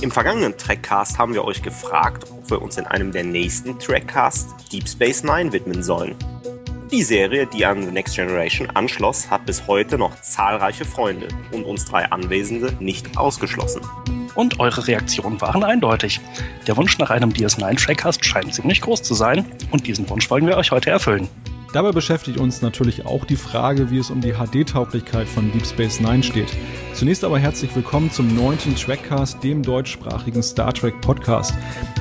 Im vergangenen Trackcast haben wir euch gefragt, ob wir uns in einem der nächsten Trackcasts Deep Space Nine widmen sollen. Die Serie, die an The Next Generation anschloss, hat bis heute noch zahlreiche Freunde und uns drei Anwesende nicht ausgeschlossen. Und eure Reaktionen waren eindeutig. Der Wunsch nach einem DS9-Trackcast scheint ziemlich groß zu sein und diesen Wunsch wollen wir euch heute erfüllen. Dabei beschäftigt uns natürlich auch die Frage, wie es um die HD-Tauglichkeit von Deep Space Nine steht. Zunächst aber herzlich willkommen zum neunten Trackcast, dem deutschsprachigen Star Trek Podcast.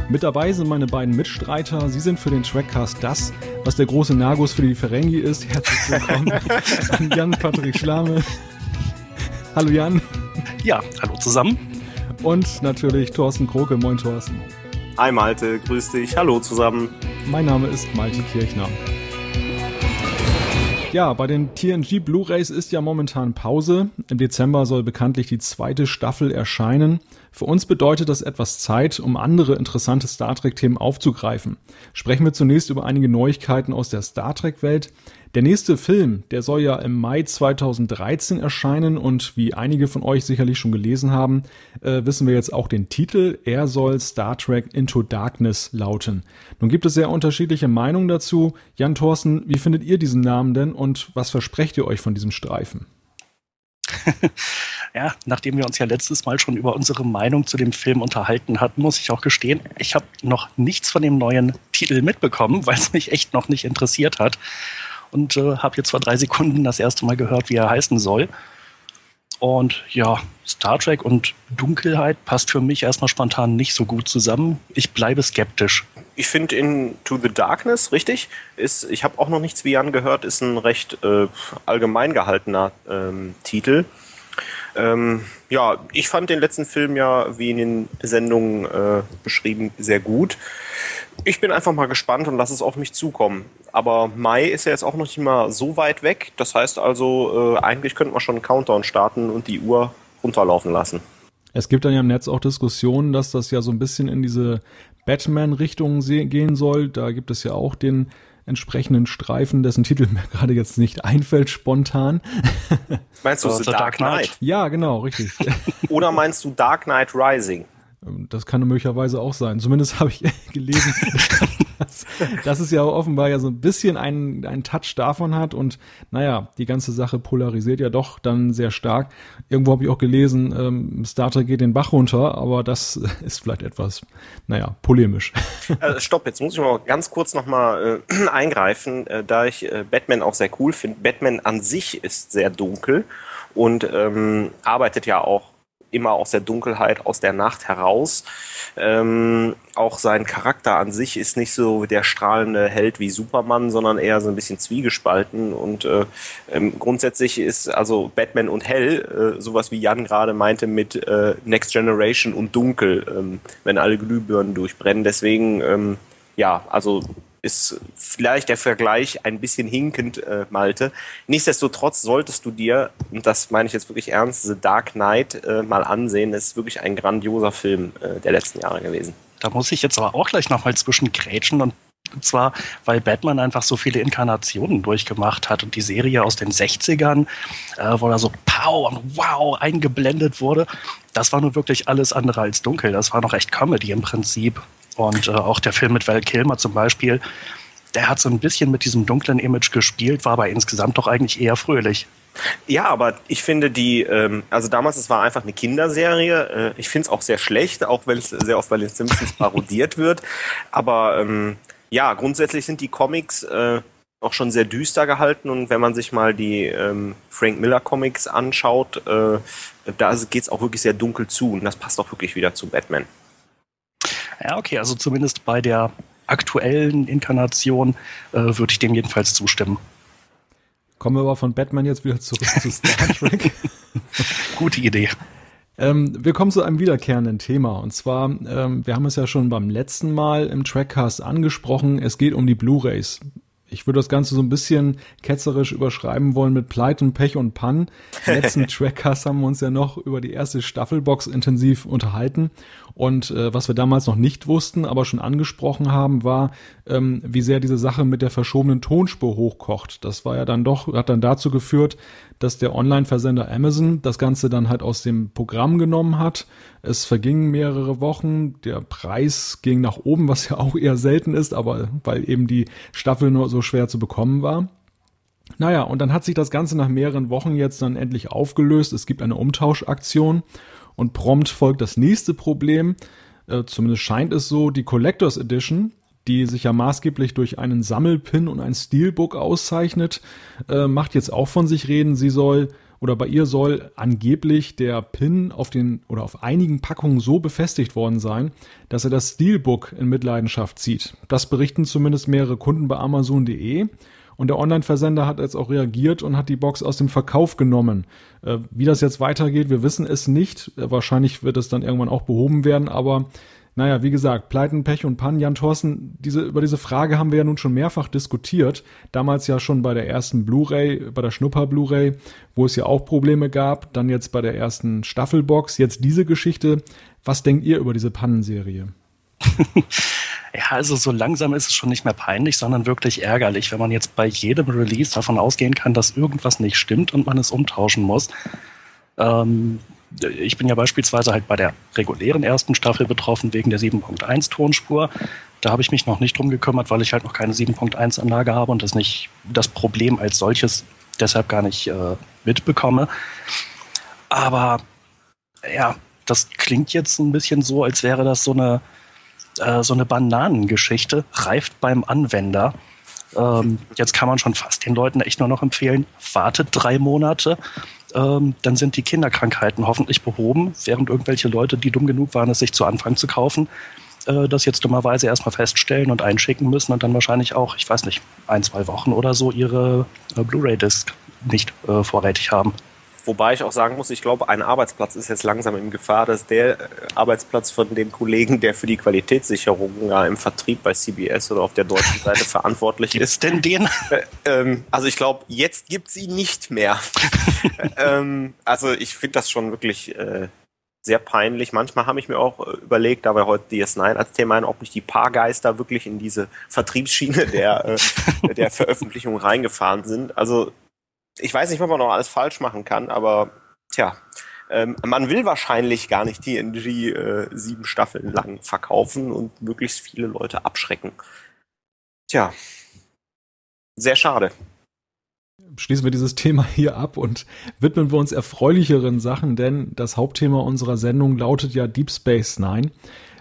Mit dabei sind meine beiden Mitstreiter. Sie sind für den Trackcast das, was der große Nagus für die Ferengi ist. Herzlich willkommen an Jan-Patrick Schlame. Hallo Jan. Ja, hallo zusammen. Und natürlich Thorsten Kroke. Moin Thorsten. Hi Malte, grüß dich. Hallo zusammen. Mein Name ist Malte Kirchner. Ja, bei den TNG Blu-rays ist ja momentan Pause. Im Dezember soll bekanntlich die zweite Staffel erscheinen. Für uns bedeutet das etwas Zeit, um andere interessante Star Trek-Themen aufzugreifen. Sprechen wir zunächst über einige Neuigkeiten aus der Star Trek-Welt. Der nächste Film, der soll ja im Mai 2013 erscheinen und wie einige von euch sicherlich schon gelesen haben, äh, wissen wir jetzt auch den Titel. Er soll Star Trek Into Darkness lauten. Nun gibt es sehr unterschiedliche Meinungen dazu. Jan Thorsten, wie findet ihr diesen Namen denn und was versprecht ihr euch von diesem Streifen? ja, nachdem wir uns ja letztes Mal schon über unsere Meinung zu dem Film unterhalten hatten, muss ich auch gestehen, ich habe noch nichts von dem neuen Titel mitbekommen, weil es mich echt noch nicht interessiert hat. Und äh, habe jetzt vor drei Sekunden das erste Mal gehört, wie er heißen soll. Und ja, Star Trek und Dunkelheit passt für mich erstmal spontan nicht so gut zusammen. Ich bleibe skeptisch. Ich finde Into the Darkness, richtig, ist, ich habe auch noch nichts wie Jan gehört, ist ein recht äh, allgemein gehaltener ähm, Titel. Ähm, ja, ich fand den letzten Film ja, wie in den Sendungen äh, beschrieben, sehr gut. Ich bin einfach mal gespannt und lasse es auf mich zukommen. Aber Mai ist ja jetzt auch noch nicht mal so weit weg. Das heißt also, äh, eigentlich könnten wir schon einen Countdown starten und die Uhr runterlaufen lassen. Es gibt dann ja im Netz auch Diskussionen, dass das ja so ein bisschen in diese Batman-Richtung gehen soll. Da gibt es ja auch den entsprechenden Streifen, dessen Titel mir gerade jetzt nicht einfällt spontan. Meinst du The Dark, Dark Knight? Ja, genau, richtig. Oder meinst du Dark Knight Rising? Ähm, das kann möglicherweise auch sein. Zumindest habe ich gelesen, dass, dass, es ja offenbar ja so ein bisschen einen, einen Touch davon hat und naja, die ganze Sache polarisiert ja doch dann sehr stark. Irgendwo habe ich auch gelesen, ähm, Star Trek geht den Bach runter, aber das ist vielleicht etwas, naja, polemisch. Also stopp, jetzt muss ich mal ganz kurz nochmal äh, eingreifen, äh, da ich äh, Batman auch sehr cool finde. Batman an sich ist sehr dunkel und ähm, arbeitet ja auch immer aus der Dunkelheit, aus der Nacht heraus. Ähm, auch sein Charakter an sich ist nicht so der strahlende Held wie Superman, sondern eher so ein bisschen zwiegespalten. Und äh, ähm, grundsätzlich ist also Batman und Hell, äh, sowas wie Jan gerade meinte mit äh, Next Generation und Dunkel, ähm, wenn alle Glühbirnen durchbrennen. Deswegen, ähm, ja, also ist vielleicht der Vergleich ein bisschen hinkend, äh, Malte. Nichtsdestotrotz solltest du dir, und das meine ich jetzt wirklich ernst, The Dark Knight äh, mal ansehen. Das ist wirklich ein grandioser Film äh, der letzten Jahre gewesen. Da muss ich jetzt aber auch gleich nochmal zwischen grätschen und zwar, weil Batman einfach so viele Inkarnationen durchgemacht hat und die Serie aus den 60ern, äh, wo er so pow und wow eingeblendet wurde, das war nur wirklich alles andere als dunkel. Das war noch echt Comedy im Prinzip. Und äh, auch der Film mit Val Kilmer zum Beispiel, der hat so ein bisschen mit diesem dunklen Image gespielt, war aber insgesamt doch eigentlich eher fröhlich. Ja, aber ich finde die, ähm, also damals, es war einfach eine Kinderserie. Äh, ich finde es auch sehr schlecht, auch wenn es sehr oft bei den Simpsons parodiert wird. Aber ähm, ja, grundsätzlich sind die Comics äh, auch schon sehr düster gehalten und wenn man sich mal die ähm, Frank Miller Comics anschaut, äh, da geht es auch wirklich sehr dunkel zu und das passt auch wirklich wieder zu Batman. Ja, okay, also zumindest bei der aktuellen Inkarnation äh, würde ich dem jedenfalls zustimmen. Kommen wir aber von Batman jetzt wieder zurück zu Star Trek. Gute Idee. Ähm, wir kommen zu einem wiederkehrenden Thema. Und zwar, ähm, wir haben es ja schon beim letzten Mal im Trackcast angesprochen, es geht um die Blu-rays. ich würde das Ganze so ein bisschen ketzerisch überschreiben wollen mit Pleiten, Pech und Pan. letzten Trackcast haben wir uns ja noch über die erste Staffelbox intensiv unterhalten. Und äh, was wir damals noch nicht wussten, aber schon angesprochen haben, war, ähm, wie sehr diese Sache mit der verschobenen Tonspur hochkocht. Das war ja dann doch, hat dann dazu geführt, dass der Online-Versender Amazon das Ganze dann halt aus dem Programm genommen hat. Es vergingen mehrere Wochen, der Preis ging nach oben, was ja auch eher selten ist, aber weil eben die Staffel nur so schwer zu bekommen war. Naja, und dann hat sich das Ganze nach mehreren Wochen jetzt dann endlich aufgelöst. Es gibt eine Umtauschaktion und prompt folgt das nächste Problem. Äh, zumindest scheint es so, die Collectors Edition, die sich ja maßgeblich durch einen Sammelpin und ein Steelbook auszeichnet, äh, macht jetzt auch von sich reden. Sie soll oder bei ihr soll angeblich der Pin auf den oder auf einigen Packungen so befestigt worden sein, dass er das Steelbook in Mitleidenschaft zieht. Das berichten zumindest mehrere Kunden bei Amazon.de. Und der Online-Versender hat jetzt auch reagiert und hat die Box aus dem Verkauf genommen. Äh, wie das jetzt weitergeht, wir wissen es nicht. Äh, wahrscheinlich wird es dann irgendwann auch behoben werden, aber naja, wie gesagt, Pleiten, Pech und Pan, Jan Thorsten, diese, über diese Frage haben wir ja nun schon mehrfach diskutiert. Damals ja schon bei der ersten Blu-ray, bei der Schnupper-Blu-ray, wo es ja auch Probleme gab. Dann jetzt bei der ersten Staffelbox. Jetzt diese Geschichte. Was denkt ihr über diese Pannenserie? Ja, also so langsam ist es schon nicht mehr peinlich, sondern wirklich ärgerlich, wenn man jetzt bei jedem Release davon ausgehen kann, dass irgendwas nicht stimmt und man es umtauschen muss. Ähm, ich bin ja beispielsweise halt bei der regulären ersten Staffel betroffen wegen der 7.1 Tonspur. Da habe ich mich noch nicht drum gekümmert, weil ich halt noch keine 7.1 Anlage habe und das nicht das Problem als solches deshalb gar nicht äh, mitbekomme. Aber ja, das klingt jetzt ein bisschen so, als wäre das so eine äh, so eine Bananengeschichte, reift beim Anwender. Ähm, jetzt kann man schon fast den Leuten echt nur noch empfehlen, wartet drei Monate, ähm, dann sind die Kinderkrankheiten hoffentlich behoben, während irgendwelche Leute, die dumm genug waren, es sich zu Anfang zu kaufen, äh, das jetzt dummerweise erstmal feststellen und einschicken müssen und dann wahrscheinlich auch, ich weiß nicht, ein, zwei Wochen oder so ihre äh, Blu-ray-Disc nicht äh, vorrätig haben. Wobei ich auch sagen muss, ich glaube, ein Arbeitsplatz ist jetzt langsam in Gefahr, dass der äh, Arbeitsplatz von dem Kollegen, der für die Qualitätssicherung ja, im Vertrieb bei CBS oder auf der deutschen Seite verantwortlich Gibt's ist. denn den? Äh, ähm, also ich glaube, jetzt gibt es ihn nicht mehr. ähm, also ich finde das schon wirklich äh, sehr peinlich. Manchmal habe ich mir auch äh, überlegt, da wir heute DS9 als Thema haben, ob nicht die Paargeister wirklich in diese Vertriebsschiene der, äh, der Veröffentlichung reingefahren sind. Also ich weiß nicht, was man noch alles falsch machen kann, aber tja, ähm, man will wahrscheinlich gar nicht TNG äh, sieben Staffeln lang verkaufen und möglichst viele Leute abschrecken. Tja, sehr schade. Schließen wir dieses Thema hier ab und widmen wir uns erfreulicheren Sachen, denn das Hauptthema unserer Sendung lautet ja Deep Space Nine.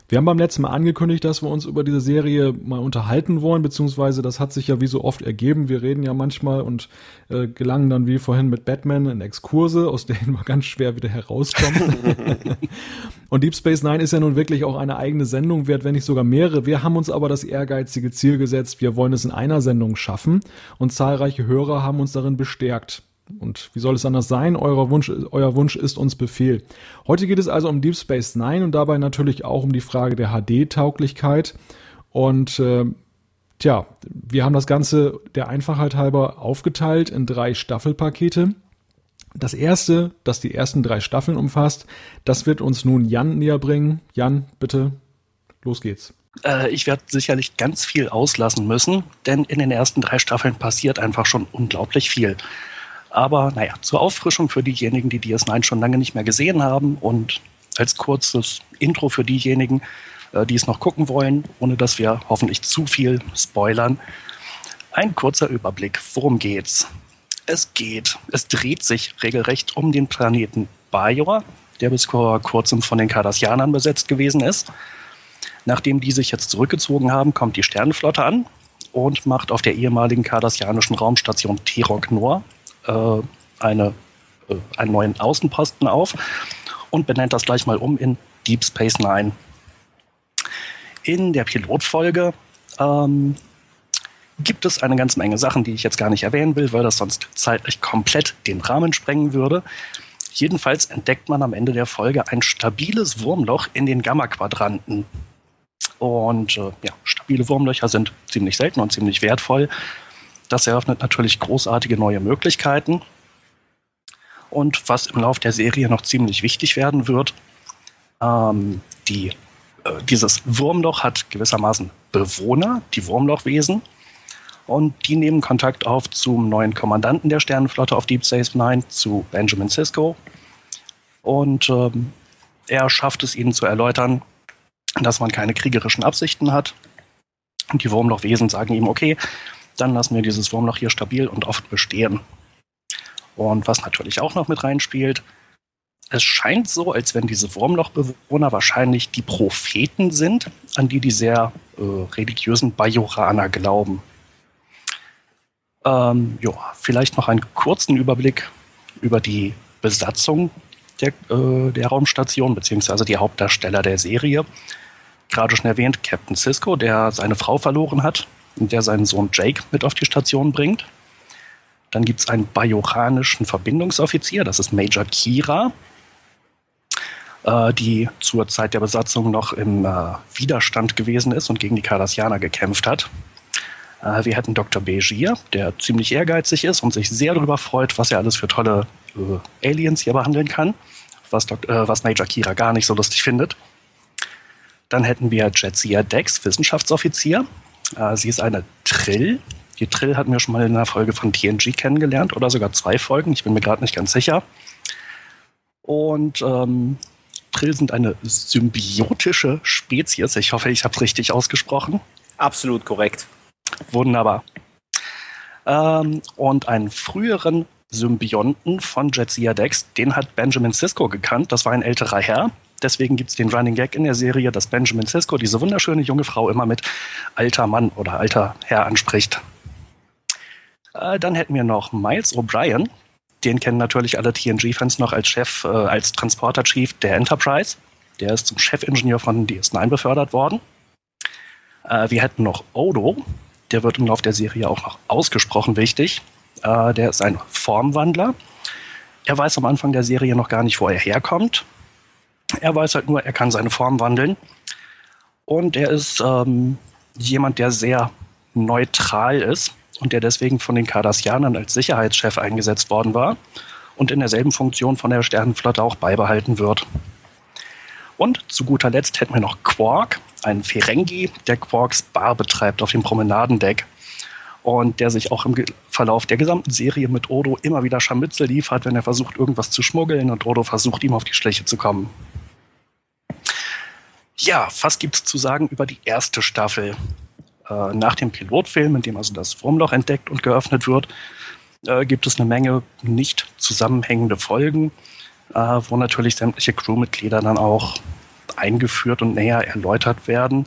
Wir haben beim letzten Mal angekündigt, dass wir uns über diese Serie mal unterhalten wollen, beziehungsweise das hat sich ja wie so oft ergeben. Wir reden ja manchmal und äh, gelangen dann wie vorhin mit Batman in Exkurse, aus denen man ganz schwer wieder herauskommt. und Deep Space Nine ist ja nun wirklich auch eine eigene Sendung wert, wenn nicht sogar mehrere. Wir haben uns aber das ehrgeizige Ziel gesetzt, wir wollen es in einer Sendung schaffen und zahlreiche Hörer haben uns darin bestärkt. Und wie soll es anders sein? Euer Wunsch, euer Wunsch ist uns Befehl. Heute geht es also um Deep Space Nine und dabei natürlich auch um die Frage der HD-Tauglichkeit. Und äh, tja, wir haben das Ganze der Einfachheit halber aufgeteilt in drei Staffelpakete. Das erste, das die ersten drei Staffeln umfasst, das wird uns nun Jan näher bringen. Jan, bitte, los geht's. Äh, ich werde sicherlich ganz viel auslassen müssen, denn in den ersten drei Staffeln passiert einfach schon unglaublich viel. Aber naja, zur Auffrischung für diejenigen, die DS9 schon lange nicht mehr gesehen haben und als kurzes Intro für diejenigen, äh, die es noch gucken wollen, ohne dass wir hoffentlich zu viel spoilern. Ein kurzer Überblick. Worum geht's? Es geht, es dreht sich regelrecht um den Planeten Bajor, der bis vor kurzem von den Cardassianern besetzt gewesen ist. Nachdem die sich jetzt zurückgezogen haben, kommt die Sternenflotte an und macht auf der ehemaligen kardassianischen Raumstation Terok Nor äh, eine, äh, einen neuen Außenposten auf und benennt das gleich mal um in Deep Space Nine. In der Pilotfolge ähm, gibt es eine ganze Menge Sachen, die ich jetzt gar nicht erwähnen will, weil das sonst zeitlich komplett den Rahmen sprengen würde. Jedenfalls entdeckt man am Ende der Folge ein stabiles Wurmloch in den Gamma-Quadranten. Und äh, ja, stabile Wurmlöcher sind ziemlich selten und ziemlich wertvoll. Das eröffnet natürlich großartige neue Möglichkeiten. Und was im Lauf der Serie noch ziemlich wichtig werden wird, ähm, die, äh, dieses Wurmloch hat gewissermaßen Bewohner, die Wurmlochwesen. Und die nehmen Kontakt auf zum neuen Kommandanten der Sternenflotte auf Deep Space Nine, zu Benjamin Sisko. Und ähm, er schafft es ihnen zu erläutern, dass man keine kriegerischen Absichten hat. Und die Wurmlochwesen sagen ihm, okay, dann lassen wir dieses Wurmloch hier stabil und oft bestehen. Und was natürlich auch noch mit reinspielt, es scheint so, als wenn diese Wurmlochbewohner wahrscheinlich die Propheten sind, an die die sehr äh, religiösen Bajoraner glauben. Ähm, ja, vielleicht noch einen kurzen Überblick über die Besatzung der, äh, der Raumstation, beziehungsweise die Hauptdarsteller der Serie. Gerade schon erwähnt, Captain Cisco, der seine Frau verloren hat und der seinen Sohn Jake mit auf die Station bringt. Dann gibt es einen bajoranischen Verbindungsoffizier, das ist Major Kira, äh, die zur Zeit der Besatzung noch im äh, Widerstand gewesen ist und gegen die Cardassianer gekämpft hat. Äh, wir hätten Dr. Begier, der ziemlich ehrgeizig ist und sich sehr darüber freut, was er alles für tolle äh, Aliens hier behandeln kann, was, äh, was Major Kira gar nicht so lustig findet. Dann hätten wir Jetsia Dex, Wissenschaftsoffizier. Äh, sie ist eine Trill. Die Trill hatten wir schon mal in einer Folge von TNG kennengelernt oder sogar zwei Folgen. Ich bin mir gerade nicht ganz sicher. Und ähm, Trill sind eine symbiotische Spezies. Ich hoffe, ich habe es richtig ausgesprochen. Absolut korrekt. Wunderbar. Ähm, und einen früheren Symbionten von Jetsia Dex, den hat Benjamin Sisko gekannt. Das war ein älterer Herr. Deswegen gibt es den Running Gag in der Serie, dass Benjamin Sisko diese wunderschöne junge Frau immer mit alter Mann oder alter Herr anspricht. Äh, dann hätten wir noch Miles O'Brien. Den kennen natürlich alle TNG-Fans noch als Chef, äh, als Transporter-Chief der Enterprise. Der ist zum Chefingenieur von DS9 befördert worden. Äh, wir hätten noch Odo. Der wird im Laufe der Serie auch noch ausgesprochen wichtig. Äh, der ist ein Formwandler. Er weiß am Anfang der Serie noch gar nicht, wo er herkommt. Er weiß halt nur, er kann seine Form wandeln. Und er ist ähm, jemand, der sehr neutral ist und der deswegen von den Cardassianern als Sicherheitschef eingesetzt worden war und in derselben Funktion von der Sternenflotte auch beibehalten wird. Und zu guter Letzt hätten wir noch Quark, einen Ferengi, der Quarks Bar betreibt auf dem Promenadendeck und der sich auch im Verlauf der gesamten Serie mit Odo immer wieder Scharmützel liefert, wenn er versucht, irgendwas zu schmuggeln und Odo versucht, ihm auf die Schliche zu kommen. Ja, was gibt es zu sagen über die erste Staffel? Äh, nach dem Pilotfilm, in dem also das Wurmloch entdeckt und geöffnet wird, äh, gibt es eine Menge nicht zusammenhängende Folgen, äh, wo natürlich sämtliche Crewmitglieder dann auch eingeführt und näher erläutert werden.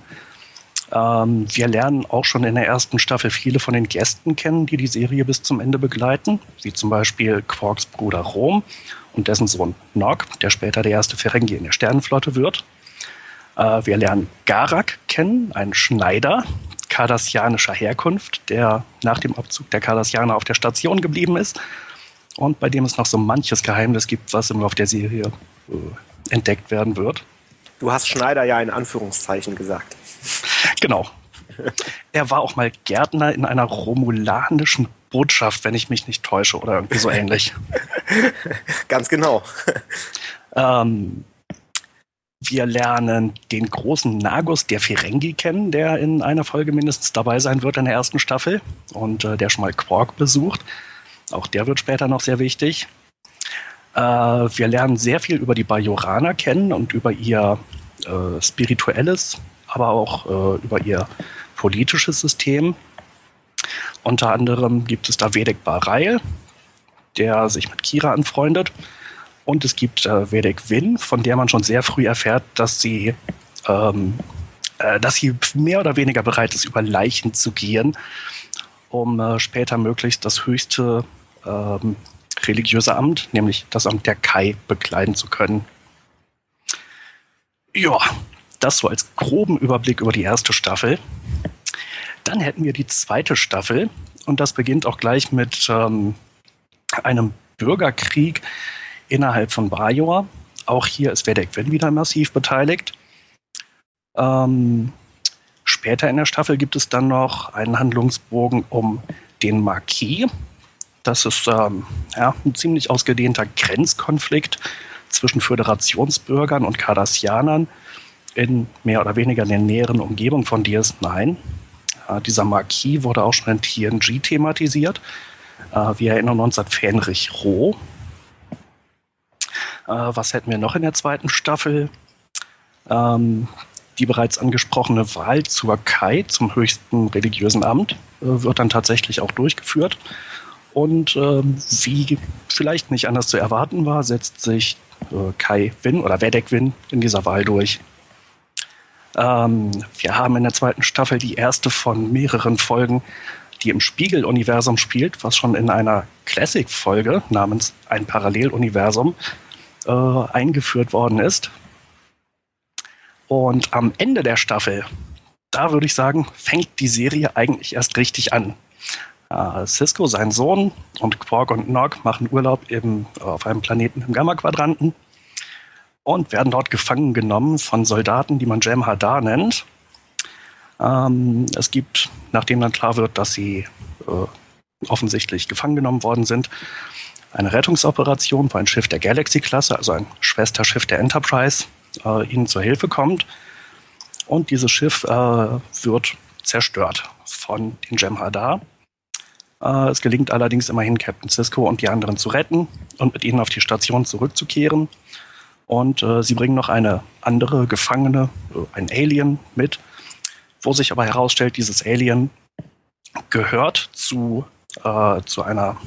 Ähm, wir lernen auch schon in der ersten Staffel viele von den Gästen kennen, die die Serie bis zum Ende begleiten, wie zum Beispiel Quarks Bruder Rom und dessen Sohn Nog, der später der erste Ferengi in der Sternenflotte wird. Äh, wir lernen Garak kennen, einen Schneider kardassianischer Herkunft, der nach dem Abzug der Kardassianer auf der Station geblieben ist und bei dem es noch so manches Geheimnis gibt, was im Laufe der Serie äh, entdeckt werden wird. Du hast Schneider ja in Anführungszeichen gesagt. Genau. Er war auch mal Gärtner in einer romulanischen Botschaft, wenn ich mich nicht täusche, oder irgendwie so ähnlich. Ganz genau. Ähm, wir lernen den großen Nagus der Ferengi kennen, der in einer Folge mindestens dabei sein wird in der ersten Staffel und äh, der schon mal Quark besucht. Auch der wird später noch sehr wichtig. Äh, wir lernen sehr viel über die Bajoraner kennen und über ihr äh, spirituelles aber auch äh, über ihr politisches System. Unter anderem gibt es da Vedek Barail, der sich mit Kira anfreundet. Und es gibt äh, Vedek Win, von der man schon sehr früh erfährt, dass sie, ähm, äh, dass sie mehr oder weniger bereit ist, über Leichen zu gehen, um äh, später möglichst das höchste ähm, religiöse Amt, nämlich das Amt der Kai, bekleiden zu können. Ja, das so als groben Überblick über die erste Staffel. Dann hätten wir die zweite Staffel und das beginnt auch gleich mit ähm, einem Bürgerkrieg innerhalb von Bajor. Auch hier ist Vedek Wen wieder massiv beteiligt. Ähm, später in der Staffel gibt es dann noch einen Handlungsbogen um den Marquis. Das ist ähm, ja, ein ziemlich ausgedehnter Grenzkonflikt zwischen Föderationsbürgern und Cardassianern in mehr oder weniger der näheren Umgebung von DS9. Äh, dieser Marquis wurde auch schon in TNG thematisiert. Äh, wir erinnern uns an Fähnrich Roh. Äh, was hätten wir noch in der zweiten Staffel? Ähm, die bereits angesprochene Wahl zur Kai, zum höchsten religiösen Amt, äh, wird dann tatsächlich auch durchgeführt. Und ähm, wie vielleicht nicht anders zu erwarten war, setzt sich äh, Kai Win oder Vedek Win in dieser Wahl durch. Ähm, wir haben in der zweiten Staffel die erste von mehreren Folgen, die im Spiegel-Universum spielt, was schon in einer Classic-Folge namens Ein Paralleluniversum äh, eingeführt worden ist. Und am Ende der Staffel, da würde ich sagen, fängt die Serie eigentlich erst richtig an. Äh, Cisco, sein Sohn und Quark und Nog machen Urlaub im, auf einem Planeten im Gamma-Quadranten und werden dort gefangen genommen von Soldaten, die man Jem Hadar nennt. Ähm, es gibt, nachdem dann klar wird, dass sie äh, offensichtlich gefangen genommen worden sind, eine Rettungsoperation, wo ein Schiff der Galaxy-Klasse, also ein Schwesterschiff der Enterprise, äh, ihnen zur Hilfe kommt. Und dieses Schiff äh, wird zerstört von den Jem'Hadar. Äh, es gelingt allerdings immerhin Captain Cisco und die anderen zu retten und mit ihnen auf die Station zurückzukehren. Und äh, sie bringen noch eine andere Gefangene, äh, ein Alien mit, wo sich aber herausstellt, dieses Alien gehört zu, äh, zu einer,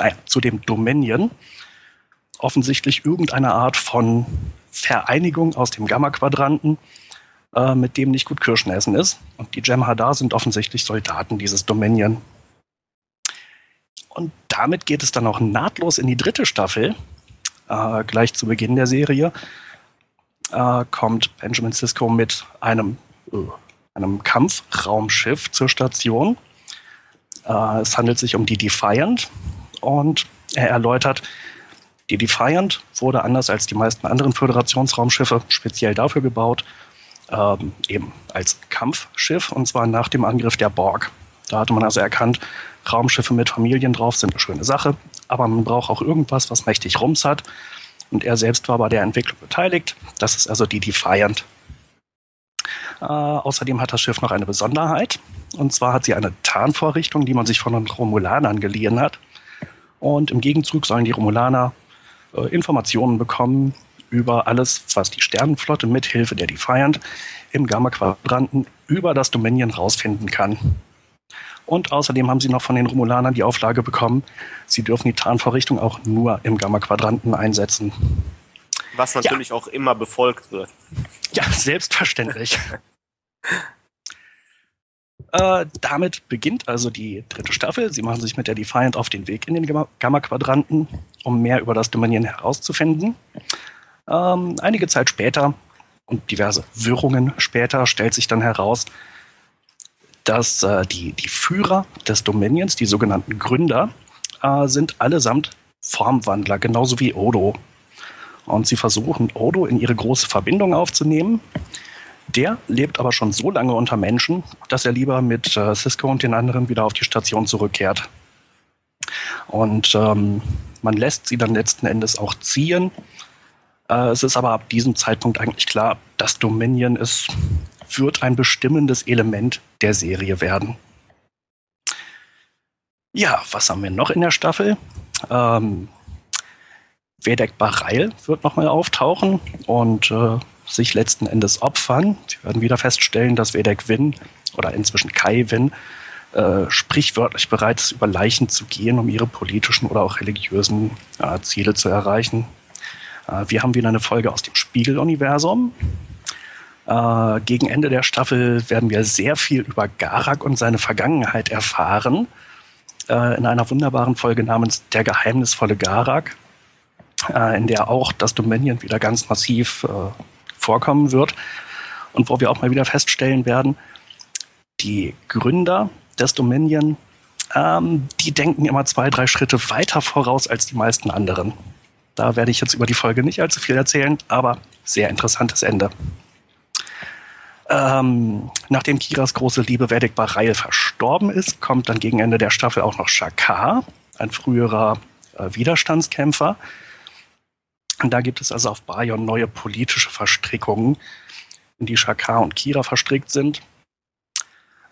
naja, zu dem Dominion. Offensichtlich irgendeine Art von Vereinigung aus dem Gamma-Quadranten, äh, mit dem nicht gut Kirschen essen ist. Und die Jem'Hadar sind offensichtlich Soldaten dieses Dominion. Und damit geht es dann auch nahtlos in die dritte Staffel. Äh, gleich zu Beginn der Serie äh, kommt Benjamin Sisko mit einem, äh, einem Kampfraumschiff zur Station. Äh, es handelt sich um die Defiant und er erläutert, die Defiant wurde anders als die meisten anderen Föderationsraumschiffe speziell dafür gebaut, ähm, eben als Kampfschiff und zwar nach dem Angriff der Borg. Da hatte man also erkannt, Raumschiffe mit Familien drauf sind eine schöne Sache, aber man braucht auch irgendwas, was mächtig Rums hat. Und er selbst war bei der Entwicklung beteiligt. Das ist also die Defiant. Äh, außerdem hat das Schiff noch eine Besonderheit. Und zwar hat sie eine Tarnvorrichtung, die man sich von den Romulanern geliehen hat. Und im Gegenzug sollen die Romulaner äh, Informationen bekommen über alles, was die Sternenflotte mithilfe der Defiant im Gamma-Quadranten über das Dominion rausfinden kann. Und außerdem haben sie noch von den Romulanern die Auflage bekommen, sie dürfen die Tarnvorrichtung auch nur im Gamma-Quadranten einsetzen. Was natürlich ja. auch immer befolgt wird. Ja, selbstverständlich. Äh, damit beginnt also die dritte Staffel. Sie machen sich mit der Defiant auf den Weg in den Gamma-Quadranten, um mehr über das Dominion herauszufinden. Ähm, einige Zeit später und diverse Wirrungen später stellt sich dann heraus, dass äh, die, die Führer des Dominions, die sogenannten Gründer, äh, sind allesamt Formwandler, genauso wie Odo. Und sie versuchen, Odo in ihre große Verbindung aufzunehmen der lebt aber schon so lange unter Menschen, dass er lieber mit äh, Cisco und den anderen wieder auf die Station zurückkehrt. Und ähm, man lässt sie dann letzten Endes auch ziehen. Äh, es ist aber ab diesem Zeitpunkt eigentlich klar, dass Dominion ist, wird ein bestimmendes Element der Serie werden. Ja, was haben wir noch in der Staffel? Ähm, Vedek Bareil wird nochmal auftauchen und äh, sich letzten Endes opfern. Sie werden wieder feststellen, dass Vedek Win oder inzwischen Kai Win äh, sprichwörtlich bereit ist, über Leichen zu gehen, um ihre politischen oder auch religiösen äh, Ziele zu erreichen. Äh, wir haben wieder eine Folge aus dem Spiegel-Universum. Äh, gegen Ende der Staffel werden wir sehr viel über Garak und seine Vergangenheit erfahren. Äh, in einer wunderbaren Folge namens Der geheimnisvolle Garak, äh, in der auch das Dominion wieder ganz massiv vorkommen wird und wo wir auch mal wieder feststellen werden, die Gründer des Dominion, ähm, die denken immer zwei, drei Schritte weiter voraus als die meisten anderen. Da werde ich jetzt über die Folge nicht allzu viel erzählen, aber sehr interessantes Ende. Ähm, nachdem Kiras große Liebe Vedic Barail verstorben ist, kommt dann gegen Ende der Staffel auch noch Shakar, ein früherer äh, Widerstandskämpfer. Und da gibt es also auf Bayon neue politische Verstrickungen, in die Shakar und Kira verstrickt sind.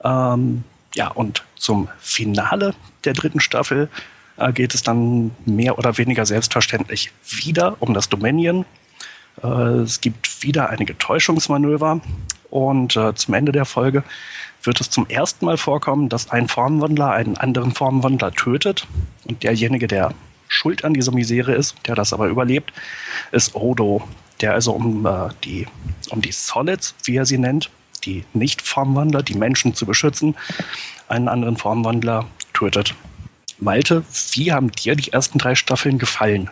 Ähm, ja, und zum Finale der dritten Staffel äh, geht es dann mehr oder weniger selbstverständlich wieder um das Dominion. Äh, es gibt wieder einige Täuschungsmanöver und äh, zum Ende der Folge wird es zum ersten Mal vorkommen, dass ein Formwandler einen anderen Formwandler tötet und derjenige, der schuld an dieser Misere ist, der das aber überlebt, ist Odo, der also um äh, die um die Solids, wie er sie nennt, die Nicht-Formwandler, die Menschen zu beschützen, einen anderen Formwandler tötet. Malte, wie haben dir die ersten drei Staffeln gefallen?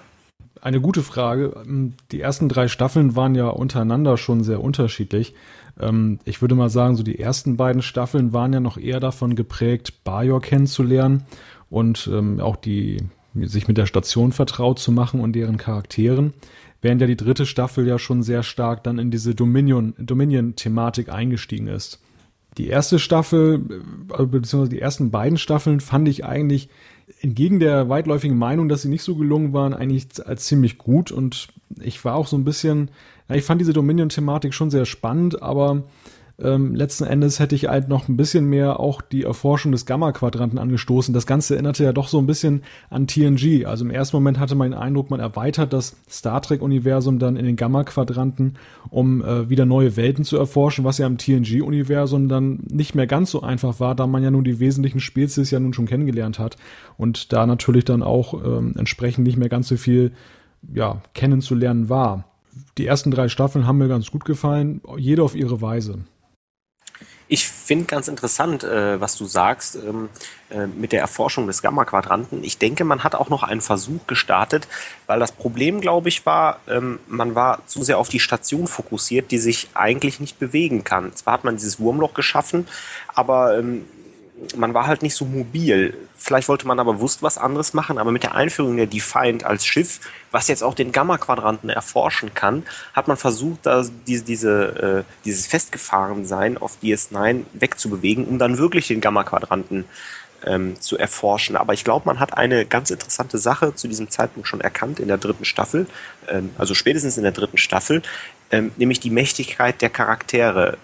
Eine gute Frage. Die ersten drei Staffeln waren ja untereinander schon sehr unterschiedlich. Ähm, ich würde mal sagen, so die ersten beiden Staffeln waren ja noch eher davon geprägt, Bajor kennenzulernen und ähm, auch die, sich mit der Station vertraut zu machen und deren Charakteren. Während ja die dritte Staffel ja schon sehr stark dann in diese Dominion, Dominion-Thematik eingestiegen ist. Die erste Staffel, äh, beziehungsweise die ersten beiden Staffeln fand ich eigentlich entgegen der weitläufigen Meinung, dass sie nicht so gelungen waren, eigentlich als ziemlich gut. Und ich war auch so ein bisschen, ich fand diese Dominion-Thematik schon sehr spannend, aber ähm, letzten Endes hätte ich halt noch ein bisschen mehr auch die Erforschung des Gamma-Quadranten angestoßen. Das Ganze erinnerte ja doch so ein bisschen an TNG. Also im ersten Moment hatte man den Eindruck, man erweitert das Star Trek-Universum dann in den Gamma-Quadranten, um äh, wieder neue Welten zu erforschen, was ja im TNG-Universum dann nicht mehr ganz so einfach war, da man ja nun die wesentlichen Spezies ja nun schon kennengelernt hat und da natürlich dann auch ähm, entsprechend nicht mehr ganz so viel ja, kennenzulernen war. Die ersten drei Staffeln haben mir ganz gut gefallen, jede auf ihre Weise. Ich finde ganz interessant, äh, was du sagst ähm, äh, mit der Erforschung des Gamma-Quadranten. Ich denke, man hat auch noch einen Versuch gestartet, weil das Problem, glaube ich, war, ähm, man war zu sehr auf die Station fokussiert, die sich eigentlich nicht bewegen kann. Zwar hat man dieses Wurmloch geschaffen, aber ähm, man war halt nicht so mobil. Vielleicht wollte man aber bewusst was anderes machen, aber mit der Einführung der Defiant als Schiff, was jetzt auch den Gamma-Quadranten erforschen kann, hat man versucht, da diese, diese, äh, dieses Festgefahrensein auf DS9 wegzubewegen, um dann wirklich den Gamma-Quadranten ähm, zu erforschen. Aber ich glaube, man hat eine ganz interessante Sache zu diesem Zeitpunkt schon erkannt in der dritten Staffel, ähm, also spätestens in der dritten Staffel, ähm, nämlich die Mächtigkeit der Charaktere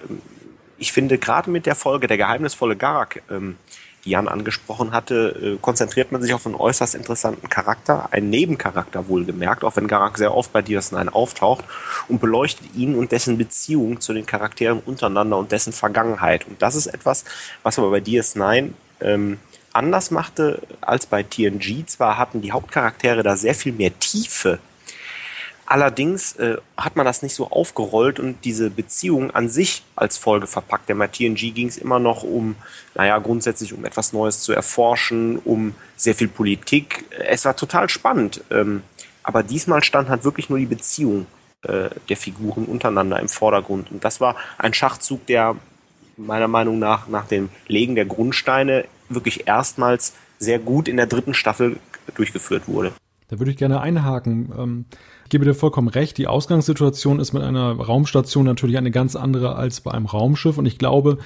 ich finde, gerade mit der Folge Der geheimnisvolle Garak, ähm, die Jan angesprochen hatte, äh, konzentriert man sich auf einen äußerst interessanten Charakter, einen Nebencharakter wohlgemerkt, auch wenn Garak sehr oft bei DS9 auftaucht und beleuchtet ihn und dessen Beziehung zu den Charakteren untereinander und dessen Vergangenheit. Und das ist etwas, was aber bei DS9 ähm, anders machte als bei TNG. Zwar hatten die Hauptcharaktere da sehr viel mehr Tiefe Allerdings äh, hat man das nicht so aufgerollt und diese Beziehung an sich als Folge verpackt. Denn bei TNG ging es immer noch um, naja, grundsätzlich um etwas Neues zu erforschen, um sehr viel Politik. Es war total spannend. Ähm, aber diesmal stand halt wirklich nur die Beziehung äh, der Figuren untereinander im Vordergrund. Und das war ein Schachzug, der meiner Meinung nach nach dem Legen der Grundsteine wirklich erstmals sehr gut in der dritten Staffel durchgeführt wurde. Da würde ich gerne einhaken. Ähm, ich gebe dir vollkommen recht, die Ausgangssituation ist mit einer Raumstation natürlich eine ganz andere als bei einem Raumschiff. Und ich glaube,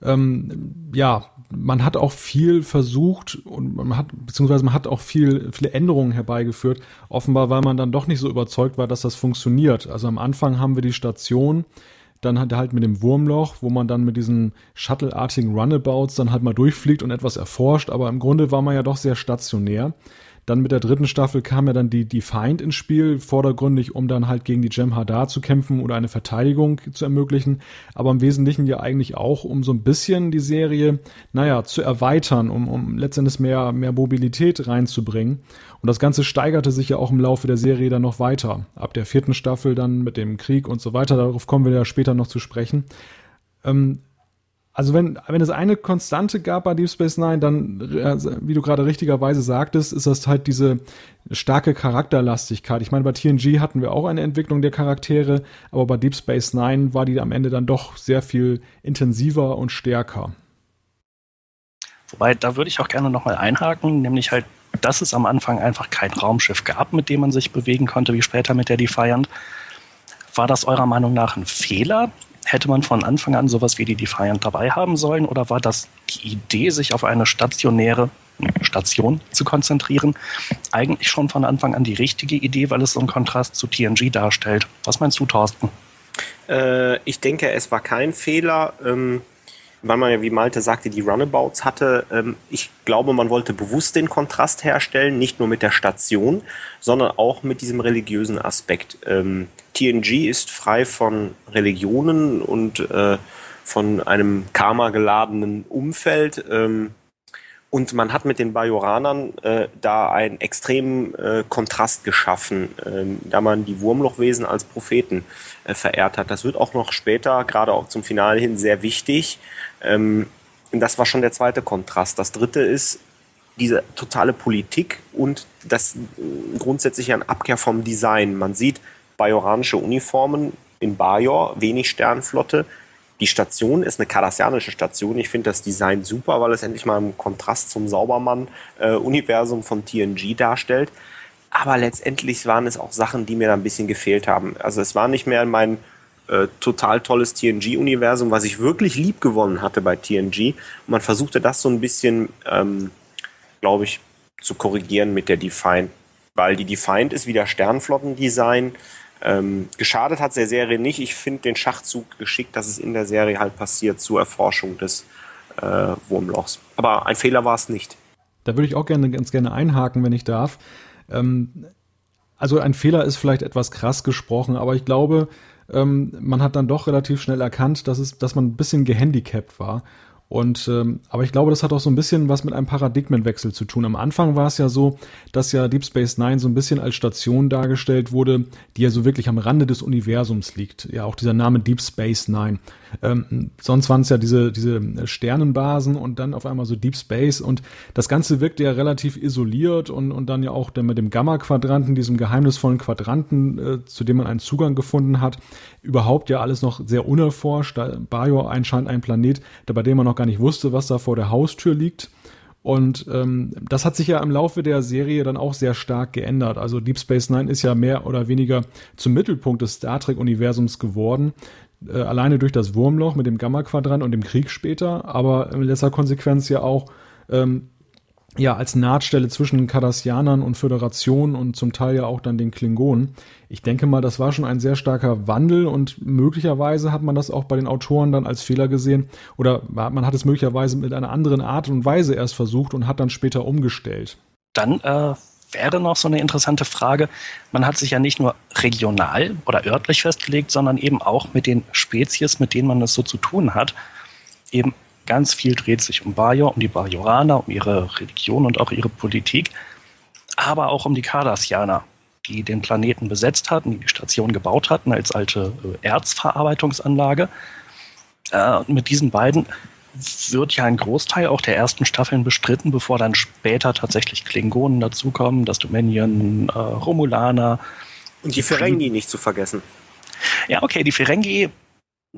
ähm, ja, man hat auch viel versucht und man hat, beziehungsweise man hat auch viel, viele Änderungen herbeigeführt. Offenbar, weil man dann doch nicht so überzeugt war, dass das funktioniert. Also am Anfang haben wir die Station, dann hat halt mit dem Wurmloch, wo man dann mit diesen Shuttle-artigen Runabouts dann halt mal durchfliegt und etwas erforscht, aber im Grunde war man ja doch sehr stationär. Dann mit der dritten Staffel kam ja dann die, die Feind ins Spiel, vordergründig, um dann halt gegen die Jem'Hadar zu kämpfen oder eine Verteidigung zu ermöglichen. Aber im Wesentlichen ja eigentlich auch, um so ein bisschen die Serie, naja, zu erweitern, um, um letztendlich mehr, mehr Mobilität reinzubringen. Und das Ganze steigerte sich ja auch im Laufe der Serie dann noch weiter. Ab der vierten Staffel dann mit dem Krieg und so weiter. Darauf kommen wir ja später noch zu sprechen. Ähm, also wenn, wenn es eine Konstante gab bei Deep Space Nine, dann, äh, wie du gerade richtigerweise sagtest, ist das halt diese starke Charakterlastigkeit. Ich meine, bei TNG hatten wir auch eine Entwicklung der Charaktere, aber bei Deep Space Nine war die am Ende dann doch sehr viel intensiver und stärker. Wobei, da würde ich auch gerne nochmal einhaken, nämlich halt, dass es am Anfang einfach kein Raumschiff gab, mit dem man sich bewegen konnte, wie später mit der Defiant. War das eurer Meinung nach ein Fehler? Hätte man von Anfang an sowas wie die Defiant dabei haben sollen oder war das die Idee, sich auf eine stationäre Station zu konzentrieren, eigentlich schon von Anfang an die richtige Idee, weil es so einen Kontrast zu TNG darstellt? Was meinst du, Thorsten? Äh, ich denke, es war kein Fehler. Ähm weil man ja, wie Malte sagte, die Runabouts hatte. Ähm, ich glaube, man wollte bewusst den Kontrast herstellen, nicht nur mit der Station, sondern auch mit diesem religiösen Aspekt. Ähm, TNG ist frei von Religionen und äh, von einem karma-geladenen Umfeld. Ähm, und man hat mit den Bajoranern äh, da einen extremen äh, Kontrast geschaffen, äh, da man die Wurmlochwesen als Propheten äh, verehrt hat. Das wird auch noch später, gerade auch zum Finale hin, sehr wichtig. Ähm, das war schon der zweite Kontrast. Das dritte ist diese totale Politik und das äh, grundsätzlich ein Abkehr vom Design. Man sieht bajoranische Uniformen in Bajor, wenig Sternflotte, die Station ist eine kardassianische Station. Ich finde das Design super, weil es endlich mal im Kontrast zum Saubermann-Universum von TNG darstellt. Aber letztendlich waren es auch Sachen, die mir da ein bisschen gefehlt haben. Also es war nicht mehr mein äh, total tolles TNG-Universum, was ich wirklich lieb gewonnen hatte bei TNG. Und man versuchte das so ein bisschen, ähm, glaube ich, zu korrigieren mit der Defiant. Weil die Defiant ist wieder Sternflottendesign. Ähm, geschadet hat der Serie nicht. Ich finde den Schachzug geschickt, dass es in der Serie halt passiert zur Erforschung des äh, Wurmlochs. Aber ein Fehler war es nicht. Da würde ich auch gerne ganz gerne einhaken, wenn ich darf. Ähm, also ein Fehler ist vielleicht etwas krass gesprochen, aber ich glaube, ähm, man hat dann doch relativ schnell erkannt, dass es, dass man ein bisschen gehandicapt war. Und ähm, aber ich glaube, das hat auch so ein bisschen was mit einem Paradigmenwechsel zu tun. Am Anfang war es ja so, dass ja Deep Space Nine so ein bisschen als Station dargestellt wurde, die ja so wirklich am Rande des Universums liegt. Ja, auch dieser Name Deep Space Nine. Ähm, sonst waren es ja diese, diese Sternenbasen und dann auf einmal so Deep Space und das Ganze wirkte ja relativ isoliert und, und dann ja auch dann mit dem Gamma-Quadranten, diesem geheimnisvollen Quadranten, äh, zu dem man einen Zugang gefunden hat, überhaupt ja alles noch sehr unerforscht. Bajor anscheinend ein Planet, bei dem man noch gar nicht wusste, was da vor der Haustür liegt. Und ähm, das hat sich ja im Laufe der Serie dann auch sehr stark geändert. Also Deep Space Nine ist ja mehr oder weniger zum Mittelpunkt des Star Trek-Universums geworden äh, alleine durch das Wurmloch mit dem Gamma-Quadrant und dem Krieg später, aber in letzter Konsequenz ja auch ähm, ja als Nahtstelle zwischen Kardassianern und Föderation und zum Teil ja auch dann den Klingonen. Ich denke mal, das war schon ein sehr starker Wandel und möglicherweise hat man das auch bei den Autoren dann als Fehler gesehen oder man hat es möglicherweise mit einer anderen Art und Weise erst versucht und hat dann später umgestellt. Dann äh, wäre noch so eine interessante Frage. Man hat sich ja nicht nur regional oder örtlich festgelegt, sondern eben auch mit den Spezies, mit denen man es so zu tun hat. Eben ganz viel dreht sich um Bajor, um die Bajoraner, um ihre Religion und auch ihre Politik, aber auch um die Cardassianer, die den Planeten besetzt hatten, die die Station gebaut hatten als alte äh, Erzverarbeitungsanlage. Äh, mit diesen beiden wird ja ein Großteil auch der ersten Staffeln bestritten, bevor dann später tatsächlich Klingonen dazukommen, das Dominion, äh, Romulaner. Und die Ferengi nicht zu vergessen. Ja, okay, die Ferengi,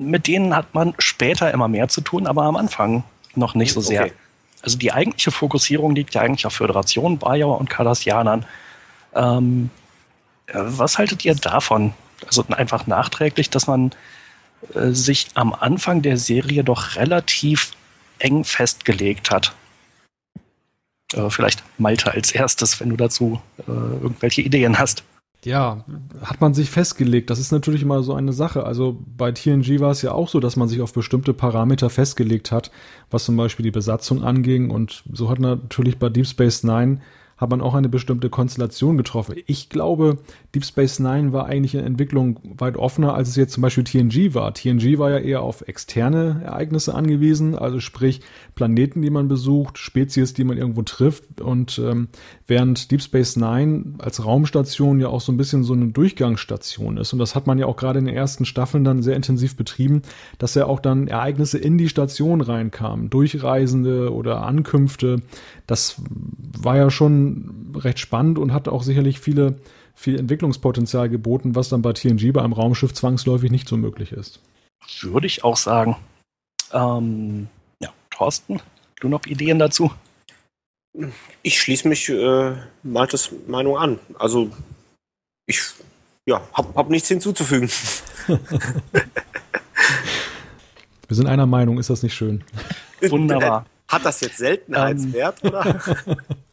mit denen hat man später immer mehr zu tun, aber am Anfang noch nicht so sehr. Okay. Also die eigentliche Fokussierung liegt ja eigentlich auf Föderation, Bajor und Cardassianern. Ähm, was haltet ihr davon? Also einfach nachträglich, dass man äh, sich am Anfang der Serie doch relativ eng festgelegt hat. Äh, vielleicht Malte als erstes, wenn du dazu äh, irgendwelche Ideen hast. Ja, hat man sich festgelegt. Das ist natürlich immer so eine Sache. Also bei TNG war es ja auch so, dass man sich auf bestimmte Parameter festgelegt hat, was zum Beispiel die Besatzung anging. Und so hat natürlich bei Deep Space Nine hat man auch eine bestimmte Konstellation getroffen. Ich glaube, Deep Space Nine war eigentlich in Entwicklung weit offener, als es jetzt zum Beispiel TNG war. TNG war ja eher auf externe Ereignisse angewiesen, also sprich Planeten, die man besucht, Spezies, die man irgendwo trifft. Und ähm, während Deep Space Nine als Raumstation ja auch so ein bisschen so eine Durchgangsstation ist. Und das hat man ja auch gerade in den ersten Staffeln dann sehr intensiv betrieben, dass ja auch dann Ereignisse in die Station reinkamen, Durchreisende oder Ankünfte. Das war ja schon recht spannend und hat auch sicherlich viele viel Entwicklungspotenzial geboten, was dann bei TNG bei einem Raumschiff zwangsläufig nicht so möglich ist. Würde ich auch sagen. Ähm, ja, Thorsten, du noch Ideen dazu? Ich schließe mich äh, Maltes Meinung an. Also ich ja, hab, hab nichts hinzuzufügen. Wir sind einer Meinung, ist das nicht schön? Wunderbar. Hat das jetzt Seltenheitswert, ähm, oder?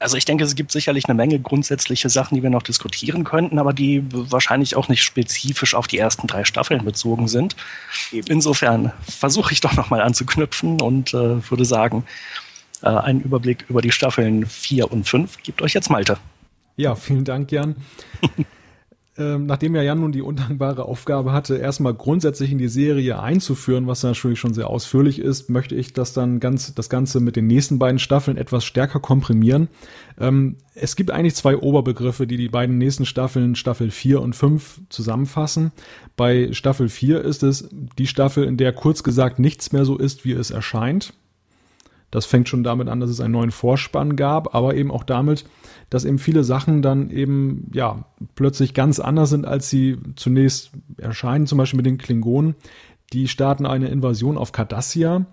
Also ich denke, es gibt sicherlich eine Menge grundsätzliche Sachen, die wir noch diskutieren könnten, aber die wahrscheinlich auch nicht spezifisch auf die ersten drei Staffeln bezogen sind. Eben. Insofern versuche ich doch nochmal anzuknüpfen und äh, würde sagen, äh, einen Überblick über die Staffeln 4 und 5 gibt euch jetzt Malte. Ja, vielen Dank, Jan. ähm, nachdem ja Jan nun die undankbare Aufgabe hatte, erstmal grundsätzlich in die Serie einzuführen, was natürlich schon sehr ausführlich ist, möchte ich das dann ganz, das Ganze mit den nächsten beiden Staffeln etwas stärker komprimieren. Ähm, es gibt eigentlich zwei Oberbegriffe, die die beiden nächsten Staffeln, Staffel 4 und 5, zusammenfassen. Bei Staffel 4 ist es die Staffel, in der kurz gesagt nichts mehr so ist, wie es erscheint. Das fängt schon damit an, dass es einen neuen Vorspann gab, aber eben auch damit, dass eben viele Sachen dann eben, ja, plötzlich ganz anders sind, als sie zunächst erscheinen, zum Beispiel mit den Klingonen. Die starten eine Invasion auf Cardassia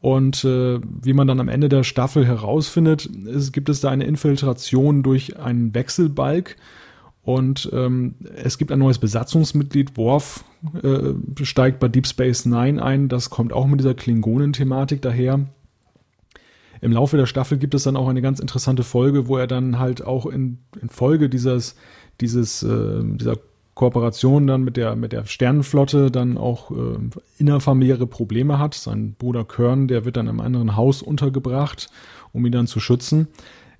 und äh, wie man dann am Ende der Staffel herausfindet, ist, gibt es da eine Infiltration durch einen Wechselbalg. Und ähm, es gibt ein neues Besatzungsmitglied. Worf äh, steigt bei Deep Space Nine ein. Das kommt auch mit dieser Klingonen-Thematik daher. Im Laufe der Staffel gibt es dann auch eine ganz interessante Folge, wo er dann halt auch in, in Folge dieses, dieses, äh, dieser Kooperation dann mit der, mit der Sternenflotte dann auch äh, innerfamiliäre Probleme hat. Sein Bruder Kern, der wird dann im anderen Haus untergebracht, um ihn dann zu schützen.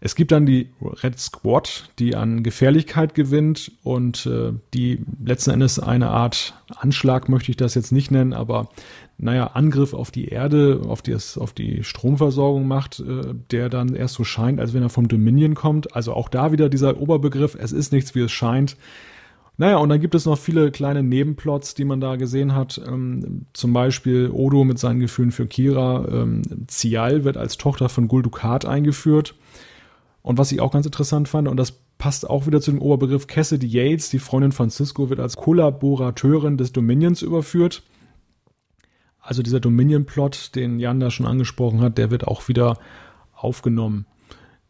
Es gibt dann die Red Squad, die an Gefährlichkeit gewinnt und äh, die letzten Endes eine Art Anschlag möchte ich das jetzt nicht nennen, aber naja, Angriff auf die Erde, auf die, auf die Stromversorgung macht, äh, der dann erst so scheint, als wenn er vom Dominion kommt. Also auch da wieder dieser Oberbegriff, es ist nichts, wie es scheint. Naja, und dann gibt es noch viele kleine Nebenplots, die man da gesehen hat. Ähm, zum Beispiel Odo mit seinen Gefühlen für Kira. Ähm, Cial wird als Tochter von Gul Dukat eingeführt. Und was ich auch ganz interessant fand, und das passt auch wieder zu dem Oberbegriff, Cassidy Yates, die Freundin von Cisco, wird als Kollaborateurin des Dominions überführt. Also dieser Dominion-Plot, den Jan da schon angesprochen hat, der wird auch wieder aufgenommen.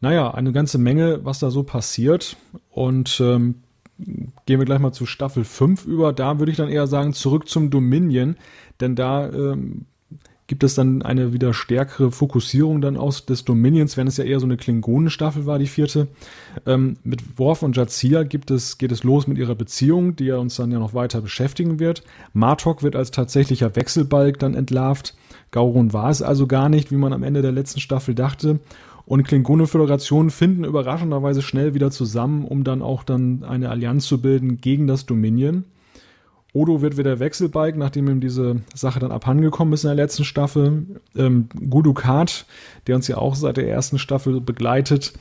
Naja, eine ganze Menge, was da so passiert. Und ähm, gehen wir gleich mal zu Staffel 5 über. Da würde ich dann eher sagen, zurück zum Dominion, denn da ähm, gibt es dann eine wieder stärkere Fokussierung dann aus des Dominions, wenn es ja eher so eine Klingonenstaffel war, die vierte. Ähm, mit Worf und Jazia gibt es, geht es los mit ihrer Beziehung, die ja uns dann ja noch weiter beschäftigen wird. Martok wird als tatsächlicher Wechselbalg dann entlarvt. Gauron war es also gar nicht, wie man am Ende der letzten Staffel dachte. Und Klingonen-Föderationen finden überraschenderweise schnell wieder zusammen, um dann auch dann eine Allianz zu bilden gegen das Dominion. Odo wird wieder Wechselbalg, nachdem ihm diese Sache dann abhandengekommen ist in der letzten Staffel. Ähm, Gudukat, der uns ja auch seit der ersten Staffel begleitet,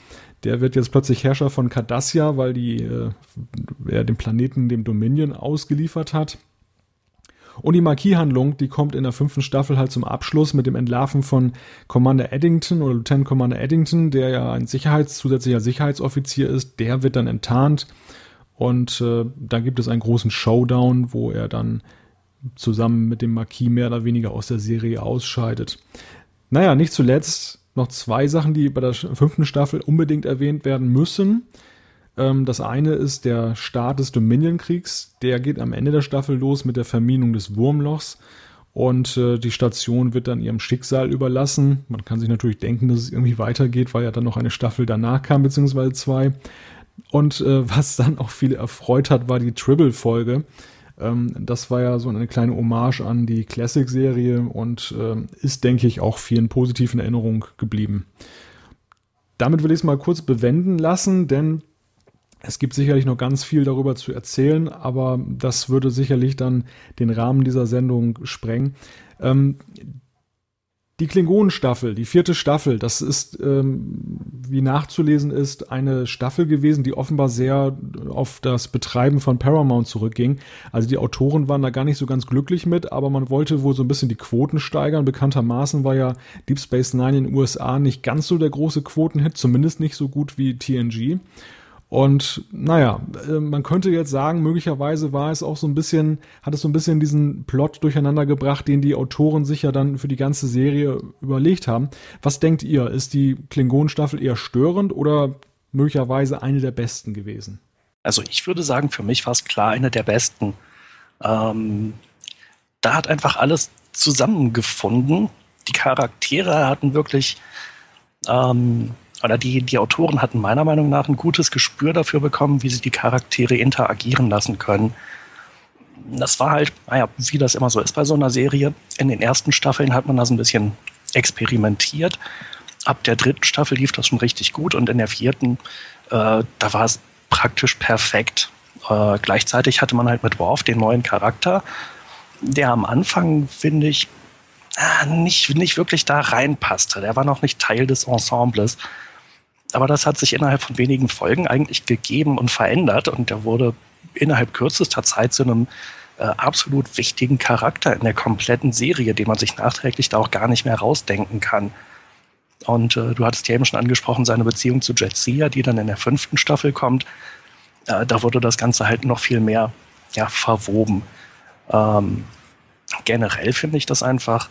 der wird jetzt plötzlich Herrscher von Cardassia, weil die, äh, er den Planeten dem Dominion ausgeliefert hat. Und die Marquis-Handlung, die kommt in der fünften Staffel halt zum Abschluss mit dem Entlarven von Commander Eddington oder Lieutenant Commander Eddington, der ja ein Sicherheits-, zusätzlicher Sicherheitsoffizier ist. Der wird dann enttarnt und äh, dann gibt es einen großen Showdown, wo er dann zusammen mit dem Marquis mehr oder weniger aus der Serie ausscheidet. Naja, nicht zuletzt noch zwei Sachen, die bei der fünften Staffel unbedingt erwähnt werden müssen. Ähm, das eine ist der Start des Dominion-Kriegs. Der geht am Ende der Staffel los mit der Verminung des Wurmlochs. Und äh, die Station wird dann ihrem Schicksal überlassen. Man kann sich natürlich denken, dass es irgendwie weitergeht, weil ja dann noch eine Staffel danach kam, beziehungsweise zwei. Und äh, was dann auch viele erfreut hat, war die Tribble-Folge. Ähm, das war ja so eine kleine Hommage an die Classic-Serie und äh, ist, denke ich, auch vielen positiv in Erinnerung geblieben. Damit will ich es mal kurz bewenden lassen, denn es gibt sicherlich noch ganz viel darüber zu erzählen, aber das würde sicherlich dann den Rahmen dieser Sendung sprengen. Ähm, die Klingonenstaffel, die vierte Staffel, das ist, ähm, wie nachzulesen ist, eine Staffel gewesen, die offenbar sehr auf das Betreiben von Paramount zurückging. Also die Autoren waren da gar nicht so ganz glücklich mit, aber man wollte wohl so ein bisschen die Quoten steigern. Bekanntermaßen war ja Deep Space Nine in den USA nicht ganz so der große Quotenhit, zumindest nicht so gut wie TNG. Und naja, äh, man könnte jetzt sagen, möglicherweise war es auch so ein bisschen, hat es so ein bisschen diesen Plot durcheinander gebracht, den die Autoren sich ja dann für die ganze Serie überlegt haben. Was denkt ihr? Ist die Klingonenstaffel eher störend oder möglicherweise eine der besten gewesen? Also ich würde sagen, für mich war es klar eine der besten. Ähm, da hat einfach alles zusammengefunden. Die Charaktere hatten wirklich, ähm, oder die, die Autoren hatten meiner Meinung nach ein gutes Gespür dafür bekommen, wie sie die Charaktere interagieren lassen können. Das war halt, naja, wie das immer so ist bei so einer Serie. In den ersten Staffeln hat man das ein bisschen experimentiert. Ab der dritten Staffel lief das schon richtig gut und in der vierten, äh, da war es praktisch perfekt. Äh, gleichzeitig hatte man halt mit Worf den neuen Charakter, der am Anfang, finde ich, äh, nicht, nicht wirklich da reinpasste. Der war noch nicht Teil des Ensembles. Aber das hat sich innerhalb von wenigen Folgen eigentlich gegeben und verändert und der wurde innerhalb kürzester Zeit zu einem äh, absolut wichtigen Charakter in der kompletten Serie, den man sich nachträglich da auch gar nicht mehr rausdenken kann. Und äh, du hattest ja eben schon angesprochen, seine Beziehung zu Jetsia, die dann in der fünften Staffel kommt. Äh, da wurde das Ganze halt noch viel mehr ja, verwoben. Ähm, generell finde ich das einfach,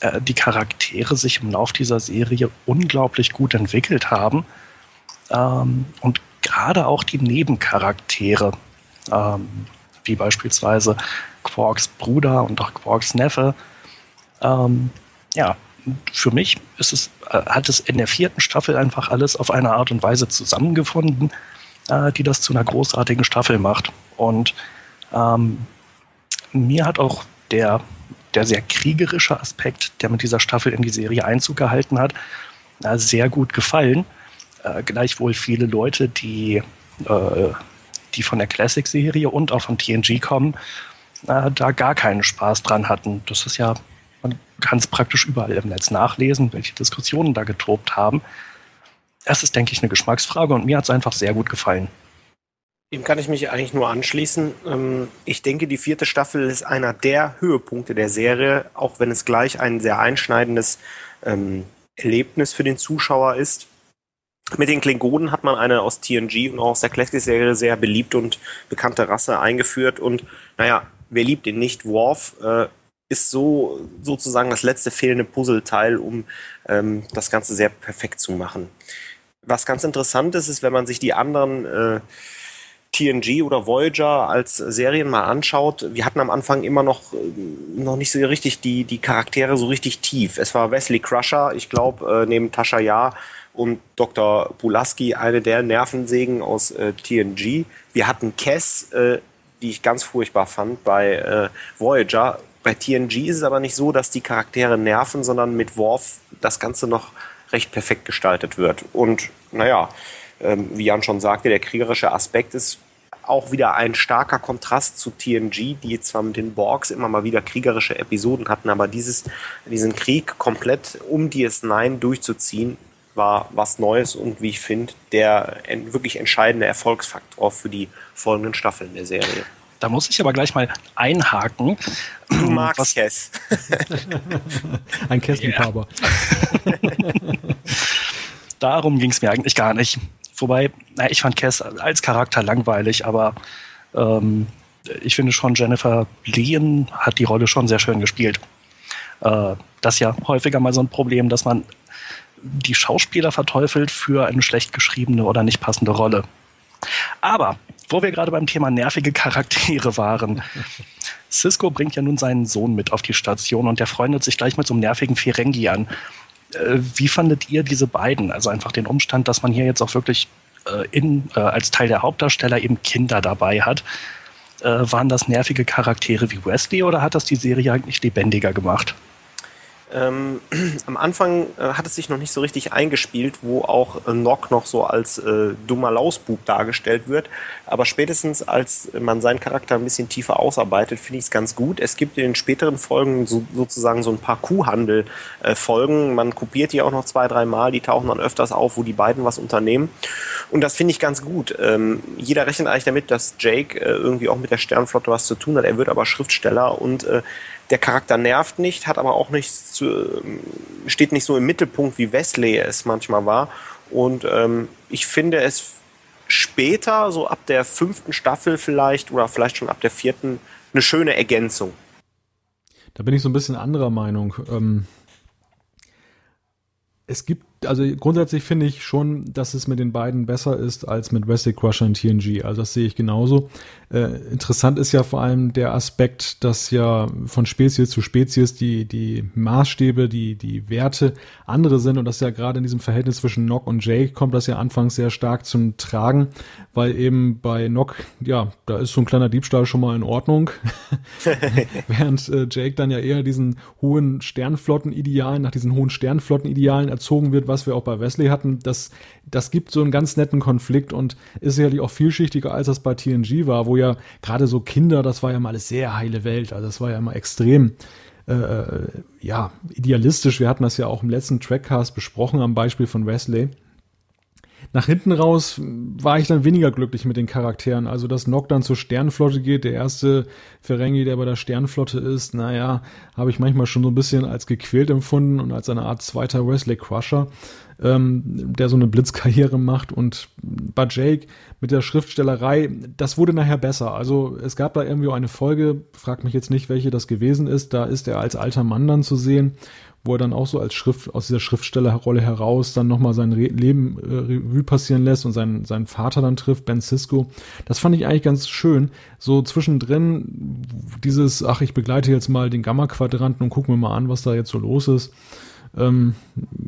äh, die Charaktere sich im Lauf dieser Serie unglaublich gut entwickelt haben. Ähm, und gerade auch die Nebencharaktere, ähm, wie beispielsweise Quarks Bruder und auch Quarks Neffe, ähm, ja, für mich ist es, äh, hat es in der vierten Staffel einfach alles auf eine Art und Weise zusammengefunden, äh, die das zu einer großartigen Staffel macht. Und ähm, mir hat auch der, der sehr kriegerische Aspekt, der mit dieser Staffel in die Serie Einzug gehalten hat, äh, sehr gut gefallen. Äh, gleichwohl viele Leute, die, äh, die von der Classic-Serie und auch von TNG kommen, äh, da gar keinen Spaß dran hatten. Das ist ja man kann es praktisch überall im Netz nachlesen, welche Diskussionen da getobt haben. Es ist, denke ich, eine Geschmacksfrage und mir hat es einfach sehr gut gefallen. Dem kann ich mich eigentlich nur anschließen. Ähm, ich denke, die vierte Staffel ist einer der Höhepunkte der Serie, auch wenn es gleich ein sehr einschneidendes ähm, Erlebnis für den Zuschauer ist. Mit den Klingonen hat man eine aus TNG und auch aus der Classic-Serie sehr beliebte und bekannte Rasse eingeführt. Und naja, wer liebt ihn nicht? Worf äh, ist so sozusagen das letzte fehlende Puzzleteil, um ähm, das Ganze sehr perfekt zu machen. Was ganz interessant ist, ist, wenn man sich die anderen äh, TNG oder Voyager als Serien mal anschaut, wir hatten am Anfang immer noch, äh, noch nicht so richtig die, die Charaktere so richtig tief. Es war Wesley Crusher, ich glaube, äh, neben Tasha Yar und Dr. Pulaski eine der Nervensägen aus äh, TNG. Wir hatten Cass, äh, die ich ganz furchtbar fand bei äh, Voyager bei TNG ist es aber nicht so, dass die Charaktere nerven, sondern mit Worf das Ganze noch recht perfekt gestaltet wird. Und naja, ähm, wie Jan schon sagte, der kriegerische Aspekt ist auch wieder ein starker Kontrast zu TNG, die zwar mit den Borgs immer mal wieder kriegerische Episoden hatten, aber dieses, diesen Krieg komplett um DS9 durchzuziehen, war was Neues und wie ich finde, der wirklich entscheidende Erfolgsfaktor für die folgenden Staffeln der Serie. Da muss ich aber gleich mal einhaken. Du magst Was? Kess. Ein Kessliebhaber. Darum ging es mir eigentlich gar nicht. Wobei, na, ich fand Kess als Charakter langweilig, aber ähm, ich finde schon, Jennifer Lehen hat die Rolle schon sehr schön gespielt. Äh, das ist ja häufiger mal so ein Problem, dass man die Schauspieler verteufelt für eine schlecht geschriebene oder nicht passende Rolle. Aber wo wir gerade beim Thema nervige Charaktere waren. Cisco bringt ja nun seinen Sohn mit auf die Station und der freundet sich gleich mit so einem nervigen Ferengi an. Äh, wie fandet ihr diese beiden? Also einfach den Umstand, dass man hier jetzt auch wirklich äh, in, äh, als Teil der Hauptdarsteller eben Kinder dabei hat. Waren das nervige Charaktere wie Wesley oder hat das die Serie eigentlich lebendiger gemacht? Ähm, am Anfang äh, hat es sich noch nicht so richtig eingespielt, wo auch äh, Nock noch so als äh, dummer Lausbub dargestellt wird. Aber spätestens als man seinen Charakter ein bisschen tiefer ausarbeitet, finde ich es ganz gut. Es gibt in den späteren Folgen so, sozusagen so ein paar Kuhhandel-Folgen. Äh, man kopiert die auch noch zwei, drei Mal. Die tauchen dann öfters auf, wo die beiden was unternehmen. Und das finde ich ganz gut. Ähm, jeder rechnet eigentlich damit, dass Jake äh, irgendwie auch mit der Sternflotte was zu tun hat. Er wird aber Schriftsteller und äh, der Charakter nervt nicht, hat aber auch nicht zu, ähm, steht nicht so im Mittelpunkt, wie Wesley es manchmal war. Und ähm, ich finde es später, so ab der fünften Staffel vielleicht oder vielleicht schon ab der vierten, eine schöne Ergänzung. Da bin ich so ein bisschen anderer Meinung. Ähm, es gibt also grundsätzlich finde ich schon, dass es mit den beiden besser ist als mit Wesley Crusher und TNG. Also das sehe ich genauso. Äh, interessant ist ja vor allem der Aspekt, dass ja von Spezies zu Spezies die, die Maßstäbe, die, die Werte andere sind und das ja gerade in diesem Verhältnis zwischen Nock und Jake kommt das ja anfangs sehr stark zum Tragen, weil eben bei Nock, ja, da ist so ein kleiner Diebstahl schon mal in Ordnung. Während äh, Jake dann ja eher diesen hohen Sternflottenidealen, nach diesen hohen Sternflottenidealen erzogen wird, was wir auch bei Wesley hatten. Das, das gibt so einen ganz netten Konflikt und ist sicherlich auch vielschichtiger, als das bei TNG war, wo ja gerade so Kinder, das war ja mal eine sehr heile Welt. Also das war ja immer extrem äh, äh, ja, idealistisch. Wir hatten das ja auch im letzten Trackcast besprochen am Beispiel von Wesley. Nach hinten raus war ich dann weniger glücklich mit den Charakteren. Also, dass Nock dann zur Sternflotte geht, der erste Ferengi, der bei der Sternflotte ist, naja, habe ich manchmal schon so ein bisschen als gequält empfunden und als eine Art zweiter Wesley Crusher, ähm, der so eine Blitzkarriere macht. Und bei Jake mit der Schriftstellerei, das wurde nachher besser. Also, es gab da irgendwie eine Folge, frag mich jetzt nicht, welche das gewesen ist, da ist er als alter Mann dann zu sehen wo er dann auch so als Schrift aus dieser Schriftstellerrolle heraus dann nochmal sein Re Leben äh, Revue passieren lässt und seinen, seinen Vater dann trifft, Ben Cisco. Das fand ich eigentlich ganz schön. So zwischendrin dieses, ach, ich begleite jetzt mal den Gamma-Quadranten und gucken wir mal an, was da jetzt so los ist ähm,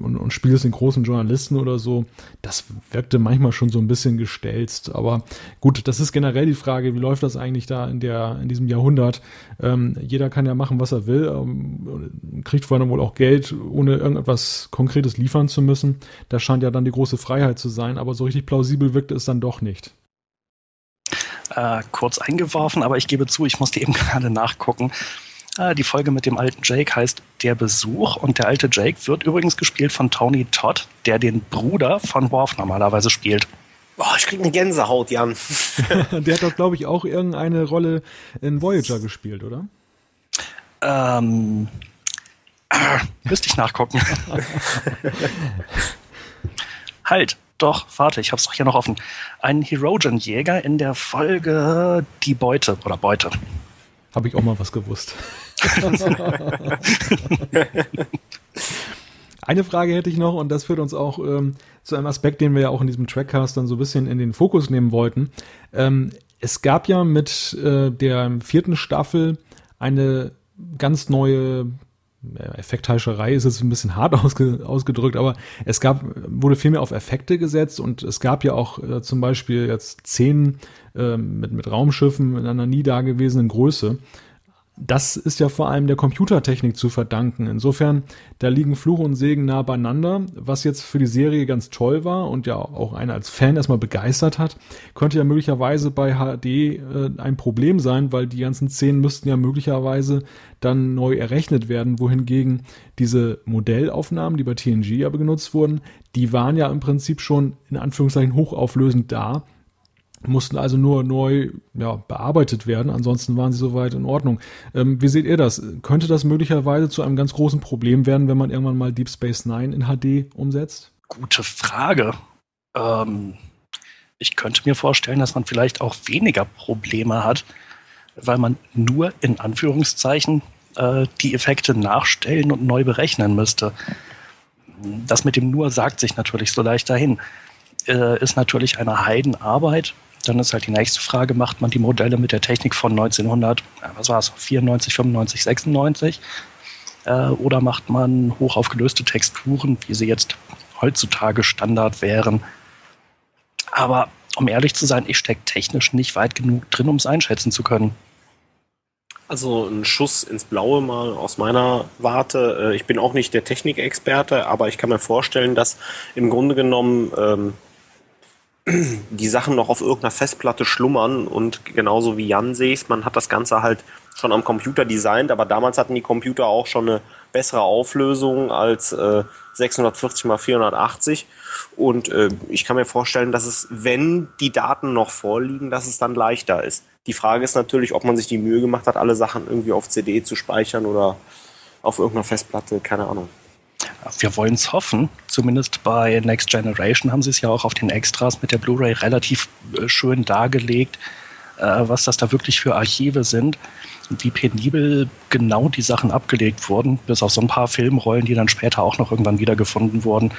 und, und spielst den großen Journalisten oder so, das wirkte manchmal schon so ein bisschen gestelzt. Aber gut, das ist generell die Frage, wie läuft das eigentlich da in, der, in diesem Jahrhundert? Ähm, jeder kann ja machen, was er will, ähm, kriegt vor allem wohl auch Geld, ohne irgendetwas Konkretes liefern zu müssen. Das scheint ja dann die große Freiheit zu sein, aber so richtig plausibel wirkte es dann doch nicht. Äh, kurz eingeworfen, aber ich gebe zu, ich musste eben gerade nachgucken. Äh, die Folge mit dem alten Jake heißt Der Besuch und der alte Jake wird übrigens gespielt von Tony Todd, der den Bruder von Worf normalerweise spielt. Boah, ich krieg eine Gänsehaut, Jan. der hat doch, glaube ich, auch irgendeine Rolle in Voyager gespielt, oder? Ähm, äh, müsste ich nachgucken. halt, doch, warte, ich hab's doch hier noch offen. Ein Herogen-Jäger in der Folge Die Beute oder Beute. Habe ich auch mal was gewusst. Eine Frage hätte ich noch und das führt uns auch ähm, zu einem Aspekt, den wir ja auch in diesem Trackcast dann so ein bisschen in den Fokus nehmen wollten. Ähm, es gab ja mit äh, der vierten Staffel eine ganz neue Effektheischerei ist jetzt ein bisschen hart ausge, ausgedrückt, aber es gab, wurde viel mehr auf Effekte gesetzt und es gab ja auch äh, zum Beispiel jetzt Szenen äh, mit, mit Raumschiffen in einer nie dagewesenen Größe das ist ja vor allem der Computertechnik zu verdanken. Insofern, da liegen Fluch und Segen nah beieinander. Was jetzt für die Serie ganz toll war und ja auch einen als Fan erstmal begeistert hat, könnte ja möglicherweise bei HD äh, ein Problem sein, weil die ganzen Szenen müssten ja möglicherweise dann neu errechnet werden, wohingegen diese Modellaufnahmen, die bei TNG aber genutzt wurden, die waren ja im Prinzip schon in Anführungszeichen hochauflösend da mussten also nur neu ja, bearbeitet werden. Ansonsten waren sie soweit in Ordnung. Ähm, wie seht ihr das? Könnte das möglicherweise zu einem ganz großen Problem werden, wenn man irgendwann mal Deep Space Nine in HD umsetzt? Gute Frage. Ähm, ich könnte mir vorstellen, dass man vielleicht auch weniger Probleme hat, weil man nur in Anführungszeichen äh, die Effekte nachstellen und neu berechnen müsste. Das mit dem nur sagt sich natürlich so leicht dahin. Äh, ist natürlich eine Heidenarbeit dann ist halt die nächste Frage, macht man die Modelle mit der Technik von 1900, was war es, 94, 95, 96? Äh, oder macht man hochaufgelöste Texturen, wie sie jetzt heutzutage Standard wären? Aber um ehrlich zu sein, ich stecke technisch nicht weit genug drin, um es einschätzen zu können. Also ein Schuss ins Blaue mal aus meiner Warte. Äh, ich bin auch nicht der Technikexperte, aber ich kann mir vorstellen, dass im Grunde genommen ähm, die Sachen noch auf irgendeiner Festplatte schlummern und genauso wie Jan sehe man hat das Ganze halt schon am Computer designt, aber damals hatten die Computer auch schon eine bessere Auflösung als äh, 640 x 480 und äh, ich kann mir vorstellen, dass es, wenn die Daten noch vorliegen, dass es dann leichter ist. Die Frage ist natürlich, ob man sich die Mühe gemacht hat, alle Sachen irgendwie auf CD zu speichern oder auf irgendeiner Festplatte, keine Ahnung. Wir wollen es hoffen. Zumindest bei Next Generation haben sie es ja auch auf den Extras mit der Blu-ray relativ äh, schön dargelegt, äh, was das da wirklich für Archive sind und wie penibel genau die Sachen abgelegt wurden, bis auf so ein paar Filmrollen, die dann später auch noch irgendwann wiedergefunden wurden.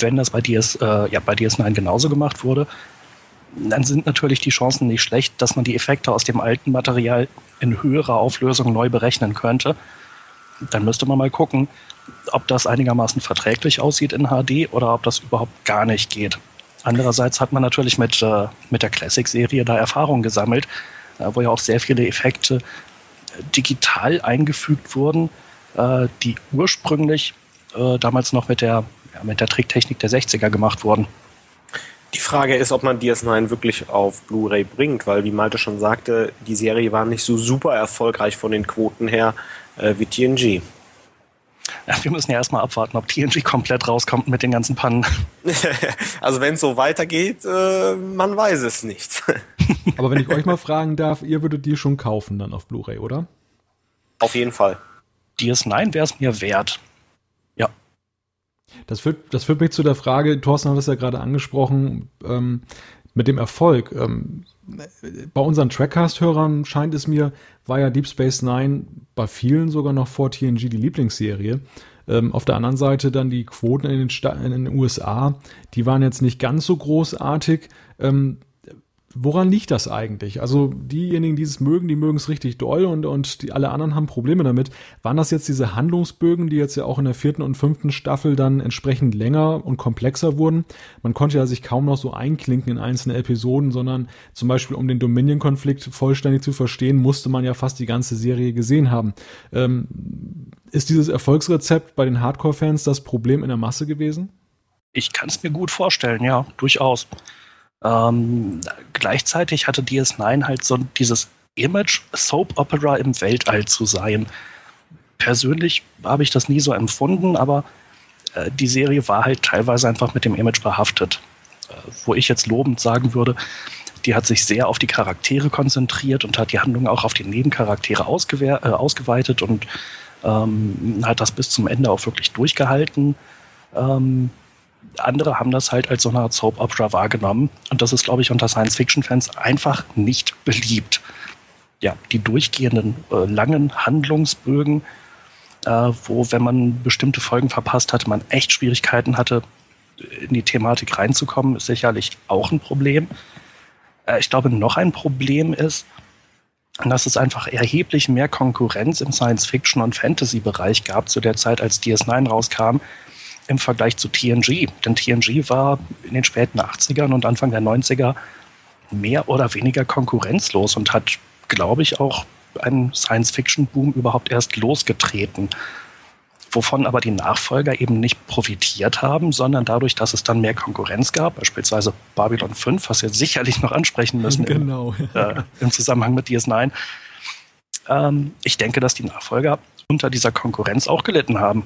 wenn das bei, DS, äh, ja, bei DS9 genauso gemacht wurde, dann sind natürlich die Chancen nicht schlecht, dass man die Effekte aus dem alten Material in höherer Auflösung neu berechnen könnte. Dann müsste man mal gucken, ob das einigermaßen verträglich aussieht in HD oder ob das überhaupt gar nicht geht. Andererseits hat man natürlich mit, äh, mit der Classic-Serie da Erfahrung gesammelt, äh, wo ja auch sehr viele Effekte äh, digital eingefügt wurden, äh, die ursprünglich äh, damals noch mit der, ja, mit der Tricktechnik der 60er gemacht wurden. Die Frage ist, ob man DS9 wirklich auf Blu-ray bringt, weil, wie Malte schon sagte, die Serie war nicht so super erfolgreich von den Quoten her äh, wie TNG. Ja, wir müssen ja erstmal abwarten, ob TNG komplett rauskommt mit den ganzen Pannen. also wenn es so weitergeht, äh, man weiß es nicht. Aber wenn ich euch mal fragen darf, ihr würdet die schon kaufen dann auf Blu-ray, oder? Auf jeden Fall. DS9 wäre es mir wert. Ja. Das führt, das führt mich zu der Frage, Thorsten hat es ja gerade angesprochen, ähm, mit dem Erfolg. Ähm, bei unseren Trackcast-Hörern scheint es mir, war ja Deep Space Nine bei vielen sogar noch vor TNG die Lieblingsserie. Ähm, auf der anderen Seite dann die Quoten in den, Sta in den USA, die waren jetzt nicht ganz so großartig. Ähm, Woran liegt das eigentlich? Also diejenigen, die es mögen, die mögen es richtig doll und, und die, alle anderen haben Probleme damit. Waren das jetzt diese Handlungsbögen, die jetzt ja auch in der vierten und fünften Staffel dann entsprechend länger und komplexer wurden? Man konnte ja sich kaum noch so einklinken in einzelne Episoden, sondern zum Beispiel um den Dominion-Konflikt vollständig zu verstehen, musste man ja fast die ganze Serie gesehen haben. Ähm, ist dieses Erfolgsrezept bei den Hardcore-Fans das Problem in der Masse gewesen? Ich kann es mir gut vorstellen, ja, durchaus. Ähm, gleichzeitig hatte DS9 halt so dieses Image, Soap Opera im Weltall zu sein. Persönlich habe ich das nie so empfunden, aber äh, die Serie war halt teilweise einfach mit dem Image behaftet. Äh, wo ich jetzt lobend sagen würde, die hat sich sehr auf die Charaktere konzentriert und hat die Handlung auch auf die Nebencharaktere äh, ausgeweitet und ähm, hat das bis zum Ende auch wirklich durchgehalten. Ähm, andere haben das halt als so eine Art Soap Opera wahrgenommen. Und das ist, glaube ich, unter Science-Fiction-Fans einfach nicht beliebt. Ja, die durchgehenden äh, langen Handlungsbögen, äh, wo, wenn man bestimmte Folgen verpasst hatte, man echt Schwierigkeiten hatte, in die Thematik reinzukommen, ist sicherlich auch ein Problem. Äh, ich glaube, noch ein Problem ist, dass es einfach erheblich mehr Konkurrenz im Science-Fiction- und Fantasy-Bereich gab zu der Zeit, als DS9 rauskam, im Vergleich zu TNG. Denn TNG war in den späten 80ern und Anfang der 90er mehr oder weniger konkurrenzlos und hat, glaube ich, auch einen Science-Fiction-Boom überhaupt erst losgetreten. Wovon aber die Nachfolger eben nicht profitiert haben, sondern dadurch, dass es dann mehr Konkurrenz gab, beispielsweise Babylon 5, was wir sicherlich noch ansprechen müssen genau. im, äh, im Zusammenhang mit DS9. Ähm, ich denke, dass die Nachfolger unter dieser Konkurrenz auch gelitten haben.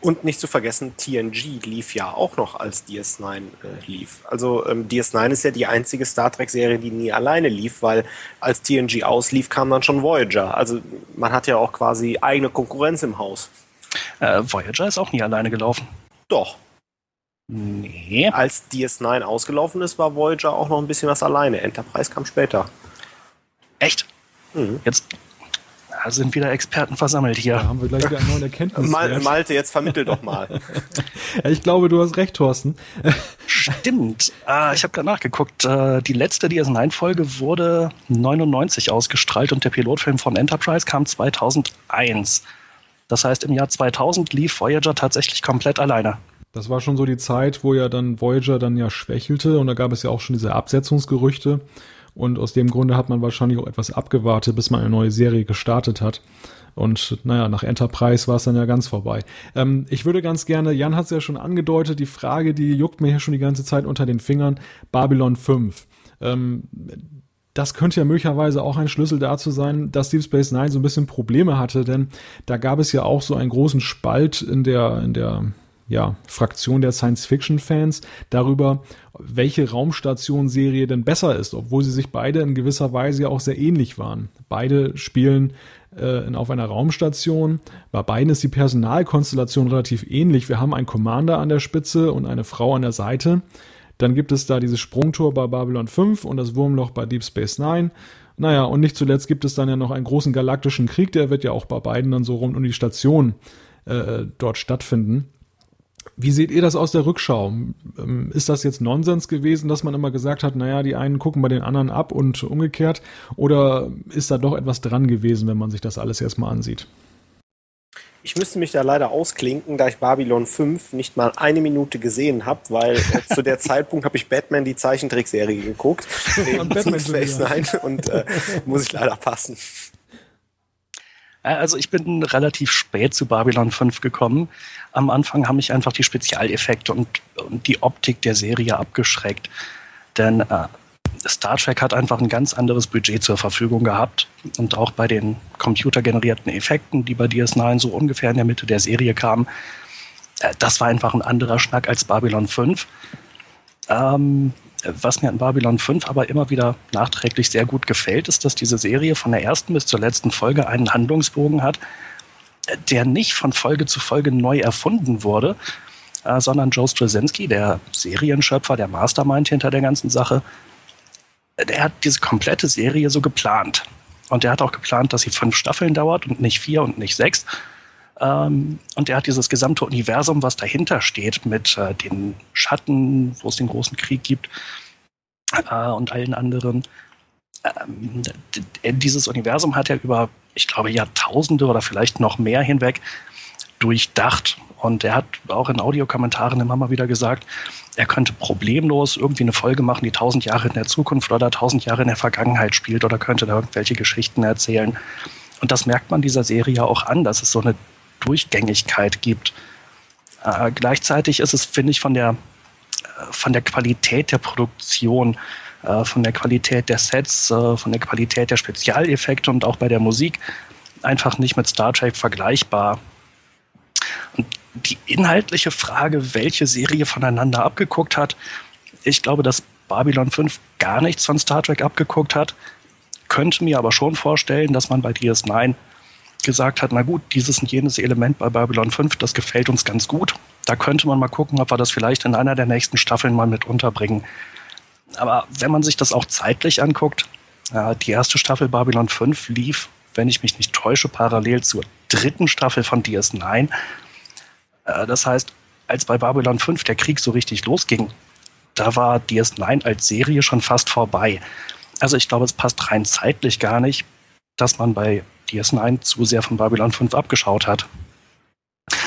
Und nicht zu vergessen, TNG lief ja auch noch als DS9 äh, lief. Also ähm, DS9 ist ja die einzige Star Trek-Serie, die nie alleine lief, weil als TNG auslief, kam dann schon Voyager. Also man hat ja auch quasi eigene Konkurrenz im Haus. Äh, Voyager ist auch nie alleine gelaufen. Doch. Nee. Als DS9 ausgelaufen ist, war Voyager auch noch ein bisschen was alleine. Enterprise kam später. Echt? Mhm. Jetzt da sind wieder Experten versammelt hier. Da haben wir gleich wieder einen neuen Erkenntnis. Mal, Malte, jetzt vermittel doch mal. ja, ich glaube, du hast recht, Thorsten. Stimmt. Ah, ich habe gerade nachgeguckt. Äh, die letzte DS9-Folge wurde 99 ausgestrahlt und der Pilotfilm von Enterprise kam 2001. Das heißt, im Jahr 2000 lief Voyager tatsächlich komplett alleine. Das war schon so die Zeit, wo ja dann Voyager dann ja schwächelte und da gab es ja auch schon diese Absetzungsgerüchte. Und aus dem Grunde hat man wahrscheinlich auch etwas abgewartet, bis man eine neue Serie gestartet hat. Und naja, nach Enterprise war es dann ja ganz vorbei. Ähm, ich würde ganz gerne, Jan hat es ja schon angedeutet, die Frage, die juckt mir hier schon die ganze Zeit unter den Fingern, Babylon 5. Ähm, das könnte ja möglicherweise auch ein Schlüssel dazu sein, dass Deep Space Nine so ein bisschen Probleme hatte, denn da gab es ja auch so einen großen Spalt in der, in der ja, Fraktion der Science-Fiction-Fans darüber, welche Raumstation-Serie denn besser ist, obwohl sie sich beide in gewisser Weise ja auch sehr ähnlich waren. Beide spielen äh, auf einer Raumstation. Bei beiden ist die Personalkonstellation relativ ähnlich. Wir haben einen Commander an der Spitze und eine Frau an der Seite. Dann gibt es da dieses Sprungtor bei Babylon 5 und das Wurmloch bei Deep Space Nine. Naja, und nicht zuletzt gibt es dann ja noch einen großen galaktischen Krieg, der wird ja auch bei beiden dann so rund um die Station äh, dort stattfinden. Wie seht ihr das aus der Rückschau? Ähm, ist das jetzt Nonsens gewesen, dass man immer gesagt hat, naja, die einen gucken bei den anderen ab und umgekehrt? Oder ist da doch etwas dran gewesen, wenn man sich das alles erstmal ansieht? Ich müsste mich da leider ausklinken, da ich Babylon 5 nicht mal eine Minute gesehen habe, weil äh, zu der Zeitpunkt habe ich Batman die Zeichentrickserie geguckt. und Batman Nine und äh, muss ich leider passen. Äh, also ich bin relativ spät zu Babylon 5 gekommen. Am Anfang haben mich einfach die Spezialeffekte und, und die Optik der Serie abgeschreckt. Denn äh, Star Trek hat einfach ein ganz anderes Budget zur Verfügung gehabt. Und auch bei den computergenerierten Effekten, die bei DS9 so ungefähr in der Mitte der Serie kamen, äh, das war einfach ein anderer Schnack als Babylon 5. Ähm, was mir an Babylon 5 aber immer wieder nachträglich sehr gut gefällt, ist, dass diese Serie von der ersten bis zur letzten Folge einen Handlungsbogen hat, der nicht von Folge zu Folge neu erfunden wurde, äh, sondern Joe Straczynski, der Serienschöpfer, der Mastermind hinter der ganzen Sache, der hat diese komplette Serie so geplant. Und der hat auch geplant, dass sie fünf Staffeln dauert und nicht vier und nicht sechs. Ähm, und er hat dieses gesamte Universum, was dahinter steht, mit äh, den Schatten, wo es den großen Krieg gibt äh, und allen anderen. Ähm, dieses Universum hat er über, ich glaube, Jahrtausende oder vielleicht noch mehr hinweg durchdacht. Und er hat auch in Audiokommentaren immer mal wieder gesagt, er könnte problemlos irgendwie eine Folge machen, die tausend Jahre in der Zukunft oder tausend Jahre in der Vergangenheit spielt oder könnte da irgendwelche Geschichten erzählen. Und das merkt man dieser Serie auch an, dass es so eine Durchgängigkeit gibt. Äh, gleichzeitig ist es, finde ich, von der, äh, von der Qualität der Produktion, äh, von der Qualität der Sets, äh, von der Qualität der Spezialeffekte und auch bei der Musik einfach nicht mit Star Trek vergleichbar. Und die inhaltliche Frage, welche Serie voneinander abgeguckt hat, ich glaube, dass Babylon 5 gar nichts von Star Trek abgeguckt hat, könnte mir aber schon vorstellen, dass man bei DS9 gesagt hat, na gut, dieses und jenes Element bei Babylon 5, das gefällt uns ganz gut. Da könnte man mal gucken, ob wir das vielleicht in einer der nächsten Staffeln mal mit unterbringen. Aber wenn man sich das auch zeitlich anguckt, die erste Staffel Babylon 5 lief, wenn ich mich nicht täusche, parallel zur dritten Staffel von DS9. Äh, das heißt, als bei Babylon 5 der Krieg so richtig losging, da war DS9 als Serie schon fast vorbei. Also ich glaube, es passt rein zeitlich gar nicht, dass man bei DS9 zu sehr von Babylon 5 abgeschaut hat.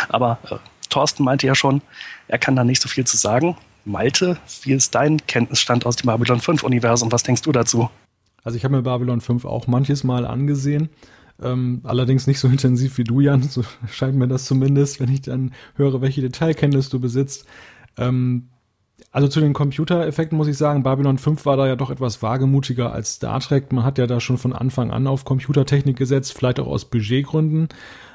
Aber äh, Thorsten meinte ja schon, er kann da nicht so viel zu sagen. Malte, wie ist dein Kenntnisstand aus dem Babylon 5-Universum? Was denkst du dazu? Also ich habe mir Babylon 5 auch manches Mal angesehen. Ähm, allerdings nicht so intensiv wie du, Jan. So scheint mir das zumindest, wenn ich dann höre, welche Detailkenntnis du besitzt. Ähm, also zu den Computereffekten muss ich sagen, Babylon 5 war da ja doch etwas wagemutiger als Star Trek. Man hat ja da schon von Anfang an auf Computertechnik gesetzt, vielleicht auch aus Budgetgründen.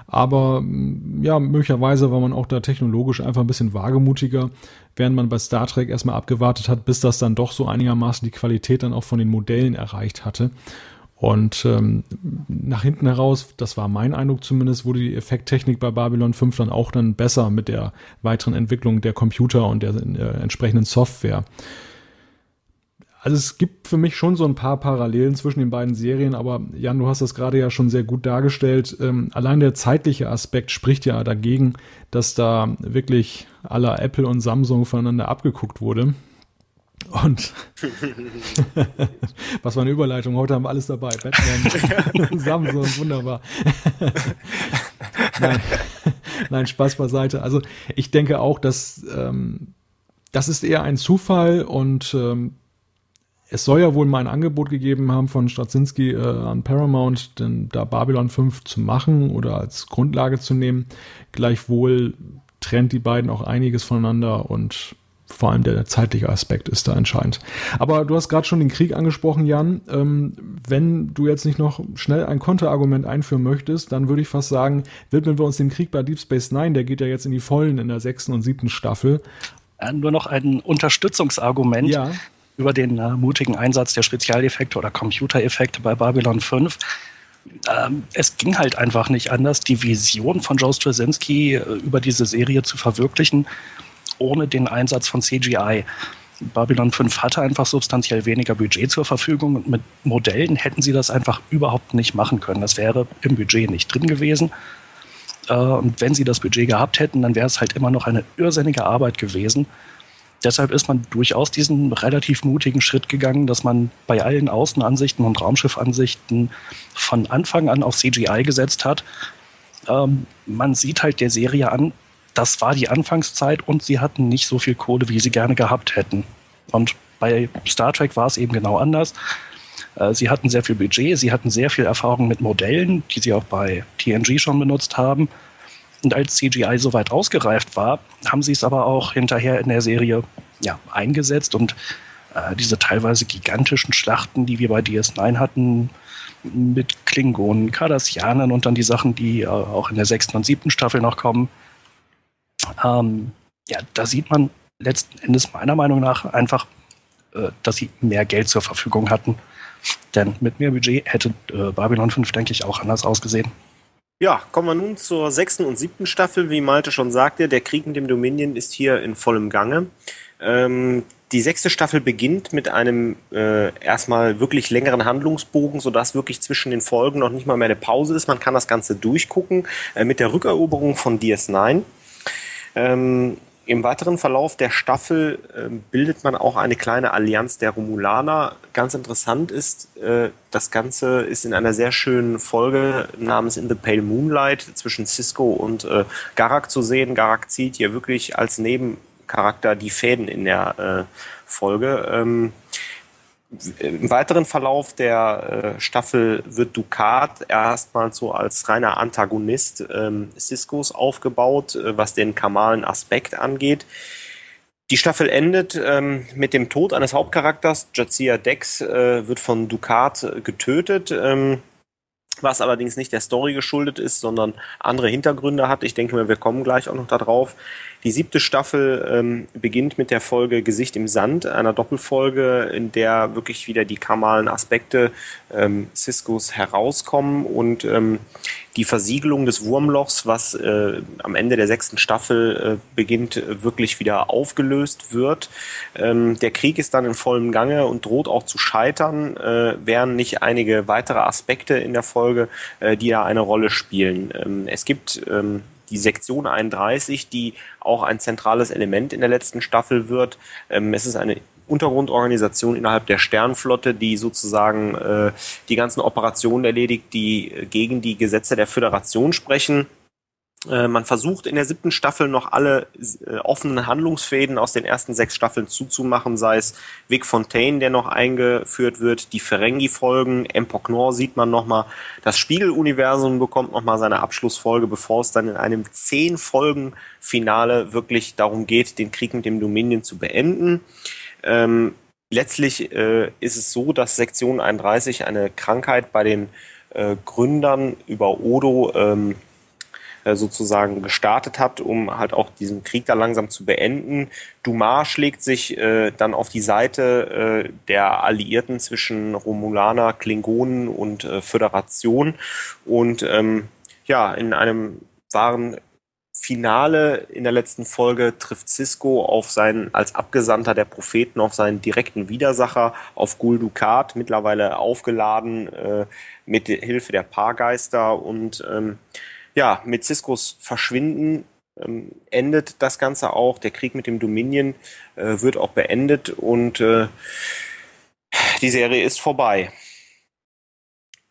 Aber mm, ja, möglicherweise war man auch da technologisch einfach ein bisschen wagemutiger, während man bei Star Trek erstmal abgewartet hat, bis das dann doch so einigermaßen die Qualität dann auch von den Modellen erreicht hatte. Und ähm, nach hinten heraus, das war mein Eindruck zumindest, wurde die Effekttechnik bei Babylon 5 dann auch dann besser mit der weiteren Entwicklung der Computer und der äh, entsprechenden Software. Also es gibt für mich schon so ein paar Parallelen zwischen den beiden Serien, aber Jan, du hast das gerade ja schon sehr gut dargestellt. Ähm, allein der zeitliche Aspekt spricht ja dagegen, dass da wirklich aller Apple und Samsung voneinander abgeguckt wurde. Und was war eine Überleitung? Heute haben wir alles dabei. Batman, Samsung, wunderbar. Nein. Nein, Spaß beiseite. Also ich denke auch, dass ähm, das ist eher ein Zufall und ähm, es soll ja wohl mal ein Angebot gegeben haben von Straczynski äh, an Paramount, denn da Babylon 5 zu machen oder als Grundlage zu nehmen. Gleichwohl trennt die beiden auch einiges voneinander und vor allem der zeitliche Aspekt ist da entscheidend. Aber du hast gerade schon den Krieg angesprochen, Jan. Ähm, wenn du jetzt nicht noch schnell ein Konterargument einführen möchtest, dann würde ich fast sagen, widmen wir uns dem Krieg bei Deep Space Nine. Der geht ja jetzt in die Vollen in der sechsten und siebten Staffel. Äh, nur noch ein Unterstützungsargument ja. über den äh, mutigen Einsatz der Spezialeffekte oder Computereffekte bei Babylon 5 ähm, es ging halt einfach nicht anders, die Vision von Joe Straczynski äh, über diese Serie zu verwirklichen ohne den Einsatz von CGI. Babylon 5 hatte einfach substanziell weniger Budget zur Verfügung und mit Modellen hätten sie das einfach überhaupt nicht machen können. Das wäre im Budget nicht drin gewesen. Äh, und wenn sie das Budget gehabt hätten, dann wäre es halt immer noch eine irrsinnige Arbeit gewesen. Deshalb ist man durchaus diesen relativ mutigen Schritt gegangen, dass man bei allen Außenansichten und Raumschiffansichten von Anfang an auf CGI gesetzt hat. Ähm, man sieht halt der Serie an, das war die Anfangszeit und sie hatten nicht so viel Kohle, wie sie gerne gehabt hätten. Und bei Star Trek war es eben genau anders. Äh, sie hatten sehr viel Budget, sie hatten sehr viel Erfahrung mit Modellen, die sie auch bei TNG schon benutzt haben. Und als CGI so weit ausgereift war, haben sie es aber auch hinterher in der Serie ja, eingesetzt und äh, diese teilweise gigantischen Schlachten, die wir bei DS9 hatten, mit Klingonen, Cardassianern und dann die Sachen, die äh, auch in der sechsten und siebten Staffel noch kommen. Ähm, ja, da sieht man letzten Endes meiner Meinung nach einfach, äh, dass sie mehr Geld zur Verfügung hatten. Denn mit mehr Budget hätte äh, Babylon 5, denke ich, auch anders ausgesehen. Ja, kommen wir nun zur sechsten und siebten Staffel. Wie Malte schon sagte, der Krieg mit dem Dominion ist hier in vollem Gange. Ähm, die sechste Staffel beginnt mit einem äh, erstmal wirklich längeren Handlungsbogen, sodass wirklich zwischen den Folgen noch nicht mal mehr eine Pause ist. Man kann das Ganze durchgucken äh, mit der Rückeroberung von DS9. Ähm, im weiteren Verlauf der Staffel äh, bildet man auch eine kleine Allianz der Romulaner. Ganz interessant ist, äh, das Ganze ist in einer sehr schönen Folge namens In the Pale Moonlight zwischen Cisco und äh, Garak zu sehen. Garak zieht hier wirklich als Nebencharakter die Fäden in der äh, Folge. Ähm, im weiteren Verlauf der äh, Staffel wird Ducat erstmal so als reiner Antagonist ähm, Ciscos aufgebaut, äh, was den kamalen Aspekt angeht. Die Staffel endet ähm, mit dem Tod eines Hauptcharakters. Jazia Dex äh, wird von Ducat getötet. Ähm, was allerdings nicht der Story geschuldet ist, sondern andere Hintergründe hat. Ich denke mal, wir kommen gleich auch noch darauf. Die siebte Staffel ähm, beginnt mit der Folge Gesicht im Sand, einer Doppelfolge, in der wirklich wieder die kamalen Aspekte ähm, Ciscos herauskommen und ähm, die Versiegelung des Wurmlochs, was äh, am Ende der sechsten Staffel äh, beginnt, wirklich wieder aufgelöst wird. Ähm, der Krieg ist dann in vollem Gange und droht auch zu scheitern, äh, wären nicht einige weitere Aspekte in der Folge, äh, die da eine Rolle spielen. Ähm, es gibt ähm, die Sektion 31, die auch ein zentrales Element in der letzten Staffel wird. Ähm, es ist eine Untergrundorganisation innerhalb der Sternflotte, die sozusagen äh, die ganzen Operationen erledigt, die äh, gegen die Gesetze der Föderation sprechen. Äh, man versucht in der siebten Staffel noch alle äh, offenen Handlungsfäden aus den ersten sechs Staffeln zuzumachen, sei es Vic Fontaine, der noch eingeführt wird, die Ferengi-Folgen, Empok Nor sieht man nochmal, das Spiegeluniversum bekommt nochmal seine Abschlussfolge, bevor es dann in einem zehn Folgen Finale wirklich darum geht, den Krieg mit dem Dominion zu beenden. Ähm, letztlich äh, ist es so, dass Sektion 31 eine Krankheit bei den äh, Gründern über Odo ähm, äh, sozusagen gestartet hat, um halt auch diesen Krieg da langsam zu beenden. Dumar schlägt sich äh, dann auf die Seite äh, der Alliierten zwischen Romulaner, Klingonen und äh, Föderation und ähm, ja, in einem wahren Finale in der letzten Folge trifft Cisco auf seinen, als Abgesandter der Propheten, auf seinen direkten Widersacher, auf Gul Dukat, mittlerweile aufgeladen äh, mit Hilfe der Paargeister und ähm, ja, mit Ciscos Verschwinden ähm, endet das Ganze auch. Der Krieg mit dem Dominion äh, wird auch beendet und äh, die Serie ist vorbei.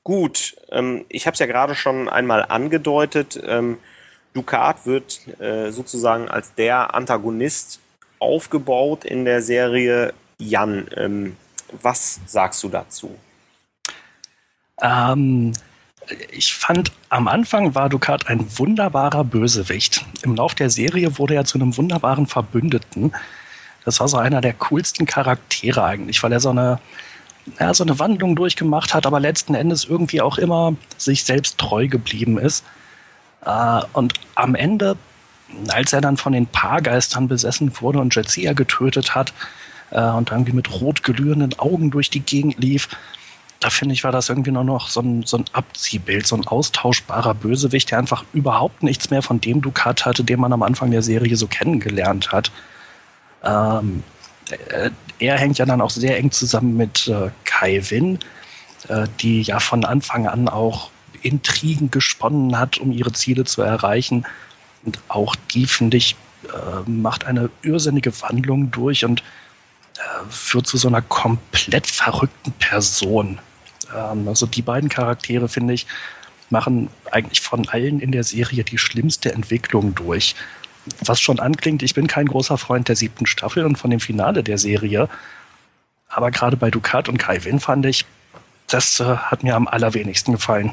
Gut, ähm, ich habe es ja gerade schon einmal angedeutet. Ähm, Ducat wird äh, sozusagen als der Antagonist aufgebaut in der Serie. Jan, ähm, was sagst du dazu? Ähm, ich fand, am Anfang war Ducat ein wunderbarer Bösewicht. Im Lauf der Serie wurde er zu einem wunderbaren Verbündeten. Das war so einer der coolsten Charaktere eigentlich, weil er so eine, ja, so eine Wandlung durchgemacht hat, aber letzten Endes irgendwie auch immer sich selbst treu geblieben ist. Äh, und am Ende, als er dann von den Paargeistern besessen wurde und Jetsia getötet hat äh, und irgendwie mit rot glühenden Augen durch die Gegend lief, da finde ich, war das irgendwie nur noch so ein, so ein Abziehbild, so ein austauschbarer Bösewicht, der einfach überhaupt nichts mehr von dem Ducat hatte, den man am Anfang der Serie so kennengelernt hat. Ähm, äh, er hängt ja dann auch sehr eng zusammen mit äh, Kai Win, äh, die ja von Anfang an auch Intrigen gesponnen hat, um ihre Ziele zu erreichen. Und auch die, finde ich, äh, macht eine irrsinnige Wandlung durch und äh, führt zu so einer komplett verrückten Person. Ähm, also die beiden Charaktere, finde ich, machen eigentlich von allen in der Serie die schlimmste Entwicklung durch. Was schon anklingt, ich bin kein großer Freund der siebten Staffel und von dem Finale der Serie. Aber gerade bei Ducat und Kai Win fand ich, das äh, hat mir am allerwenigsten gefallen.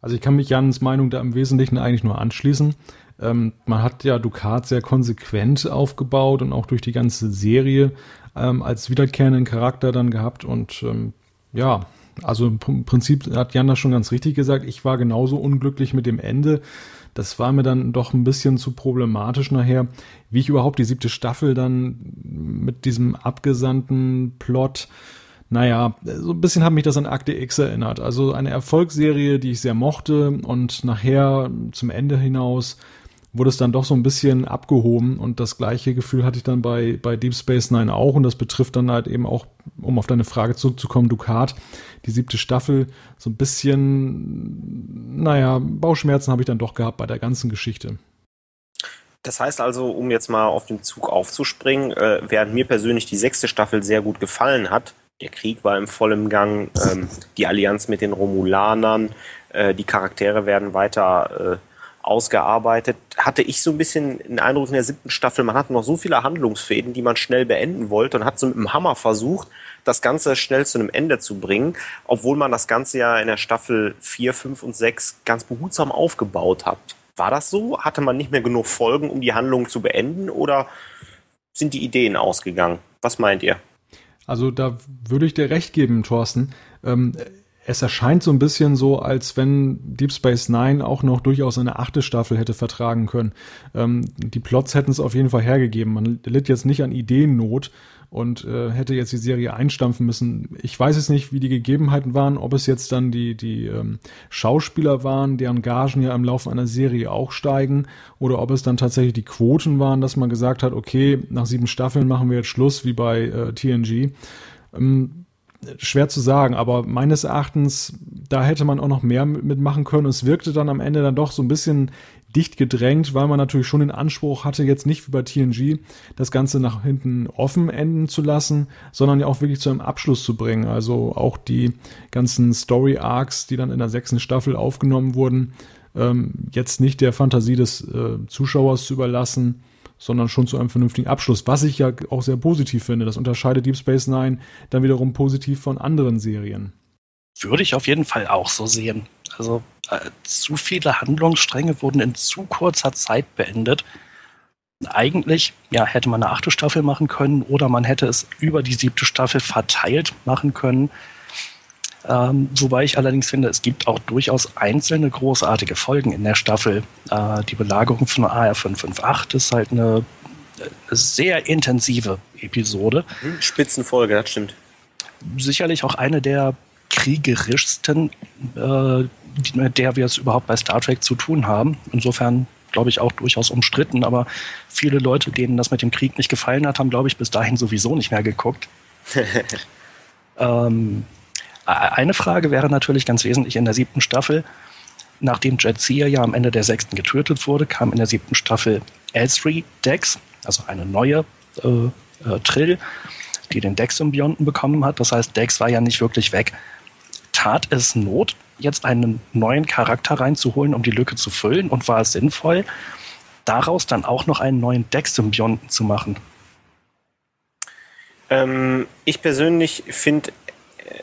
Also ich kann mich Jans Meinung da im Wesentlichen eigentlich nur anschließen. Ähm, man hat ja Ducat sehr konsequent aufgebaut und auch durch die ganze Serie ähm, als wiederkehrenden Charakter dann gehabt und ähm, ja, also im Prinzip hat Jan das schon ganz richtig gesagt. Ich war genauso unglücklich mit dem Ende. Das war mir dann doch ein bisschen zu problematisch nachher, wie ich überhaupt die siebte Staffel dann mit diesem abgesandten Plot naja, so ein bisschen hat mich das an Akte X erinnert. Also eine Erfolgsserie, die ich sehr mochte und nachher zum Ende hinaus wurde es dann doch so ein bisschen abgehoben und das gleiche Gefühl hatte ich dann bei, bei Deep Space Nine auch und das betrifft dann halt eben auch, um auf deine Frage zurückzukommen, Ducat, die siebte Staffel, so ein bisschen, naja, Bauchschmerzen habe ich dann doch gehabt bei der ganzen Geschichte. Das heißt also, um jetzt mal auf den Zug aufzuspringen, äh, während mir persönlich die sechste Staffel sehr gut gefallen hat, der Krieg war im vollen Gang, ähm, die Allianz mit den Romulanern, äh, die Charaktere werden weiter äh, ausgearbeitet, hatte ich so ein bisschen den Eindruck in der siebten Staffel, man hat noch so viele Handlungsfäden, die man schnell beenden wollte und hat so mit dem Hammer versucht, das Ganze schnell zu einem Ende zu bringen, obwohl man das Ganze ja in der Staffel 4, 5 und 6 ganz behutsam aufgebaut hat. War das so? Hatte man nicht mehr genug Folgen, um die Handlung zu beenden oder sind die Ideen ausgegangen? Was meint ihr? Also da würde ich dir recht geben, Thorsten. Ähm, es erscheint so ein bisschen so, als wenn Deep Space Nine auch noch durchaus eine achte Staffel hätte vertragen können. Ähm, die Plots hätten es auf jeden Fall hergegeben. Man litt jetzt nicht an Ideennot und äh, hätte jetzt die Serie einstampfen müssen. Ich weiß jetzt nicht, wie die Gegebenheiten waren, ob es jetzt dann die, die ähm, Schauspieler waren, deren Gagen ja im Laufe einer Serie auch steigen, oder ob es dann tatsächlich die Quoten waren, dass man gesagt hat, okay, nach sieben Staffeln machen wir jetzt Schluss, wie bei äh, TNG. Ähm, schwer zu sagen, aber meines Erachtens, da hätte man auch noch mehr mitmachen können. Es wirkte dann am Ende dann doch so ein bisschen dicht gedrängt, weil man natürlich schon den Anspruch hatte, jetzt nicht wie bei TNG das Ganze nach hinten offen enden zu lassen, sondern ja auch wirklich zu einem Abschluss zu bringen. Also auch die ganzen Story Arcs, die dann in der sechsten Staffel aufgenommen wurden, ähm, jetzt nicht der Fantasie des äh, Zuschauers zu überlassen, sondern schon zu einem vernünftigen Abschluss, was ich ja auch sehr positiv finde. Das unterscheidet Deep Space Nine dann wiederum positiv von anderen Serien. Würde ich auf jeden Fall auch so sehen. Also äh, zu viele Handlungsstränge wurden in zu kurzer Zeit beendet. Eigentlich ja, hätte man eine achte Staffel machen können oder man hätte es über die siebte Staffel verteilt machen können. Ähm, wobei ich allerdings finde, es gibt auch durchaus einzelne großartige Folgen in der Staffel. Äh, die Belagerung von AR558 ist halt eine, eine sehr intensive Episode. Hm, Spitzenfolge, das stimmt. Sicherlich auch eine der kriegerischsten, äh, mit der wir es überhaupt bei Star Trek zu tun haben. Insofern glaube ich auch durchaus umstritten, aber viele Leute, denen das mit dem Krieg nicht gefallen hat, haben, glaube ich, bis dahin sowieso nicht mehr geguckt. ähm, eine Frage wäre natürlich ganz wesentlich in der siebten Staffel. Nachdem Jetseer ja am Ende der sechsten getötet wurde, kam in der siebten Staffel L3 Dex, also eine neue äh, äh, Trill, die den Dex-Symbionten bekommen hat. Das heißt, Dex war ja nicht wirklich weg. Tat es Not, jetzt einen neuen Charakter reinzuholen, um die Lücke zu füllen? Und war es sinnvoll, daraus dann auch noch einen neuen Dex-Symbionten zu machen? Ähm, ich persönlich finde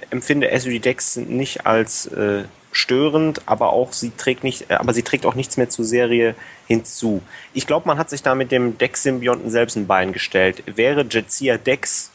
empfinde SUD Dex nicht als äh, störend, aber auch sie trägt nicht, äh, aber sie trägt auch nichts mehr zur Serie hinzu. Ich glaube, man hat sich da mit dem Dex-Symbionten selbst ein Bein gestellt. Wäre Jetsia Dex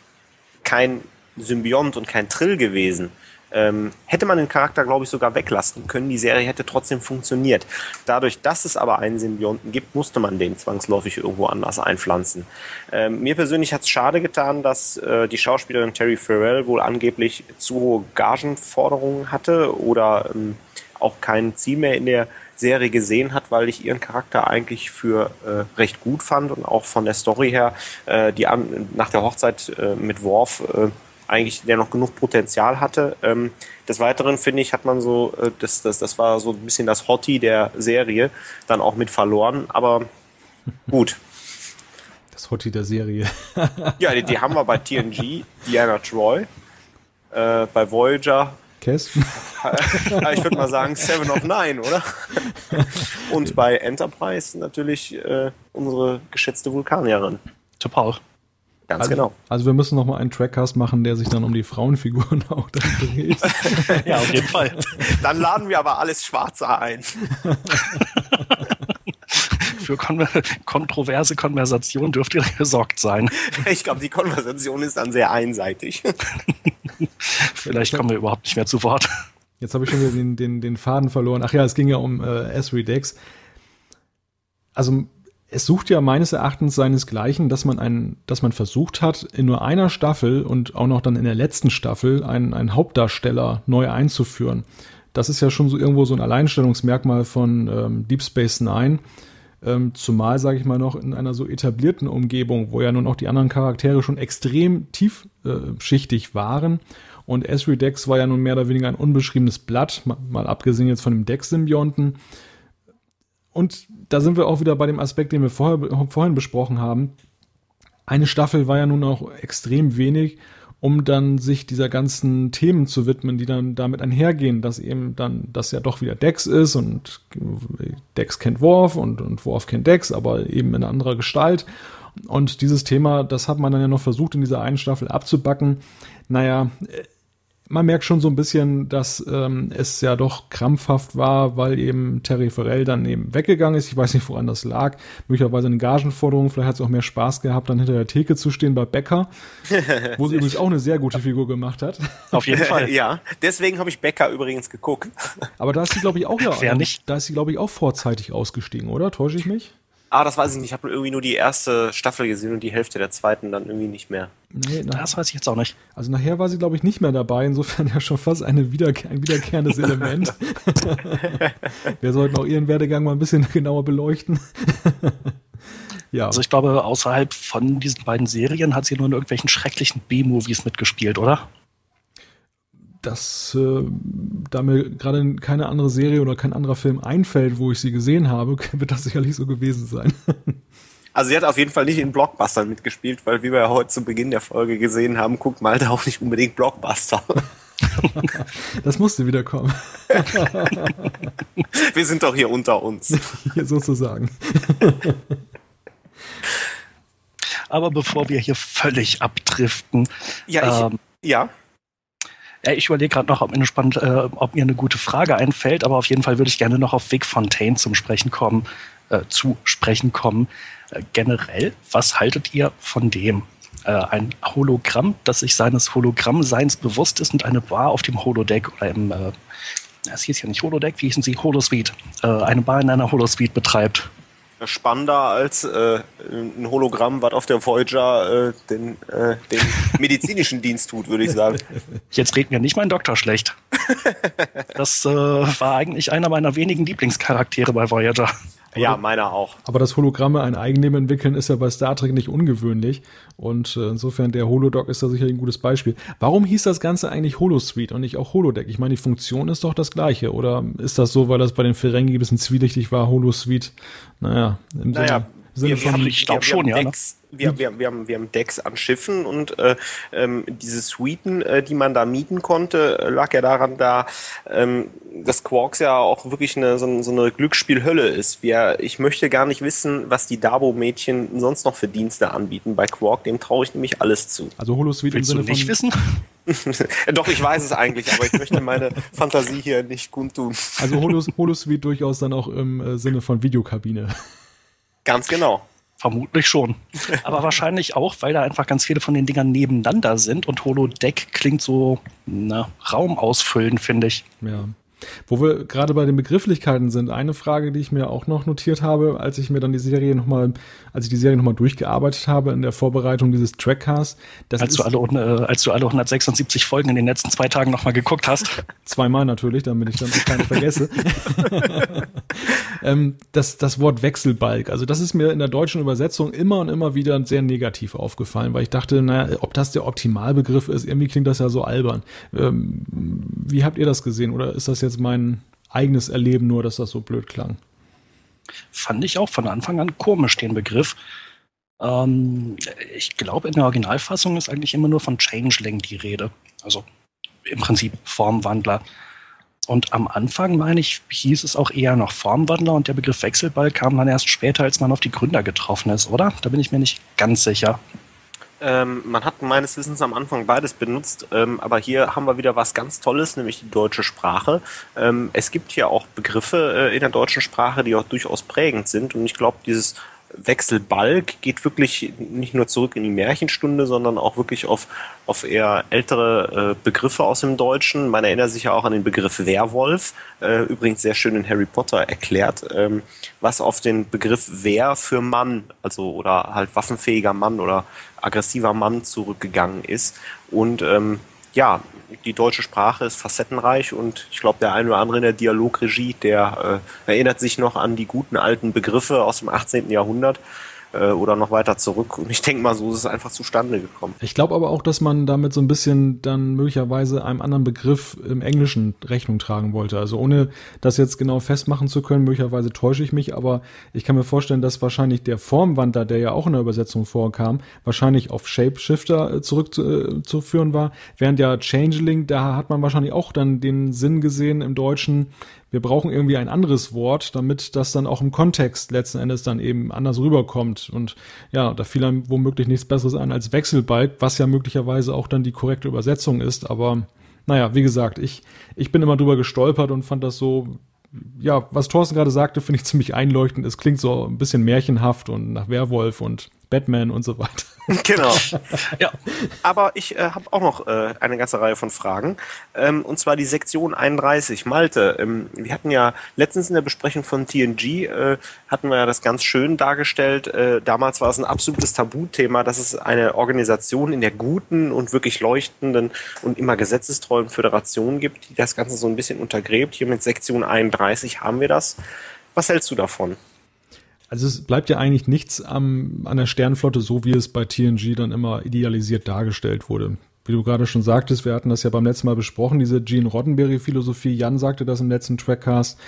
kein Symbiont und kein Trill gewesen, ähm, hätte man den Charakter, glaube ich, sogar weglassen können. Die Serie hätte trotzdem funktioniert. Dadurch, dass es aber einen Symbionten gibt, musste man den zwangsläufig irgendwo anders einpflanzen. Ähm, mir persönlich hat es schade getan, dass äh, die Schauspielerin Terry Farrell wohl angeblich zu hohe Gagenforderungen hatte oder ähm, auch kein Ziel mehr in der Serie gesehen hat, weil ich ihren Charakter eigentlich für äh, recht gut fand und auch von der Story her, äh, die an, nach der Hochzeit äh, mit Worf äh, eigentlich, der noch genug Potenzial hatte. Ähm, des Weiteren finde ich, hat man so, äh, das, das, das war so ein bisschen das Hottie der Serie, dann auch mit verloren, aber gut. Das Hottie der Serie. ja, die, die, haben wir bei TNG, Diana Troy, äh, bei Voyager. Kess? ich würde mal sagen Seven of Nine, oder? Und bei Enterprise natürlich äh, unsere geschätzte Vulkanierin. Topal. Ganz also, genau. Also wir müssen noch mal einen Trackcast machen, der sich dann um die Frauenfiguren auch dann dreht. ja, auf jeden Fall. Dann laden wir aber alles Schwarze ein. Für kon kontroverse Konversation dürft ihr gesorgt sein. Ich glaube, die Konversation ist dann sehr einseitig. Vielleicht kommen wir überhaupt nicht mehr zu Wort. Jetzt habe ich schon wieder den, den, den Faden verloren. Ach ja, es ging ja um äh, S-Redex. Also es sucht ja meines Erachtens seinesgleichen, dass man einen, dass man versucht hat, in nur einer Staffel und auch noch dann in der letzten Staffel einen, einen Hauptdarsteller neu einzuführen. Das ist ja schon so irgendwo so ein Alleinstellungsmerkmal von ähm, Deep Space Nine. Ähm, zumal, sage ich mal, noch in einer so etablierten Umgebung, wo ja nun auch die anderen Charaktere schon extrem tiefschichtig äh, waren. Und Esri Dex war ja nun mehr oder weniger ein unbeschriebenes Blatt, mal, mal abgesehen jetzt von dem Dex-Symbionten. Und da sind wir auch wieder bei dem Aspekt, den wir vorher, vorhin besprochen haben. Eine Staffel war ja nun auch extrem wenig, um dann sich dieser ganzen Themen zu widmen, die dann damit einhergehen, dass eben dann das ja doch wieder Dex ist und Dex kennt Worf und, und Worf kennt Dex, aber eben in anderer Gestalt. Und dieses Thema, das hat man dann ja noch versucht, in dieser einen Staffel abzubacken. Naja, man merkt schon so ein bisschen, dass ähm, es ja doch krampfhaft war, weil eben Terry Farrell dann eben weggegangen ist. Ich weiß nicht, woran das lag. Möglicherweise eine Gagenforderung. Vielleicht hat es auch mehr Spaß gehabt, dann hinter der Theke zu stehen bei Becker, wo sie übrigens auch eine sehr gute Figur gemacht hat. Auf jeden Fall. ja, deswegen habe ich Becker übrigens geguckt. Aber da ist sie, glaube ich, auch ja. Nicht? Da ist sie, glaube ich, auch vorzeitig ausgestiegen, oder? Täusche ich mich? Ah, das weiß ich nicht. Ich habe irgendwie nur die erste Staffel gesehen und die Hälfte der zweiten dann irgendwie nicht mehr. Nee, das weiß ich jetzt auch nicht. Also nachher war sie, glaube ich, nicht mehr dabei. Insofern ja schon fast eine Wiederkehr ein wiederkehrendes Element. Wir sollten auch ihren Werdegang mal ein bisschen genauer beleuchten. ja. Also ich glaube, außerhalb von diesen beiden Serien hat sie nur in irgendwelchen schrecklichen B-Movies mitgespielt, oder? Dass äh, da mir gerade keine andere Serie oder kein anderer Film einfällt, wo ich sie gesehen habe, wird das sicherlich so gewesen sein. Also sie hat auf jeden Fall nicht in Blockbustern mitgespielt, weil wie wir ja heute zu Beginn der Folge gesehen haben, guckt Malte auch nicht unbedingt Blockbuster. Das musste wieder kommen. Wir sind doch hier unter uns. Hier sozusagen. Aber bevor wir hier völlig abdriften. Ja, ich, ähm, ja. Ja, ich überlege gerade noch, ob mir, spannend, äh, ob mir eine gute Frage einfällt, aber auf jeden Fall würde ich gerne noch auf Vic Fontaine zum Sprechen kommen, äh, zu sprechen kommen. Äh, generell, was haltet ihr von dem? Äh, ein Hologramm, das sich seines Hologrammseins bewusst ist und eine Bar auf dem Holodeck oder im, äh, es hieß ja nicht Holodeck, wie hießen sie? Holosuite, äh, eine Bar in einer Holosuite betreibt spannender als äh, ein Hologramm, was auf der Voyager äh, den, äh, den medizinischen Dienst tut, würde ich sagen. Jetzt redet mir nicht mein Doktor schlecht. Das äh, war eigentlich einer meiner wenigen Lieblingscharaktere bei Voyager. Ja, meiner auch. Aber das Hologramme ein Eigenleben entwickeln ist ja bei Star Trek nicht ungewöhnlich. Und äh, insofern der Holodoc ist da sicherlich ein gutes Beispiel. Warum hieß das Ganze eigentlich Holosuite und nicht auch Holodeck? Ich meine, die Funktion ist doch das gleiche. Oder ist das so, weil das bei den Ferengi ein bisschen zwielichtig war, Holosuite? Naja, im naja, Sinne, wir, wir haben, ich glaube schon, ja. Decks, ne? wir, wir, wir, haben, wir haben Decks an Schiffen und äh, ähm, diese Suiten, äh, die man da mieten konnte, äh, lag ja daran, da ähm, dass Quarks ja auch wirklich eine, so, so eine Glücksspielhölle ist. Wir, ich möchte gar nicht wissen, was die Dabo-Mädchen sonst noch für Dienste anbieten. Bei Quark, dem traue ich nämlich alles zu. Also Holosuite Willst im Sinne du nicht wissen? Doch, ich weiß es eigentlich, aber ich möchte meine Fantasie hier nicht kundtun. Also Holos, Holosuite durchaus dann auch im äh, Sinne von Videokabine. Ganz genau. Vermutlich schon. Aber wahrscheinlich auch, weil da einfach ganz viele von den Dingern nebeneinander sind und Holodeck klingt so na, Raum ausfüllen, finde ich. Ja. Wo wir gerade bei den Begrifflichkeiten sind, eine Frage, die ich mir auch noch notiert habe, als ich mir dann die Serie nochmal, als ich die Serie nochmal durchgearbeitet habe in der Vorbereitung dieses Trackcasts. als, du alle, äh, als du alle 176 Folgen in den letzten zwei Tagen nochmal geguckt hast. Zweimal natürlich, damit ich dann auch keine vergesse. ähm, das, das Wort Wechselbalg, also das ist mir in der deutschen Übersetzung immer und immer wieder sehr negativ aufgefallen, weil ich dachte, naja, ob das der Optimalbegriff ist, irgendwie klingt das ja so albern. Ähm, wie habt ihr das gesehen oder ist das jetzt mein eigenes Erleben nur, dass das so blöd klang? Fand ich auch von Anfang an komisch, den Begriff. Ähm, ich glaube, in der Originalfassung ist eigentlich immer nur von Changeling die Rede. Also im Prinzip Formwandler. Und am Anfang, meine ich, hieß es auch eher noch Formwandler und der Begriff Wechselball kam dann erst später, als man auf die Gründer getroffen ist, oder? Da bin ich mir nicht ganz sicher. Ähm, man hat meines Wissens am Anfang beides benutzt, ähm, aber hier haben wir wieder was ganz Tolles, nämlich die deutsche Sprache. Ähm, es gibt hier auch Begriffe äh, in der deutschen Sprache, die auch durchaus prägend sind und ich glaube, dieses Wechselbalg geht wirklich nicht nur zurück in die Märchenstunde, sondern auch wirklich auf, auf eher ältere äh, Begriffe aus dem Deutschen. Man erinnert sich ja auch an den Begriff Werwolf, äh, übrigens sehr schön in Harry Potter erklärt, ähm, was auf den Begriff Wehr für Mann, also oder halt waffenfähiger Mann oder aggressiver Mann zurückgegangen ist. Und ähm, ja, die deutsche Sprache ist facettenreich und ich glaube, der eine oder andere in der Dialogregie, der äh, erinnert sich noch an die guten alten Begriffe aus dem 18. Jahrhundert äh, oder noch weiter zurück. Und ich denke mal, so ist es einfach zustande gekommen. Ich glaube aber auch, dass man damit so ein bisschen dann möglicherweise einem anderen Begriff im Englischen Rechnung tragen wollte. Also ohne das jetzt genau festmachen zu können, möglicherweise täusche ich mich, aber ich kann mir vorstellen, dass wahrscheinlich der Formwandler, der ja auch in der Übersetzung vorkam, wahrscheinlich auf Shapeshifter äh, zurückzuführen war, während ja Changeling, da hat man wahrscheinlich auch dann den Sinn gesehen im Deutschen, wir brauchen irgendwie ein anderes Wort, damit das dann auch im Kontext letzten Endes dann eben anders rüberkommt. Und ja, da fiel einem womöglich nichts Besseres ein als Wechselbalg, was ja möglicherweise auch dann die korrekte Übersetzung ist. Aber naja, wie gesagt, ich, ich bin immer drüber gestolpert und fand das so, ja, was Thorsten gerade sagte, finde ich ziemlich einleuchtend. Es klingt so ein bisschen märchenhaft und nach Werwolf und Batman und so weiter. Genau. ja. Aber ich äh, habe auch noch äh, eine ganze Reihe von Fragen. Ähm, und zwar die Sektion 31. Malte, ähm, wir hatten ja letztens in der Besprechung von TNG, äh, hatten wir ja das ganz schön dargestellt. Äh, damals war es ein absolutes Tabuthema, dass es eine Organisation in der guten und wirklich leuchtenden und immer gesetzestreuen Föderation gibt, die das Ganze so ein bisschen untergräbt. Hier mit Sektion 31 haben wir das. Was hältst du davon? Also es bleibt ja eigentlich nichts am, an der Sternflotte, so wie es bei TNG dann immer idealisiert dargestellt wurde. Wie du gerade schon sagtest, wir hatten das ja beim letzten Mal besprochen, diese Gene Roddenberry-Philosophie. Jan sagte das im letzten Trackcast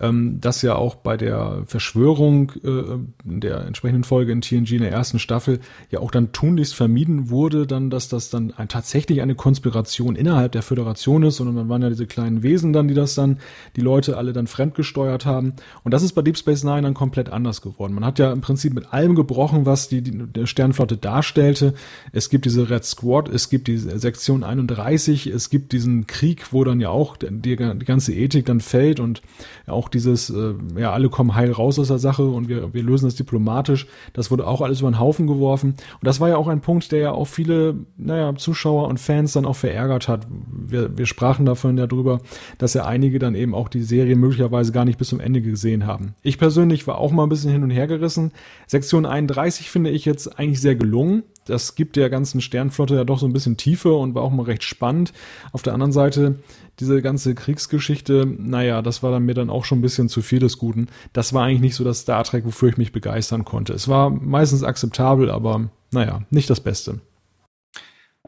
ähm, dass ja auch bei der Verschwörung äh, der entsprechenden Folge in TNG in der ersten Staffel ja auch dann tunlichst vermieden wurde, dann, dass das dann ein, tatsächlich eine Konspiration innerhalb der Föderation ist, sondern dann waren ja diese kleinen Wesen dann, die das dann, die Leute alle dann fremdgesteuert haben. Und das ist bei Deep Space Nine dann komplett anders geworden. Man hat ja im Prinzip mit allem gebrochen, was die, die Sternflotte darstellte. Es gibt diese Red Squad, es gibt die Sektion 31, es gibt diesen Krieg, wo dann ja auch die, die ganze Ethik dann fällt und auch auch dieses, äh, ja, alle kommen heil raus aus der Sache und wir, wir lösen das diplomatisch, das wurde auch alles über den Haufen geworfen. Und das war ja auch ein Punkt, der ja auch viele, naja, Zuschauer und Fans dann auch verärgert hat. Wir, wir sprachen davon ja drüber, dass ja einige dann eben auch die Serie möglicherweise gar nicht bis zum Ende gesehen haben. Ich persönlich war auch mal ein bisschen hin und her gerissen. Sektion 31 finde ich jetzt eigentlich sehr gelungen das gibt der ganzen Sternflotte ja doch so ein bisschen Tiefe und war auch mal recht spannend. Auf der anderen Seite diese ganze Kriegsgeschichte, naja, das war dann mir dann auch schon ein bisschen zu viel des Guten. Das war eigentlich nicht so das Star Trek, wofür ich mich begeistern konnte. Es war meistens akzeptabel, aber naja, nicht das Beste.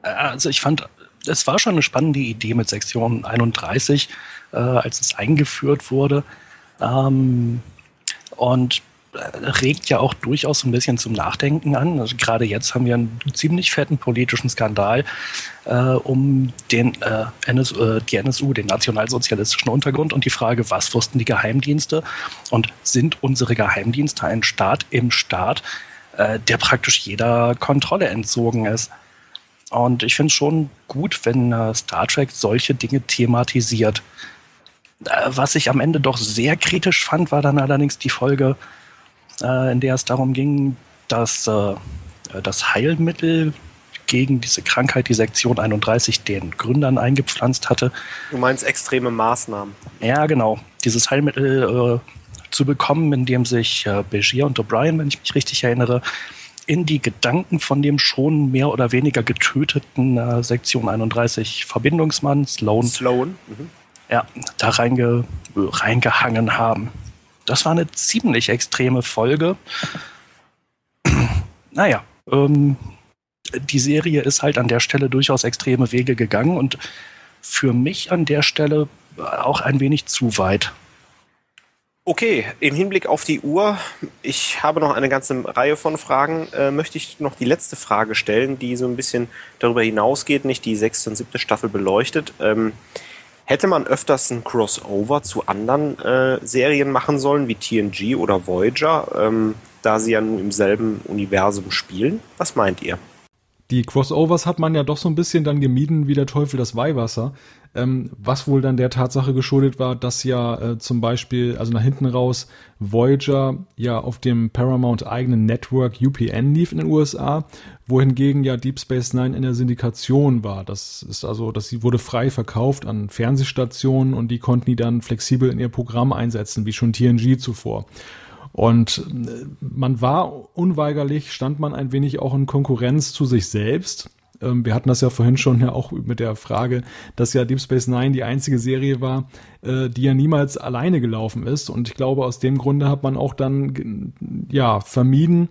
Also ich fand, es war schon eine spannende Idee mit Sektion 31, äh, als es eingeführt wurde. Ähm, und regt ja auch durchaus ein bisschen zum Nachdenken an. Also gerade jetzt haben wir einen ziemlich fetten politischen Skandal äh, um den äh, NS, äh, die NSU, den nationalsozialistischen Untergrund und die Frage, was wussten die Geheimdienste und sind unsere Geheimdienste ein Staat im Staat, äh, der praktisch jeder Kontrolle entzogen ist. Und ich finde es schon gut, wenn äh, Star Trek solche Dinge thematisiert. Äh, was ich am Ende doch sehr kritisch fand, war dann allerdings die Folge äh, in der es darum ging, dass äh, das Heilmittel, gegen diese Krankheit, die Sektion 31, den Gründern eingepflanzt hatte. Du meinst extreme Maßnahmen? Ja, genau. Dieses Heilmittel äh, zu bekommen, indem sich äh, Begier und O'Brien, wenn ich mich richtig erinnere, in die Gedanken von dem schon mehr oder weniger getöteten äh, Sektion 31 Verbindungsmann Sloan, Sloan. Mhm. Ja, da reinge, reingehangen haben. Das war eine ziemlich extreme Folge. naja, ähm, die Serie ist halt an der Stelle durchaus extreme Wege gegangen und für mich an der Stelle auch ein wenig zu weit. Okay, im Hinblick auf die Uhr, ich habe noch eine ganze Reihe von Fragen, äh, möchte ich noch die letzte Frage stellen, die so ein bisschen darüber hinausgeht, nicht die sechste und siebte Staffel beleuchtet. Ähm, hätte man öfters ein Crossover zu anderen äh, Serien machen sollen, wie TNG oder Voyager, ähm, da sie ja nun im selben Universum spielen? Was meint ihr? Die Crossovers hat man ja doch so ein bisschen dann gemieden wie der Teufel das Weihwasser, ähm, was wohl dann der Tatsache geschuldet war, dass ja äh, zum Beispiel, also nach hinten raus, Voyager ja auf dem Paramount eigenen Network UPN lief in den USA, wohingegen ja Deep Space Nine in der Syndikation war. Das ist also, das wurde frei verkauft an Fernsehstationen und die konnten die dann flexibel in ihr Programm einsetzen, wie schon TNG zuvor. Und äh, man war unweigerlich, stand man ein wenig auch in Konkurrenz zu sich selbst. Ähm, wir hatten das ja vorhin schon ja auch mit der Frage, dass ja Deep Space Nine die einzige Serie war, äh, die ja niemals alleine gelaufen ist. Und ich glaube, aus dem Grunde hat man auch dann ja vermieden,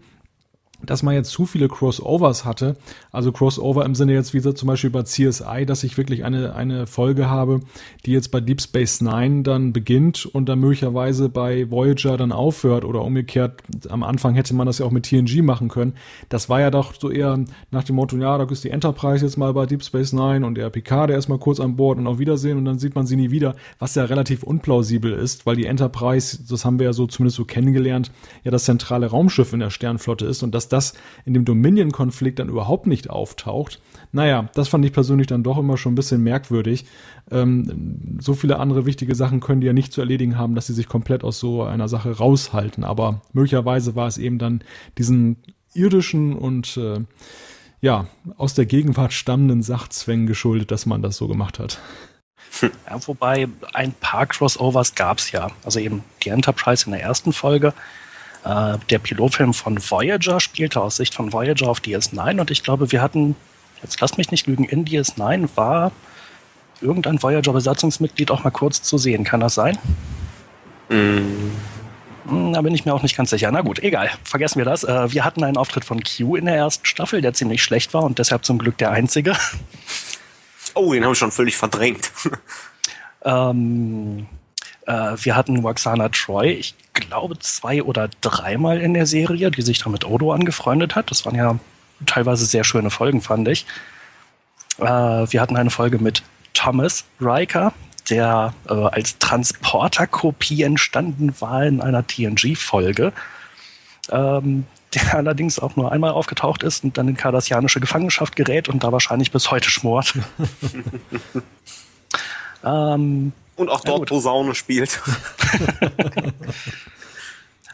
dass man jetzt zu viele Crossovers hatte. Also Crossover im Sinne jetzt wie zum Beispiel bei CSI, dass ich wirklich eine, eine Folge habe, die jetzt bei Deep Space Nine dann beginnt und dann möglicherweise bei Voyager dann aufhört oder umgekehrt. Am Anfang hätte man das ja auch mit TNG machen können. Das war ja doch so eher nach dem Motto, ja, da ist die Enterprise jetzt mal bei Deep Space Nine und der Picard, der ist mal kurz an Bord und auf Wiedersehen und dann sieht man sie nie wieder, was ja relativ unplausibel ist, weil die Enterprise, das haben wir ja so zumindest so kennengelernt, ja das zentrale Raumschiff in der Sternflotte ist und das dass das in dem Dominion-Konflikt dann überhaupt nicht auftaucht. Naja, das fand ich persönlich dann doch immer schon ein bisschen merkwürdig. Ähm, so viele andere wichtige Sachen können die ja nicht zu erledigen haben, dass sie sich komplett aus so einer Sache raushalten. Aber möglicherweise war es eben dann diesen irdischen und äh, ja, aus der Gegenwart stammenden Sachzwängen geschuldet, dass man das so gemacht hat. Ja, wobei ein paar Crossovers gab es ja. Also eben die Enterprise in der ersten Folge äh, der Pilotfilm von Voyager spielte aus Sicht von Voyager auf DS9 und ich glaube, wir hatten, jetzt lasst mich nicht lügen, in DS9 war irgendein Voyager-Besatzungsmitglied auch mal kurz zu sehen. Kann das sein? Mm. Da bin ich mir auch nicht ganz sicher. Na gut, egal. Vergessen wir das. Äh, wir hatten einen Auftritt von Q in der ersten Staffel, der ziemlich schlecht war und deshalb zum Glück der einzige. Oh, den habe ich schon völlig verdrängt. ähm, äh, wir hatten Waxana Troy, ich glaube zwei oder dreimal in der Serie, die sich da mit Odo angefreundet hat. Das waren ja teilweise sehr schöne Folgen, fand ich. Äh, wir hatten eine Folge mit Thomas Riker, der äh, als Transporterkopie entstanden war in einer TNG-Folge. Ähm, der allerdings auch nur einmal aufgetaucht ist und dann in kardassianische Gefangenschaft gerät und da wahrscheinlich bis heute schmort. ähm, und auch dort Posaune spielt.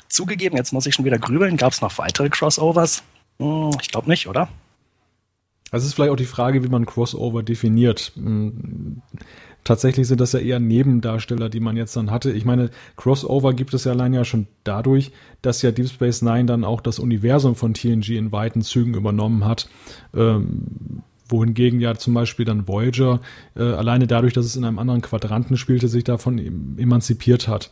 Zugegeben, jetzt muss ich schon wieder grübeln. Gab es noch weitere Crossovers? Hm, ich glaube nicht, oder? Das ist vielleicht auch die Frage, wie man Crossover definiert. Hm, tatsächlich sind das ja eher Nebendarsteller, die man jetzt dann hatte. Ich meine, Crossover gibt es ja allein ja schon dadurch, dass ja Deep Space Nine dann auch das Universum von TNG in weiten Zügen übernommen hat. Ähm, wohingegen ja zum Beispiel dann Voyager äh, alleine dadurch, dass es in einem anderen Quadranten spielte, sich davon emanzipiert hat.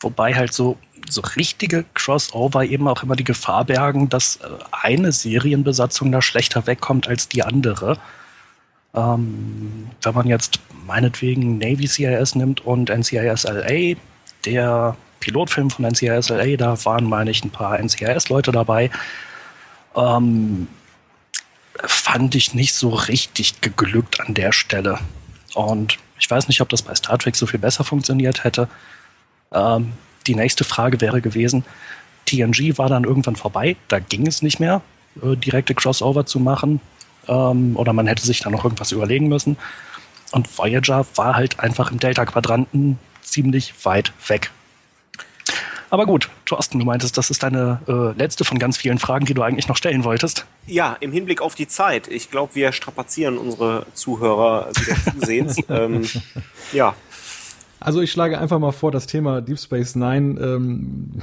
Wobei halt so, so richtige Crossover eben auch immer die Gefahr bergen, dass äh, eine Serienbesatzung da schlechter wegkommt als die andere. Ähm, wenn man jetzt meinetwegen Navy CIS nimmt und NCIS LA, der Pilotfilm von NCIS LA, da waren, meine ich, ein paar NCIS-Leute dabei. Ähm, fand ich nicht so richtig geglückt an der Stelle. Und ich weiß nicht, ob das bei Star Trek so viel besser funktioniert hätte. Ähm, die nächste Frage wäre gewesen, TNG war dann irgendwann vorbei, da ging es nicht mehr, äh, direkte Crossover zu machen. Ähm, oder man hätte sich da noch irgendwas überlegen müssen. Und Voyager war halt einfach im Delta-Quadranten ziemlich weit weg. Aber gut, Thorsten, du meintest, das ist deine äh, letzte von ganz vielen Fragen, die du eigentlich noch stellen wolltest. Ja, im Hinblick auf die Zeit. Ich glaube, wir strapazieren unsere Zuhörer wieder zusehends. ähm, ja. Also ich schlage einfach mal vor, das Thema Deep Space Nine ähm,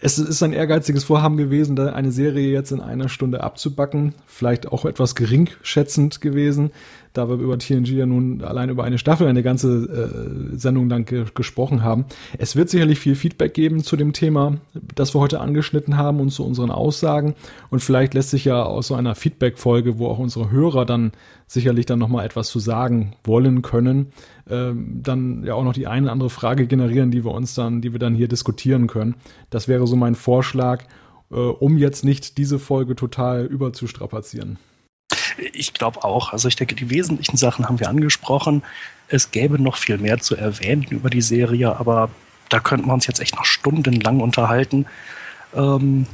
es ist ein ehrgeiziges Vorhaben gewesen, da eine Serie jetzt in einer Stunde abzubacken. Vielleicht auch etwas geringschätzend gewesen, da wir über TNG ja nun allein über eine Staffel eine ganze äh, Sendung lang ge gesprochen haben. Es wird sicherlich viel Feedback geben zu dem Thema, das wir heute angeschnitten haben und zu unseren Aussagen. Und vielleicht lässt sich ja aus so einer Feedback-Folge, wo auch unsere Hörer dann sicherlich dann nochmal etwas zu sagen wollen können, ähm, dann ja auch noch die eine oder andere Frage generieren, die wir uns dann, die wir dann hier diskutieren können. Das wäre so mein Vorschlag, äh, um jetzt nicht diese Folge total überzustrapazieren. Ich glaube auch. Also ich denke, die wesentlichen Sachen haben wir angesprochen. Es gäbe noch viel mehr zu erwähnen über die Serie, aber da könnten wir uns jetzt echt noch stundenlang unterhalten. Ähm,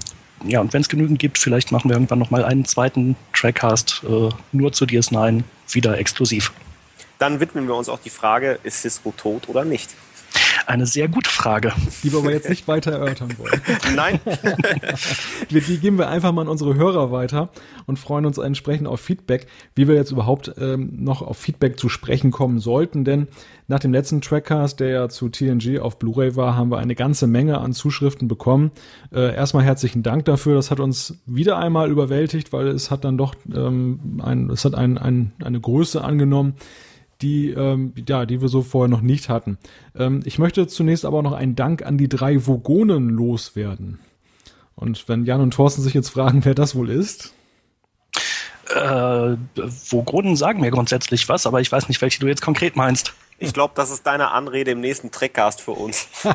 ja, und wenn es genügend gibt, vielleicht machen wir irgendwann noch mal einen zweiten Trackcast äh, nur zu DS9 wieder exklusiv. Dann widmen wir uns auch die Frage, ist Cisco tot oder nicht? Eine sehr gute Frage. Die wir aber jetzt nicht weiter erörtern wollen. Nein. die geben wir einfach mal an unsere Hörer weiter und freuen uns entsprechend auf Feedback, wie wir jetzt überhaupt ähm, noch auf Feedback zu sprechen kommen sollten. Denn nach dem letzten Trackcast, der ja zu TNG auf Blu-ray war, haben wir eine ganze Menge an Zuschriften bekommen. Äh, erstmal herzlichen Dank dafür. Das hat uns wieder einmal überwältigt, weil es hat dann doch ähm, ein, es hat ein, ein, eine Größe angenommen, die, ähm, ja, die wir so vorher noch nicht hatten. Ähm, ich möchte zunächst aber noch einen Dank an die drei Vogonen loswerden. Und wenn Jan und Thorsten sich jetzt fragen, wer das wohl ist. Äh, Vogonen sagen mir grundsätzlich was, aber ich weiß nicht, welche du jetzt konkret meinst. Ich glaube, das ist deine Anrede im nächsten Trackcast für uns.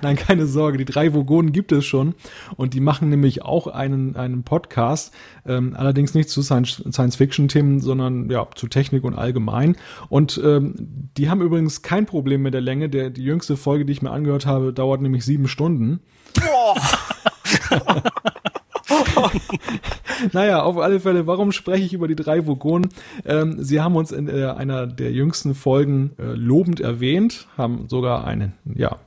Nein, keine Sorge, die drei Vogonen gibt es schon und die machen nämlich auch einen, einen Podcast, ähm, allerdings nicht zu Science-Fiction-Themen, sondern ja, zu Technik und allgemein. Und ähm, die haben übrigens kein Problem mit der Länge. Der, die jüngste Folge, die ich mir angehört habe, dauert nämlich sieben Stunden. Boah. naja, auf alle Fälle, warum spreche ich über die drei Vogonen? Ähm, sie haben uns in äh, einer der jüngsten Folgen äh, lobend erwähnt, haben sogar einen, ja,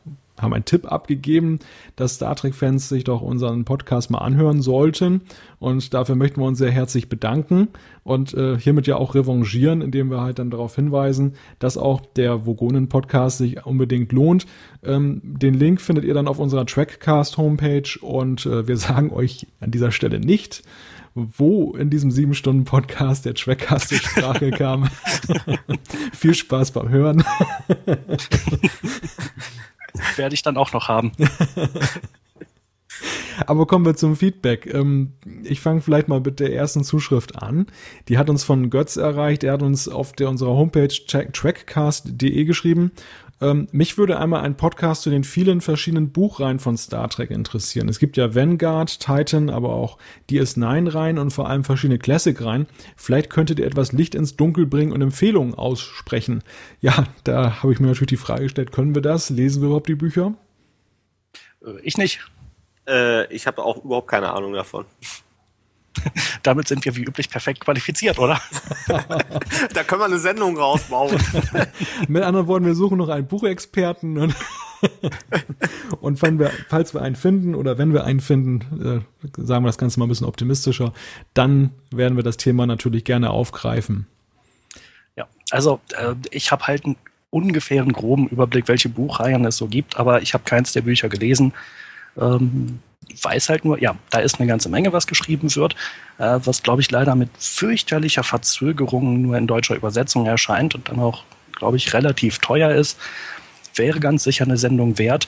haben einen Tipp abgegeben, dass Star Trek-Fans sich doch unseren Podcast mal anhören sollten. Und dafür möchten wir uns sehr herzlich bedanken und äh, hiermit ja auch revanchieren, indem wir halt dann darauf hinweisen, dass auch der Vogonen-Podcast sich unbedingt lohnt. Ähm, den Link findet ihr dann auf unserer Trackcast-Homepage und äh, wir sagen euch an dieser Stelle nicht, wo in diesem sieben Stunden Podcast der Trackcast zur Sprache kam. Viel Spaß beim Hören. Werde ich dann auch noch haben. Aber kommen wir zum Feedback. Ähm, ich fange vielleicht mal mit der ersten Zuschrift an. Die hat uns von Götz erreicht. Er hat uns auf der, unserer Homepage trackcast.de geschrieben. Ähm, mich würde einmal ein Podcast zu den vielen verschiedenen Buchreihen von Star Trek interessieren. Es gibt ja Vanguard, Titan, aber auch DS9-Reihen und vor allem verschiedene Classic-Reihen. Vielleicht könntet ihr etwas Licht ins Dunkel bringen und Empfehlungen aussprechen. Ja, da habe ich mir natürlich die Frage gestellt, können wir das? Lesen wir überhaupt die Bücher? Äh, ich nicht. Äh, ich habe auch überhaupt keine Ahnung davon. Damit sind wir wie üblich perfekt qualifiziert, oder? da können wir eine Sendung rausbauen. Mit anderen Worten, wir suchen noch einen Buchexperten und, und wenn wir, falls wir einen finden oder wenn wir einen finden, äh, sagen wir das Ganze mal ein bisschen optimistischer, dann werden wir das Thema natürlich gerne aufgreifen. Ja, also äh, ich habe halt einen ungefähren groben Überblick, welche Buchreihen es so gibt, aber ich habe keins der Bücher gelesen. Ähm, weiß halt nur, ja, da ist eine ganze Menge, was geschrieben wird, äh, was, glaube ich, leider mit fürchterlicher Verzögerung nur in deutscher Übersetzung erscheint und dann auch, glaube ich, relativ teuer ist. Wäre ganz sicher eine Sendung wert.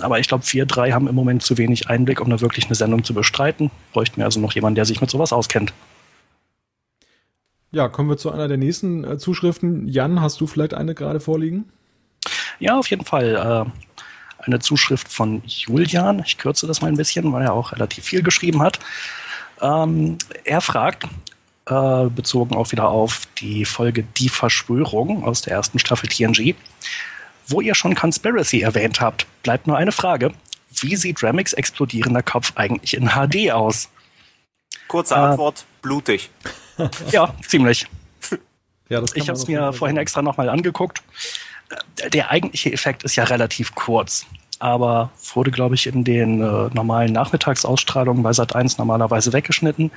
Aber ich glaube, wir drei haben im Moment zu wenig Einblick, um da wirklich eine Sendung zu bestreiten. Bräuchten wir also noch jemanden, der sich mit sowas auskennt. Ja, kommen wir zu einer der nächsten äh, Zuschriften. Jan, hast du vielleicht eine gerade vorliegen? Ja, auf jeden Fall. Äh, eine Zuschrift von Julian. Ich kürze das mal ein bisschen, weil er auch relativ viel geschrieben hat. Ähm, er fragt, äh, bezogen auch wieder auf die Folge Die Verschwörung aus der ersten Staffel TNG, wo ihr schon Conspiracy erwähnt habt, bleibt nur eine Frage. Wie sieht Remix explodierender Kopf eigentlich in HD aus? Kurze Antwort, äh, blutig. ja, ziemlich. Ja, ich habe es mir vorhin extra nochmal angeguckt der eigentliche Effekt ist ja relativ kurz, aber wurde, glaube ich, in den äh, normalen Nachmittagsausstrahlungen bei Sat1 normalerweise weggeschnitten.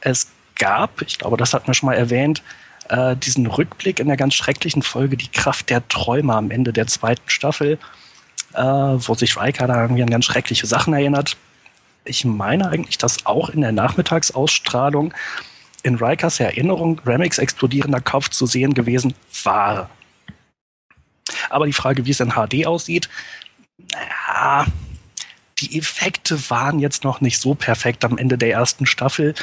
Es gab, ich glaube, das hatten wir schon mal erwähnt, äh, diesen Rückblick in der ganz schrecklichen Folge Die Kraft der Träume am Ende der zweiten Staffel, äh, wo sich Riker da irgendwie an ganz schreckliche Sachen erinnert. Ich meine eigentlich, dass auch in der Nachmittagsausstrahlung in Rikers Erinnerung Remix explodierender Kopf zu sehen gewesen war. Aber die Frage, wie es in HD aussieht, naja, die Effekte waren jetzt noch nicht so perfekt am Ende der ersten Staffel.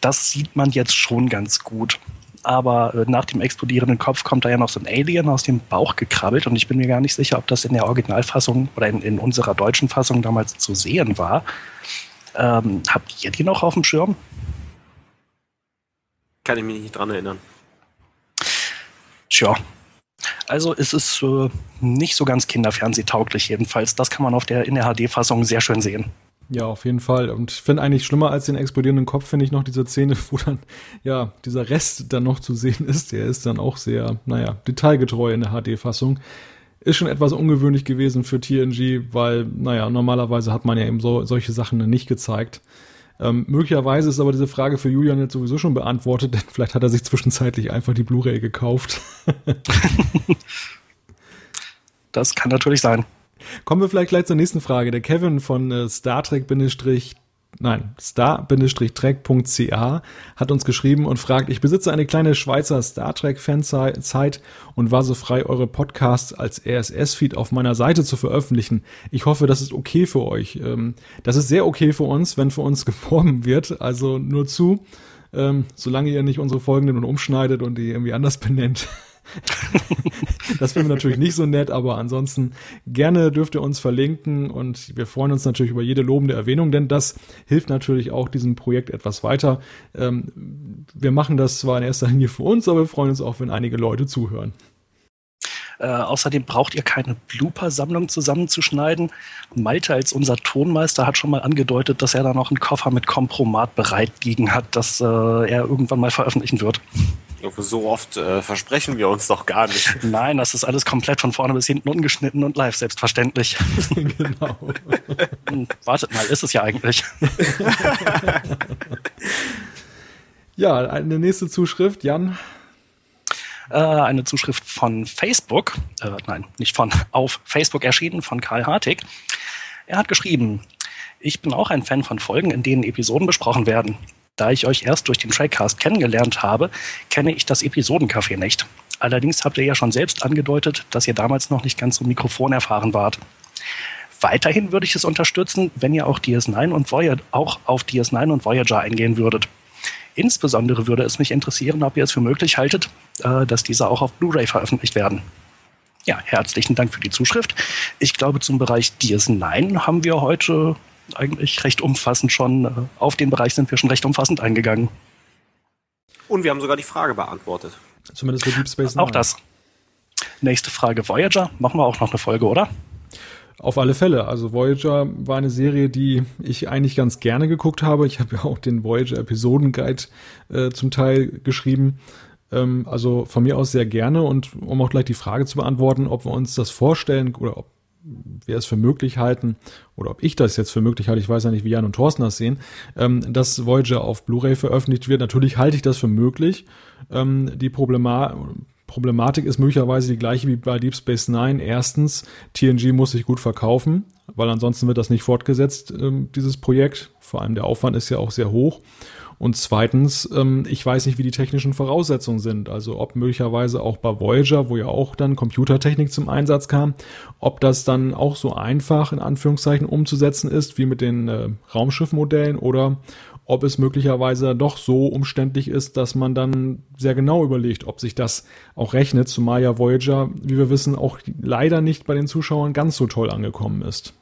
Das sieht man jetzt schon ganz gut aber äh, nach dem explodierenden Kopf kommt da ja noch so ein Alien aus dem Bauch gekrabbelt und ich bin mir gar nicht sicher, ob das in der Originalfassung oder in, in unserer deutschen Fassung damals zu sehen war. Ähm, habt ihr die noch auf dem Schirm? Kann ich mich nicht dran erinnern. Tja. Also es ist äh, nicht so ganz kinderfernsehtauglich jedenfalls. Das kann man auf der, in der HD-Fassung sehr schön sehen. Ja, auf jeden Fall. Und ich finde eigentlich schlimmer als den explodierenden Kopf, finde ich noch diese Szene, wo dann, ja, dieser Rest dann noch zu sehen ist. Der ist dann auch sehr, naja, detailgetreu in der HD-Fassung. Ist schon etwas ungewöhnlich gewesen für TNG, weil, naja, normalerweise hat man ja eben so, solche Sachen nicht gezeigt. Ähm, möglicherweise ist aber diese Frage für Julian jetzt sowieso schon beantwortet, denn vielleicht hat er sich zwischenzeitlich einfach die Blu-ray gekauft. das kann natürlich sein. Kommen wir vielleicht gleich zur nächsten Frage. Der Kevin von äh, Star Trek nein, star-trek.ca hat uns geschrieben und fragt, ich besitze eine kleine Schweizer Star Trek Fanzeit und war so frei, eure Podcasts als RSS-Feed auf meiner Seite zu veröffentlichen. Ich hoffe, das ist okay für euch. Ähm, das ist sehr okay für uns, wenn für uns geworben wird. Also nur zu, ähm, solange ihr nicht unsere Folgen und umschneidet und die irgendwie anders benennt. das finden wir natürlich nicht so nett, aber ansonsten gerne dürft ihr uns verlinken und wir freuen uns natürlich über jede lobende Erwähnung, denn das hilft natürlich auch diesem Projekt etwas weiter. Ähm, wir machen das zwar in erster Linie für uns, aber wir freuen uns auch, wenn einige Leute zuhören. Äh, außerdem braucht ihr keine Blooper-Sammlung zusammenzuschneiden. Malte als unser Tonmeister hat schon mal angedeutet, dass er da noch einen Koffer mit Kompromat bereit liegen hat, das äh, er irgendwann mal veröffentlichen wird. So oft äh, versprechen wir uns doch gar nicht. Nein, das ist alles komplett von vorne bis hinten ungeschnitten und live, selbstverständlich. genau. Hm, wartet mal, ist es ja eigentlich. ja, eine nächste Zuschrift, Jan. Äh, eine Zuschrift von Facebook, äh, nein, nicht von, auf Facebook erschienen, von Karl Hartig. Er hat geschrieben, ich bin auch ein Fan von Folgen, in denen Episoden besprochen werden. Da ich euch erst durch den Trackcast kennengelernt habe, kenne ich das Episodencafé nicht. Allerdings habt ihr ja schon selbst angedeutet, dass ihr damals noch nicht ganz so mikrofonerfahren wart. Weiterhin würde ich es unterstützen, wenn ihr auch DS9 und Voyager, auch auf DS9 und Voyager eingehen würdet. Insbesondere würde es mich interessieren, ob ihr es für möglich haltet, äh, dass diese auch auf Blu-ray veröffentlicht werden. Ja, herzlichen Dank für die Zuschrift. Ich glaube, zum Bereich DS9 haben wir heute eigentlich recht umfassend schon, äh, auf den Bereich sind wir schon recht umfassend eingegangen. Und wir haben sogar die Frage beantwortet. Zumindest für Deep Space Nine. Auch das. Nächste Frage, Voyager. Machen wir auch noch eine Folge, oder? Auf alle Fälle. Also Voyager war eine Serie, die ich eigentlich ganz gerne geguckt habe. Ich habe ja auch den Voyager Episodenguide äh, zum Teil geschrieben. Ähm, also von mir aus sehr gerne. Und um auch gleich die Frage zu beantworten, ob wir uns das vorstellen oder ob wir es für möglich halten, oder ob ich das jetzt für möglich halte, ich weiß ja nicht, wie Jan und Thorsten das sehen, ähm, dass Voyager auf Blu-ray veröffentlicht wird. Natürlich halte ich das für möglich. Ähm, die Problema Problematik ist möglicherweise die gleiche wie bei Deep Space Nine. Erstens, TNG muss sich gut verkaufen, weil ansonsten wird das nicht fortgesetzt, ähm, dieses Projekt. Vor allem der Aufwand ist ja auch sehr hoch. Und zweitens, ähm, ich weiß nicht, wie die technischen Voraussetzungen sind. Also ob möglicherweise auch bei Voyager, wo ja auch dann Computertechnik zum Einsatz kam, ob das dann auch so einfach in Anführungszeichen umzusetzen ist wie mit den äh, Raumschiffmodellen oder ob es möglicherweise doch so umständlich ist, dass man dann sehr genau überlegt, ob sich das auch rechnet, zumal ja Voyager, wie wir wissen, auch leider nicht bei den Zuschauern ganz so toll angekommen ist.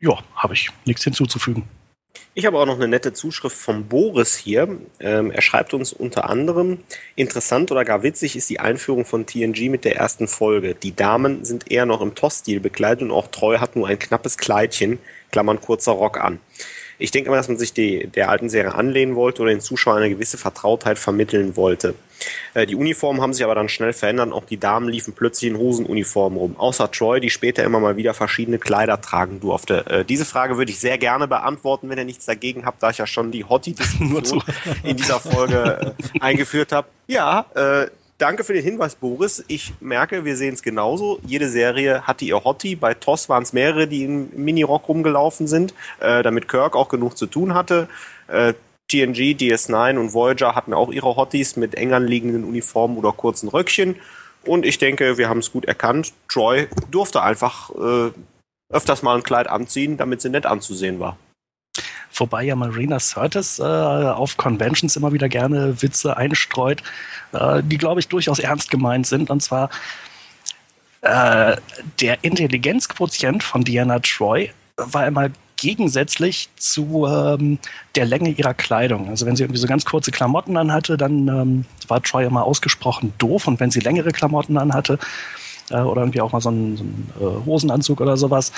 Ja, habe ich nichts hinzuzufügen. Ich habe auch noch eine nette Zuschrift von Boris hier. Ähm, er schreibt uns unter anderem, interessant oder gar witzig ist die Einführung von TNG mit der ersten Folge. Die Damen sind eher noch im Toss-Stil bekleidet und auch Treu hat nur ein knappes Kleidchen, Klammern kurzer Rock an. Ich denke mal, dass man sich die, der alten Serie anlehnen wollte oder den Zuschauern eine gewisse Vertrautheit vermitteln wollte. Äh, die Uniformen haben sich aber dann schnell verändert. Auch die Damen liefen plötzlich in Hosenuniformen rum. Außer Troy, die später immer mal wieder verschiedene Kleider tragen durfte. Äh, diese Frage würde ich sehr gerne beantworten, wenn ihr nichts dagegen habt, da ich ja schon die Hottie-Diskussion in dieser Folge äh, eingeführt habe. Ja, äh, Danke für den Hinweis, Boris. Ich merke, wir sehen es genauso. Jede Serie hatte ihr Hottie. Bei TOS waren es mehrere, die im Mini-Rock rumgelaufen sind, äh, damit Kirk auch genug zu tun hatte. Äh, TNG, DS9 und Voyager hatten auch ihre Hotties mit eng anliegenden Uniformen oder kurzen Röckchen. Und ich denke, wir haben es gut erkannt. Troy durfte einfach äh, öfters mal ein Kleid anziehen, damit sie nett anzusehen war. Wobei ja Marina Curtis äh, auf Conventions immer wieder gerne Witze einstreut, äh, die, glaube ich, durchaus ernst gemeint sind. Und zwar äh, der Intelligenzquotient von Diana Troy war immer gegensätzlich zu ähm, der Länge ihrer Kleidung. Also wenn sie irgendwie so ganz kurze Klamotten anhatte, dann ähm, war Troy immer ausgesprochen doof und wenn sie längere Klamotten anhatte äh, oder irgendwie auch mal so einen, so einen äh, Hosenanzug oder sowas,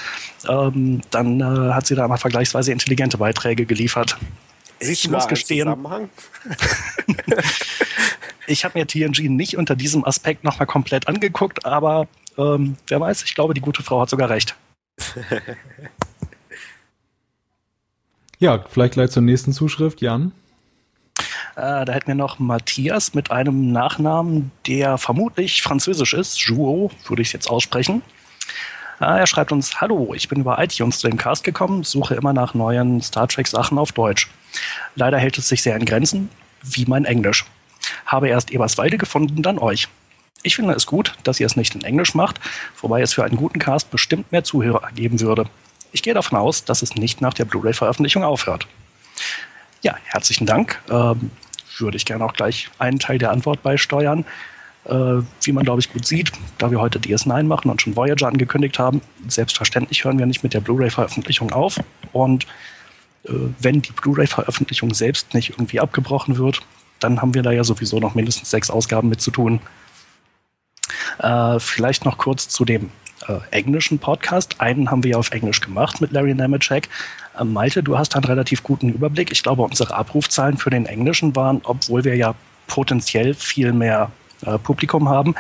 ähm, dann äh, hat sie da mal vergleichsweise intelligente Beiträge geliefert. Ich, ich muss gestehen, ich habe mir TNG nicht unter diesem Aspekt nochmal komplett angeguckt, aber ähm, wer weiß, ich glaube, die gute Frau hat sogar recht. Ja, vielleicht gleich zur nächsten Zuschrift, Jan. Äh, da hätten wir noch Matthias mit einem Nachnamen, der vermutlich französisch ist. Jouot, würde ich es jetzt aussprechen. Äh, er schreibt uns, hallo, ich bin über iTunes zu dem Cast gekommen, suche immer nach neuen Star Trek Sachen auf Deutsch. Leider hält es sich sehr in Grenzen, wie mein Englisch. Habe erst Eberswalde gefunden, dann euch. Ich finde es gut, dass ihr es nicht in Englisch macht, wobei es für einen guten Cast bestimmt mehr Zuhörer geben würde. Ich gehe davon aus, dass es nicht nach der Blu-ray-Veröffentlichung aufhört. Ja, herzlichen Dank. Ähm, würde ich gerne auch gleich einen Teil der Antwort beisteuern. Äh, wie man, glaube ich, gut sieht, da wir heute DS9 machen und schon Voyager angekündigt haben, selbstverständlich hören wir nicht mit der Blu-ray-Veröffentlichung auf. Und äh, wenn die Blu-ray-Veröffentlichung selbst nicht irgendwie abgebrochen wird, dann haben wir da ja sowieso noch mindestens sechs Ausgaben mit zu tun. Äh, vielleicht noch kurz zu dem äh, englischen Podcast. Einen haben wir ja auf Englisch gemacht mit Larry Nemeczek. Äh, Malte, du hast einen relativ guten Überblick. Ich glaube, unsere Abrufzahlen für den englischen waren, obwohl wir ja potenziell viel mehr äh, Publikum haben,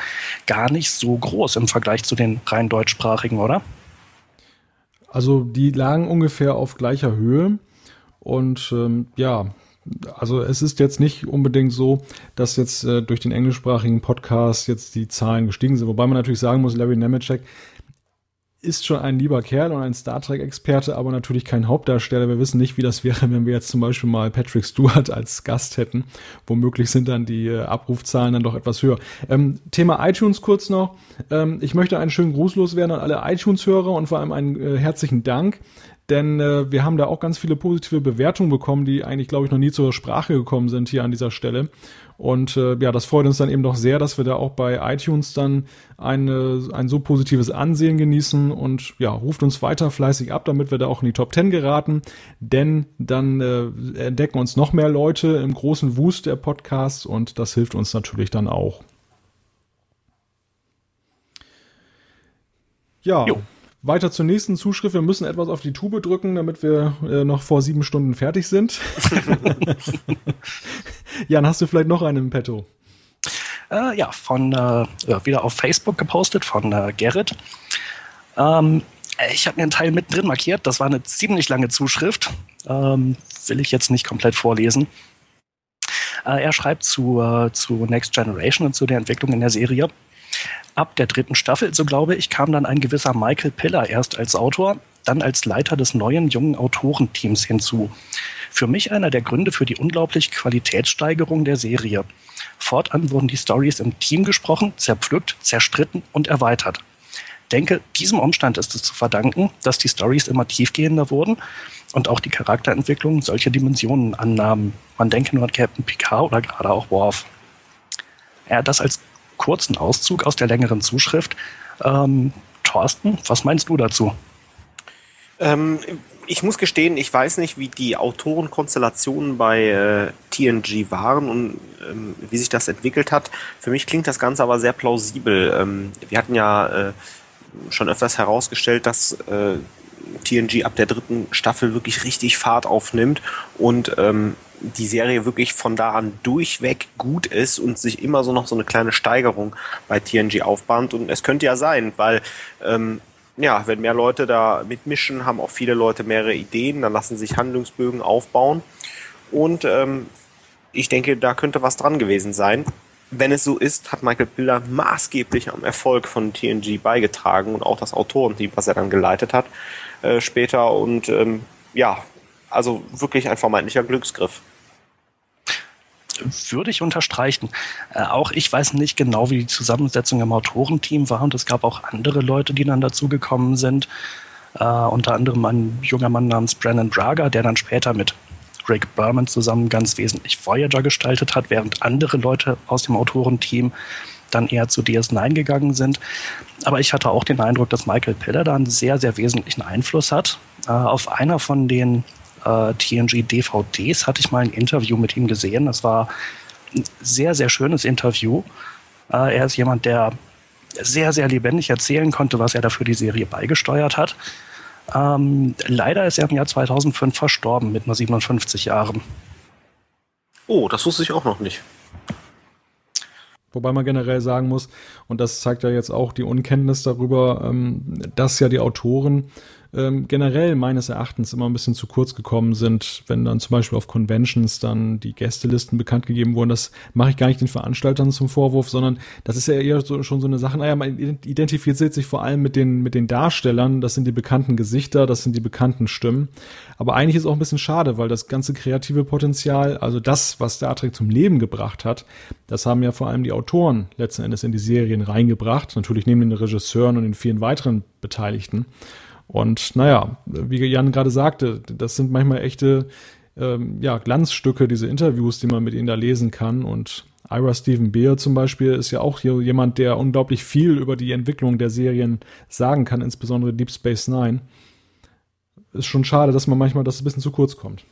gar nicht so groß im Vergleich zu den rein deutschsprachigen, oder? Also die lagen ungefähr auf gleicher Höhe. Und ähm, ja, also es ist jetzt nicht unbedingt so, dass jetzt äh, durch den englischsprachigen Podcast jetzt die Zahlen gestiegen sind. Wobei man natürlich sagen muss, Larry Nemeczek ist schon ein lieber Kerl und ein Star Trek-Experte, aber natürlich kein Hauptdarsteller. Wir wissen nicht, wie das wäre, wenn wir jetzt zum Beispiel mal Patrick Stewart als Gast hätten. Womöglich sind dann die äh, Abrufzahlen dann doch etwas höher. Ähm, Thema iTunes kurz noch. Ähm, ich möchte einen schönen Gruß loswerden an alle iTunes-Hörer und vor allem einen äh, herzlichen Dank denn äh, wir haben da auch ganz viele positive Bewertungen bekommen, die eigentlich, glaube ich, noch nie zur Sprache gekommen sind hier an dieser Stelle. Und äh, ja, das freut uns dann eben doch sehr, dass wir da auch bei iTunes dann eine, ein so positives Ansehen genießen und ja, ruft uns weiter fleißig ab, damit wir da auch in die Top 10 geraten, denn dann äh, entdecken uns noch mehr Leute im großen Wust der Podcasts und das hilft uns natürlich dann auch. Ja. Jo. Weiter zur nächsten Zuschrift. Wir müssen etwas auf die Tube drücken, damit wir äh, noch vor sieben Stunden fertig sind. Jan, hast du vielleicht noch einen im Petto? Äh, ja, von äh, wieder auf Facebook gepostet von äh, Gerrit. Ähm, ich habe mir einen Teil mittendrin markiert. Das war eine ziemlich lange Zuschrift. Ähm, will ich jetzt nicht komplett vorlesen. Äh, er schreibt zu, äh, zu Next Generation und zu der Entwicklung in der Serie ab der dritten Staffel, so glaube ich, kam dann ein gewisser Michael Piller erst als Autor, dann als Leiter des neuen jungen Autorenteams hinzu. Für mich einer der Gründe für die unglaubliche Qualitätssteigerung der Serie. Fortan wurden die Stories im Team gesprochen, zerpflückt, zerstritten und erweitert. Denke, diesem Umstand ist es zu verdanken, dass die Stories immer tiefgehender wurden und auch die Charakterentwicklung solche Dimensionen annahmen. Man denke nur an Captain Picard oder gerade auch Worf. Ja, das als kurzen Auszug aus der längeren Zuschrift. Ähm, Thorsten, was meinst du dazu? Ähm, ich muss gestehen, ich weiß nicht, wie die Autorenkonstellationen bei äh, TNG waren und ähm, wie sich das entwickelt hat. Für mich klingt das Ganze aber sehr plausibel. Ähm, wir hatten ja äh, schon öfters herausgestellt, dass äh, TNG ab der dritten Staffel wirklich richtig Fahrt aufnimmt und ähm, die Serie wirklich von da an durchweg gut ist und sich immer so noch so eine kleine Steigerung bei TNG aufbahnt. Und es könnte ja sein, weil ähm, ja, wenn mehr Leute da mitmischen, haben auch viele Leute mehrere Ideen, dann lassen sich Handlungsbögen aufbauen. Und ähm, ich denke, da könnte was dran gewesen sein. Wenn es so ist, hat Michael Piller maßgeblich am Erfolg von TNG beigetragen und auch das Autorenteam, was er dann geleitet hat äh, später. Und ähm, ja, also wirklich ein vermeintlicher Glücksgriff würde ich unterstreichen. Äh, auch ich weiß nicht genau, wie die Zusammensetzung im Autorenteam war und es gab auch andere Leute, die dann dazugekommen sind. Äh, unter anderem ein junger Mann namens Brandon Braga, der dann später mit Rick Berman zusammen ganz wesentlich Voyager gestaltet hat, während andere Leute aus dem Autorenteam dann eher zu DS9 gegangen sind. Aber ich hatte auch den Eindruck, dass Michael Piller da einen sehr, sehr wesentlichen Einfluss hat. Äh, auf einer von den äh, TNG DVDs hatte ich mal ein Interview mit ihm gesehen. Das war ein sehr, sehr schönes Interview. Äh, er ist jemand, der sehr, sehr lebendig erzählen konnte, was er dafür die Serie beigesteuert hat. Ähm, leider ist er im Jahr 2005 verstorben mit nur 57 Jahren. Oh, das wusste ich auch noch nicht. Wobei man generell sagen muss, und das zeigt ja jetzt auch die Unkenntnis darüber, ähm, dass ja die Autoren ähm, generell meines Erachtens immer ein bisschen zu kurz gekommen sind, wenn dann zum Beispiel auf Conventions dann die Gästelisten bekannt gegeben wurden. Das mache ich gar nicht den Veranstaltern zum Vorwurf, sondern das ist ja eher so, schon so eine Sache, naja, man identifiziert sich vor allem mit den, mit den Darstellern, das sind die bekannten Gesichter, das sind die bekannten Stimmen. Aber eigentlich ist es auch ein bisschen schade, weil das ganze kreative Potenzial, also das, was Star Trek zum Leben gebracht hat, das haben ja vor allem die Autoren letzten Endes in die Serien reingebracht, natürlich neben den Regisseuren und den vielen weiteren Beteiligten. Und naja, wie Jan gerade sagte, das sind manchmal echte ähm, ja, Glanzstücke, diese Interviews, die man mit ihnen da lesen kann. Und Ira Stephen Beer zum Beispiel ist ja auch hier jemand, der unglaublich viel über die Entwicklung der Serien sagen kann, insbesondere Deep Space Nine. Ist schon schade, dass man manchmal das ein bisschen zu kurz kommt.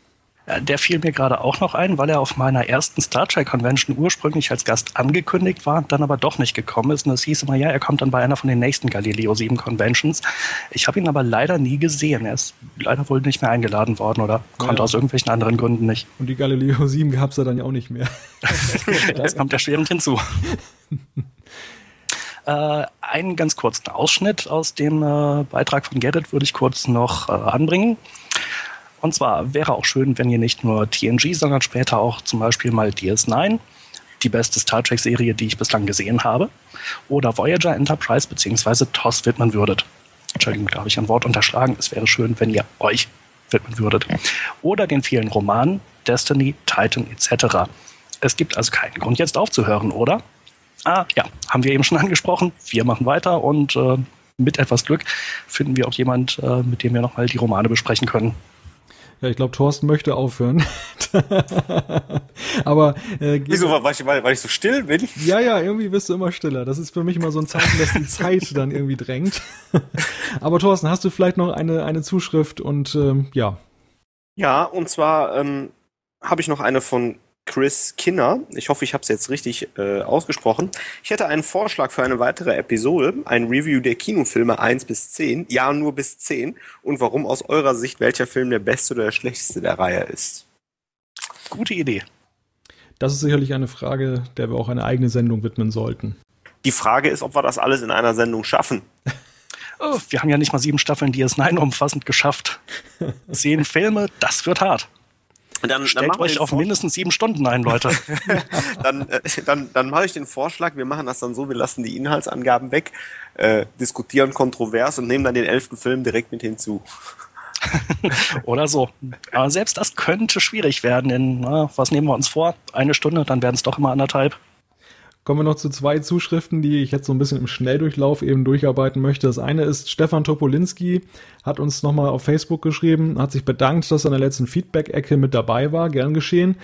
Der fiel mir gerade auch noch ein, weil er auf meiner ersten Star Trek Convention ursprünglich als Gast angekündigt war, dann aber doch nicht gekommen ist. Und es hieß immer, ja, er kommt dann bei einer von den nächsten Galileo 7 Conventions. Ich habe ihn aber leider nie gesehen. Er ist leider wohl nicht mehr eingeladen worden oder konnte ja. aus irgendwelchen anderen Gründen nicht. Und die Galileo 7 gab es ja dann ja auch nicht mehr. das kommt erschwerend hinzu. Äh, einen ganz kurzen Ausschnitt aus dem äh, Beitrag von Gerrit würde ich kurz noch äh, anbringen. Und zwar wäre auch schön, wenn ihr nicht nur TNG, sondern später auch zum Beispiel mal DS9, die beste Star Trek-Serie, die ich bislang gesehen habe, oder Voyager Enterprise bzw. TOS widmen würdet. Entschuldigung, da habe ich ein Wort unterschlagen. Es wäre schön, wenn ihr euch widmen würdet. Oder den vielen Romanen, Destiny, Titan etc. Es gibt also keinen Grund, jetzt aufzuhören, oder? Ah, ja, haben wir eben schon angesprochen. Wir machen weiter und äh, mit etwas Glück finden wir auch jemand, äh, mit dem wir nochmal die Romane besprechen können. Ja, ich glaube, Thorsten möchte aufhören. Aber äh, wieso, weil ich, weil, weil ich so still bin? Ja, ja, irgendwie bist du immer stiller. Das ist für mich immer so ein Zeichen, dass die Zeit dann irgendwie drängt. Aber Thorsten, hast du vielleicht noch eine, eine Zuschrift und ähm, ja. Ja, und zwar ähm, habe ich noch eine von Chris Kinner. Ich hoffe, ich habe es jetzt richtig äh, ausgesprochen. Ich hätte einen Vorschlag für eine weitere Episode, ein Review der Kinofilme 1 bis 10, ja nur bis 10 und warum aus eurer Sicht welcher Film der beste oder der schlechteste der Reihe ist. Gute Idee. Das ist sicherlich eine Frage, der wir auch eine eigene Sendung widmen sollten. Die Frage ist, ob wir das alles in einer Sendung schaffen. Oh, wir haben ja nicht mal sieben Staffeln DS9 umfassend geschafft. Zehn Filme, das wird hart. Dann, Stellt dann euch auf mindestens sieben Stunden ein, Leute. dann äh, dann, dann mache ich den Vorschlag, wir machen das dann so, wir lassen die Inhaltsangaben weg, äh, diskutieren kontrovers und nehmen dann den elften Film direkt mit hinzu. Oder so. Aber selbst das könnte schwierig werden. In, na, was nehmen wir uns vor? Eine Stunde, dann werden es doch immer anderthalb. Kommen wir noch zu zwei Zuschriften, die ich jetzt so ein bisschen im Schnelldurchlauf eben durcharbeiten möchte. Das eine ist, Stefan Topolinski hat uns nochmal auf Facebook geschrieben, hat sich bedankt, dass er in der letzten Feedback-Ecke mit dabei war, gern geschehen.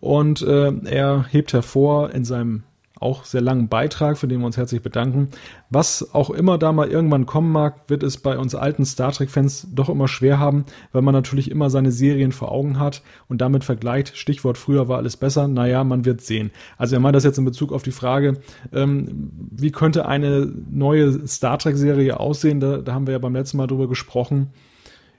Und äh, er hebt hervor in seinem auch sehr langen Beitrag, für den wir uns herzlich bedanken. Was auch immer da mal irgendwann kommen mag, wird es bei uns alten Star Trek-Fans doch immer schwer haben, weil man natürlich immer seine Serien vor Augen hat und damit vergleicht, Stichwort früher war alles besser, naja, man wird sehen. Also er meint das jetzt in Bezug auf die Frage, ähm, wie könnte eine neue Star Trek-Serie aussehen, da, da haben wir ja beim letzten Mal drüber gesprochen.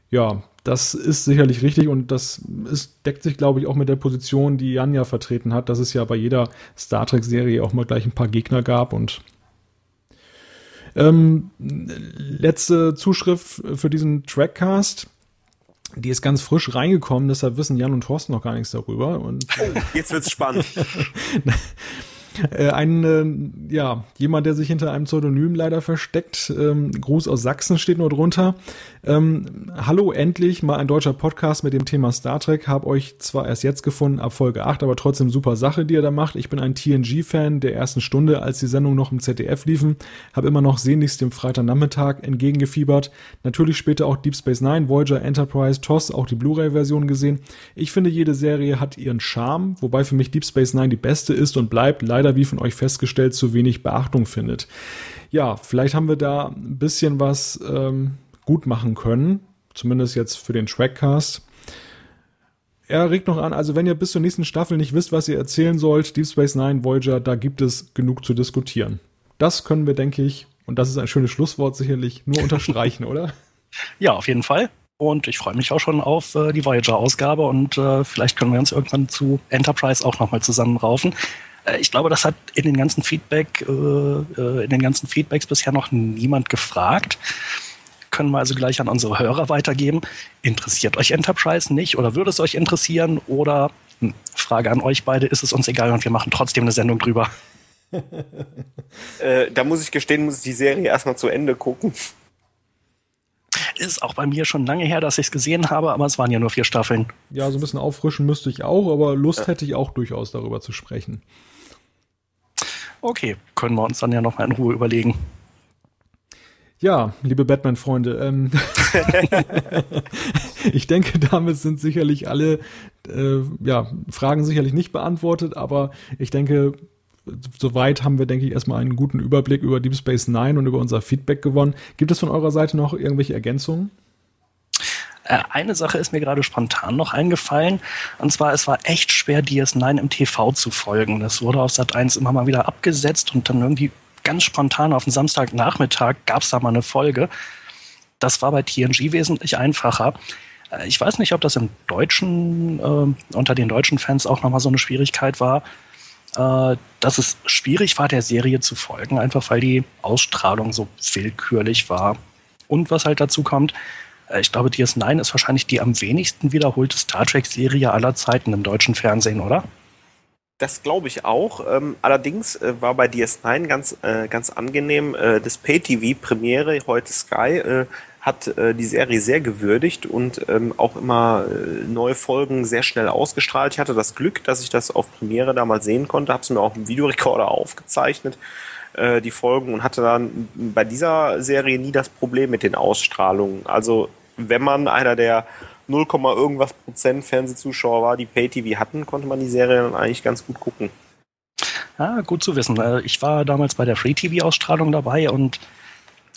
Ja, das ist sicherlich richtig und das ist, deckt sich, glaube ich, auch mit der Position, die Jan ja vertreten hat, dass es ja bei jeder Star Trek-Serie auch mal gleich ein paar Gegner gab und ähm, letzte Zuschrift für diesen Trackcast. Die ist ganz frisch reingekommen, deshalb wissen Jan und Thorsten noch gar nichts darüber. Und, oh, jetzt wird's spannend. Äh, ein, äh, ja, jemand, der sich hinter einem Pseudonym leider versteckt. Ähm, Gruß aus Sachsen steht nur drunter. Ähm, hallo, endlich mal ein deutscher Podcast mit dem Thema Star Trek. Hab euch zwar erst jetzt gefunden, ab Folge 8, aber trotzdem super Sache, die ihr da macht. Ich bin ein TNG-Fan der ersten Stunde, als die Sendung noch im ZDF liefen. Hab immer noch sehnlichst dem Freitagnachmittag entgegengefiebert. Natürlich später auch Deep Space Nine, Voyager, Enterprise, TOS, auch die Blu-ray-Version gesehen. Ich finde, jede Serie hat ihren Charme, wobei für mich Deep Space Nine die beste ist und bleibt, leider wie von euch festgestellt, zu wenig Beachtung findet. Ja, vielleicht haben wir da ein bisschen was ähm, gut machen können. Zumindest jetzt für den Trackcast. Er regt noch an, also wenn ihr bis zur nächsten Staffel nicht wisst, was ihr erzählen sollt, Deep Space Nine, Voyager, da gibt es genug zu diskutieren. Das können wir, denke ich, und das ist ein schönes Schlusswort sicherlich, nur unterstreichen, oder? Ja, auf jeden Fall. Und ich freue mich auch schon auf äh, die Voyager-Ausgabe und äh, vielleicht können wir uns irgendwann zu Enterprise auch nochmal zusammenraufen. Äh, ich glaube, das hat in den ganzen Feedback, äh, äh, in den ganzen Feedbacks bisher noch niemand gefragt können wir also gleich an unsere Hörer weitergeben. Interessiert euch Enterprise nicht oder würde es euch interessieren? Oder hm, Frage an euch beide, ist es uns egal und wir machen trotzdem eine Sendung drüber? äh, da muss ich gestehen, muss ich die Serie erstmal zu Ende gucken. Ist auch bei mir schon lange her, dass ich es gesehen habe, aber es waren ja nur vier Staffeln. Ja, so ein bisschen auffrischen müsste ich auch, aber Lust hätte ich auch durchaus darüber zu sprechen. Okay, können wir uns dann ja nochmal in Ruhe überlegen. Ja, liebe Batman-Freunde, ähm, ich denke, damit sind sicherlich alle äh, ja, Fragen sicherlich nicht beantwortet, aber ich denke, soweit haben wir, denke ich, erstmal einen guten Überblick über Deep Space Nine und über unser Feedback gewonnen. Gibt es von eurer Seite noch irgendwelche Ergänzungen? Äh, eine Sache ist mir gerade spontan noch eingefallen. Und zwar, es war echt schwer, DS9 im TV zu folgen. Das wurde auf Sat 1 immer mal wieder abgesetzt und dann irgendwie ganz spontan auf den Samstagnachmittag gab es da mal eine Folge. Das war bei TNG wesentlich einfacher. Äh, ich weiß nicht, ob das im Deutschen, äh, unter den deutschen Fans auch nochmal so eine Schwierigkeit war, äh, dass es schwierig war, der Serie zu folgen, einfach weil die Ausstrahlung so willkürlich war. Und was halt dazu kommt, ich glaube, DS9 ist wahrscheinlich die am wenigsten wiederholte Star Trek-Serie aller Zeiten im deutschen Fernsehen, oder? Das glaube ich auch. Ähm, allerdings äh, war bei DS9 ganz, äh, ganz angenehm, äh, das Pay-TV-Premiere, heute Sky, äh, hat äh, die Serie sehr gewürdigt und ähm, auch immer äh, neue Folgen sehr schnell ausgestrahlt. Ich hatte das Glück, dass ich das auf Premiere damals sehen konnte, habe es mir auch im Videorekorder aufgezeichnet, die Folgen, und hatte dann bei dieser Serie nie das Problem mit den Ausstrahlungen. Also wenn man einer der 0, irgendwas Prozent Fernsehzuschauer war, die Pay-TV hatten, konnte man die Serie dann eigentlich ganz gut gucken. Ah, gut zu wissen. Ich war damals bei der Free-TV-Ausstrahlung dabei und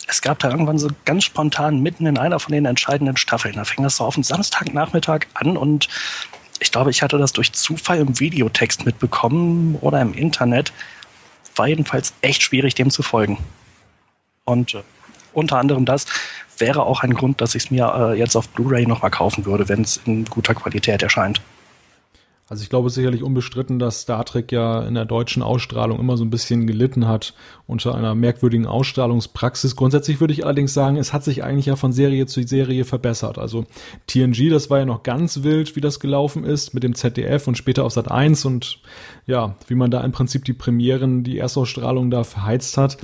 es gab da irgendwann so ganz spontan mitten in einer von den entscheidenden Staffeln. Da fing das so auf den Samstagnachmittag an und ich glaube, ich hatte das durch Zufall im Videotext mitbekommen oder im Internet. War jedenfalls echt schwierig, dem zu folgen. Und äh, unter anderem das wäre auch ein Grund, dass ich es mir äh, jetzt auf Blu-ray nochmal kaufen würde, wenn es in guter Qualität erscheint. Also ich glaube sicherlich unbestritten, dass Star Trek ja in der deutschen Ausstrahlung immer so ein bisschen gelitten hat unter einer merkwürdigen Ausstrahlungspraxis. Grundsätzlich würde ich allerdings sagen, es hat sich eigentlich ja von Serie zu Serie verbessert. Also TNG, das war ja noch ganz wild, wie das gelaufen ist mit dem ZDF und später auf Sat 1 und ja, wie man da im Prinzip die Premieren, die Erstausstrahlung da verheizt hat.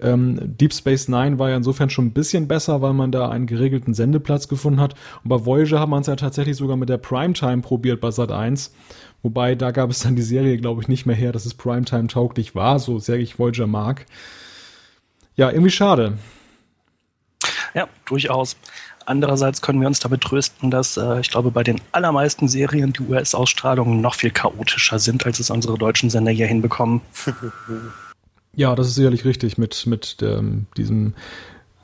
Ähm, Deep Space Nine war ja insofern schon ein bisschen besser, weil man da einen geregelten Sendeplatz gefunden hat. Und bei Voyager hat man es ja tatsächlich sogar mit der Primetime probiert bei Sat 1. Wobei da gab es dann die Serie, glaube ich, nicht mehr her, dass es Primetime tauglich war, so sehr ich Voyager mag. Ja, irgendwie schade. Ja, durchaus. Andererseits können wir uns damit trösten, dass äh, ich glaube, bei den allermeisten Serien die US-Ausstrahlungen noch viel chaotischer sind, als es unsere deutschen Sender hier hinbekommen. ja, das ist sicherlich richtig mit, mit ähm, diesem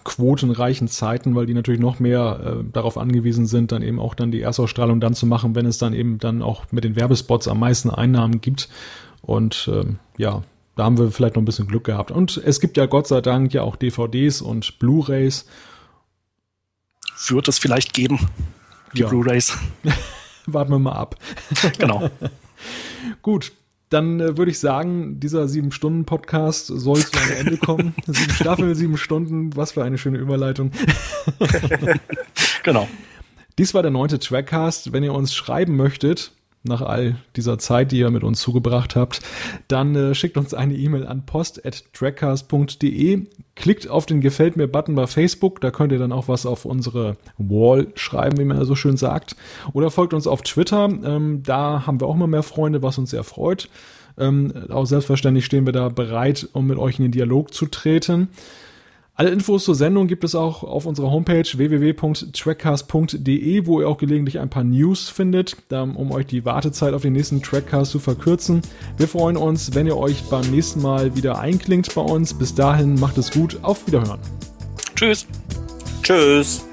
quotenreichen Zeiten, weil die natürlich noch mehr äh, darauf angewiesen sind, dann eben auch dann die Erstausstrahlung dann zu machen, wenn es dann eben dann auch mit den Werbespots am meisten Einnahmen gibt. Und ähm, ja, da haben wir vielleicht noch ein bisschen Glück gehabt. Und es gibt ja Gott sei Dank ja auch DVDs und Blu-rays wird es vielleicht geben, die ja. Blu-rays. Warten wir mal ab. genau. Gut, dann äh, würde ich sagen, dieser sieben-Stunden-Podcast soll zu einem Ende kommen. sieben Staffel, sieben Stunden, was für eine schöne Überleitung. genau. Dies war der neunte Trackcast. Wenn ihr uns schreiben möchtet, nach all dieser Zeit, die ihr mit uns zugebracht habt, dann äh, schickt uns eine E-Mail an post.trackcast.de. Klickt auf den Gefällt mir-Button bei Facebook, da könnt ihr dann auch was auf unsere Wall schreiben, wie man ja so schön sagt. Oder folgt uns auf Twitter, ähm, da haben wir auch immer mehr Freunde, was uns sehr freut. Ähm, auch selbstverständlich stehen wir da bereit, um mit euch in den Dialog zu treten. Alle Infos zur Sendung gibt es auch auf unserer Homepage www.trackcast.de, wo ihr auch gelegentlich ein paar News findet, um euch die Wartezeit auf den nächsten Trackcast zu verkürzen. Wir freuen uns, wenn ihr euch beim nächsten Mal wieder einklingt bei uns. Bis dahin macht es gut. Auf Wiederhören. Tschüss. Tschüss.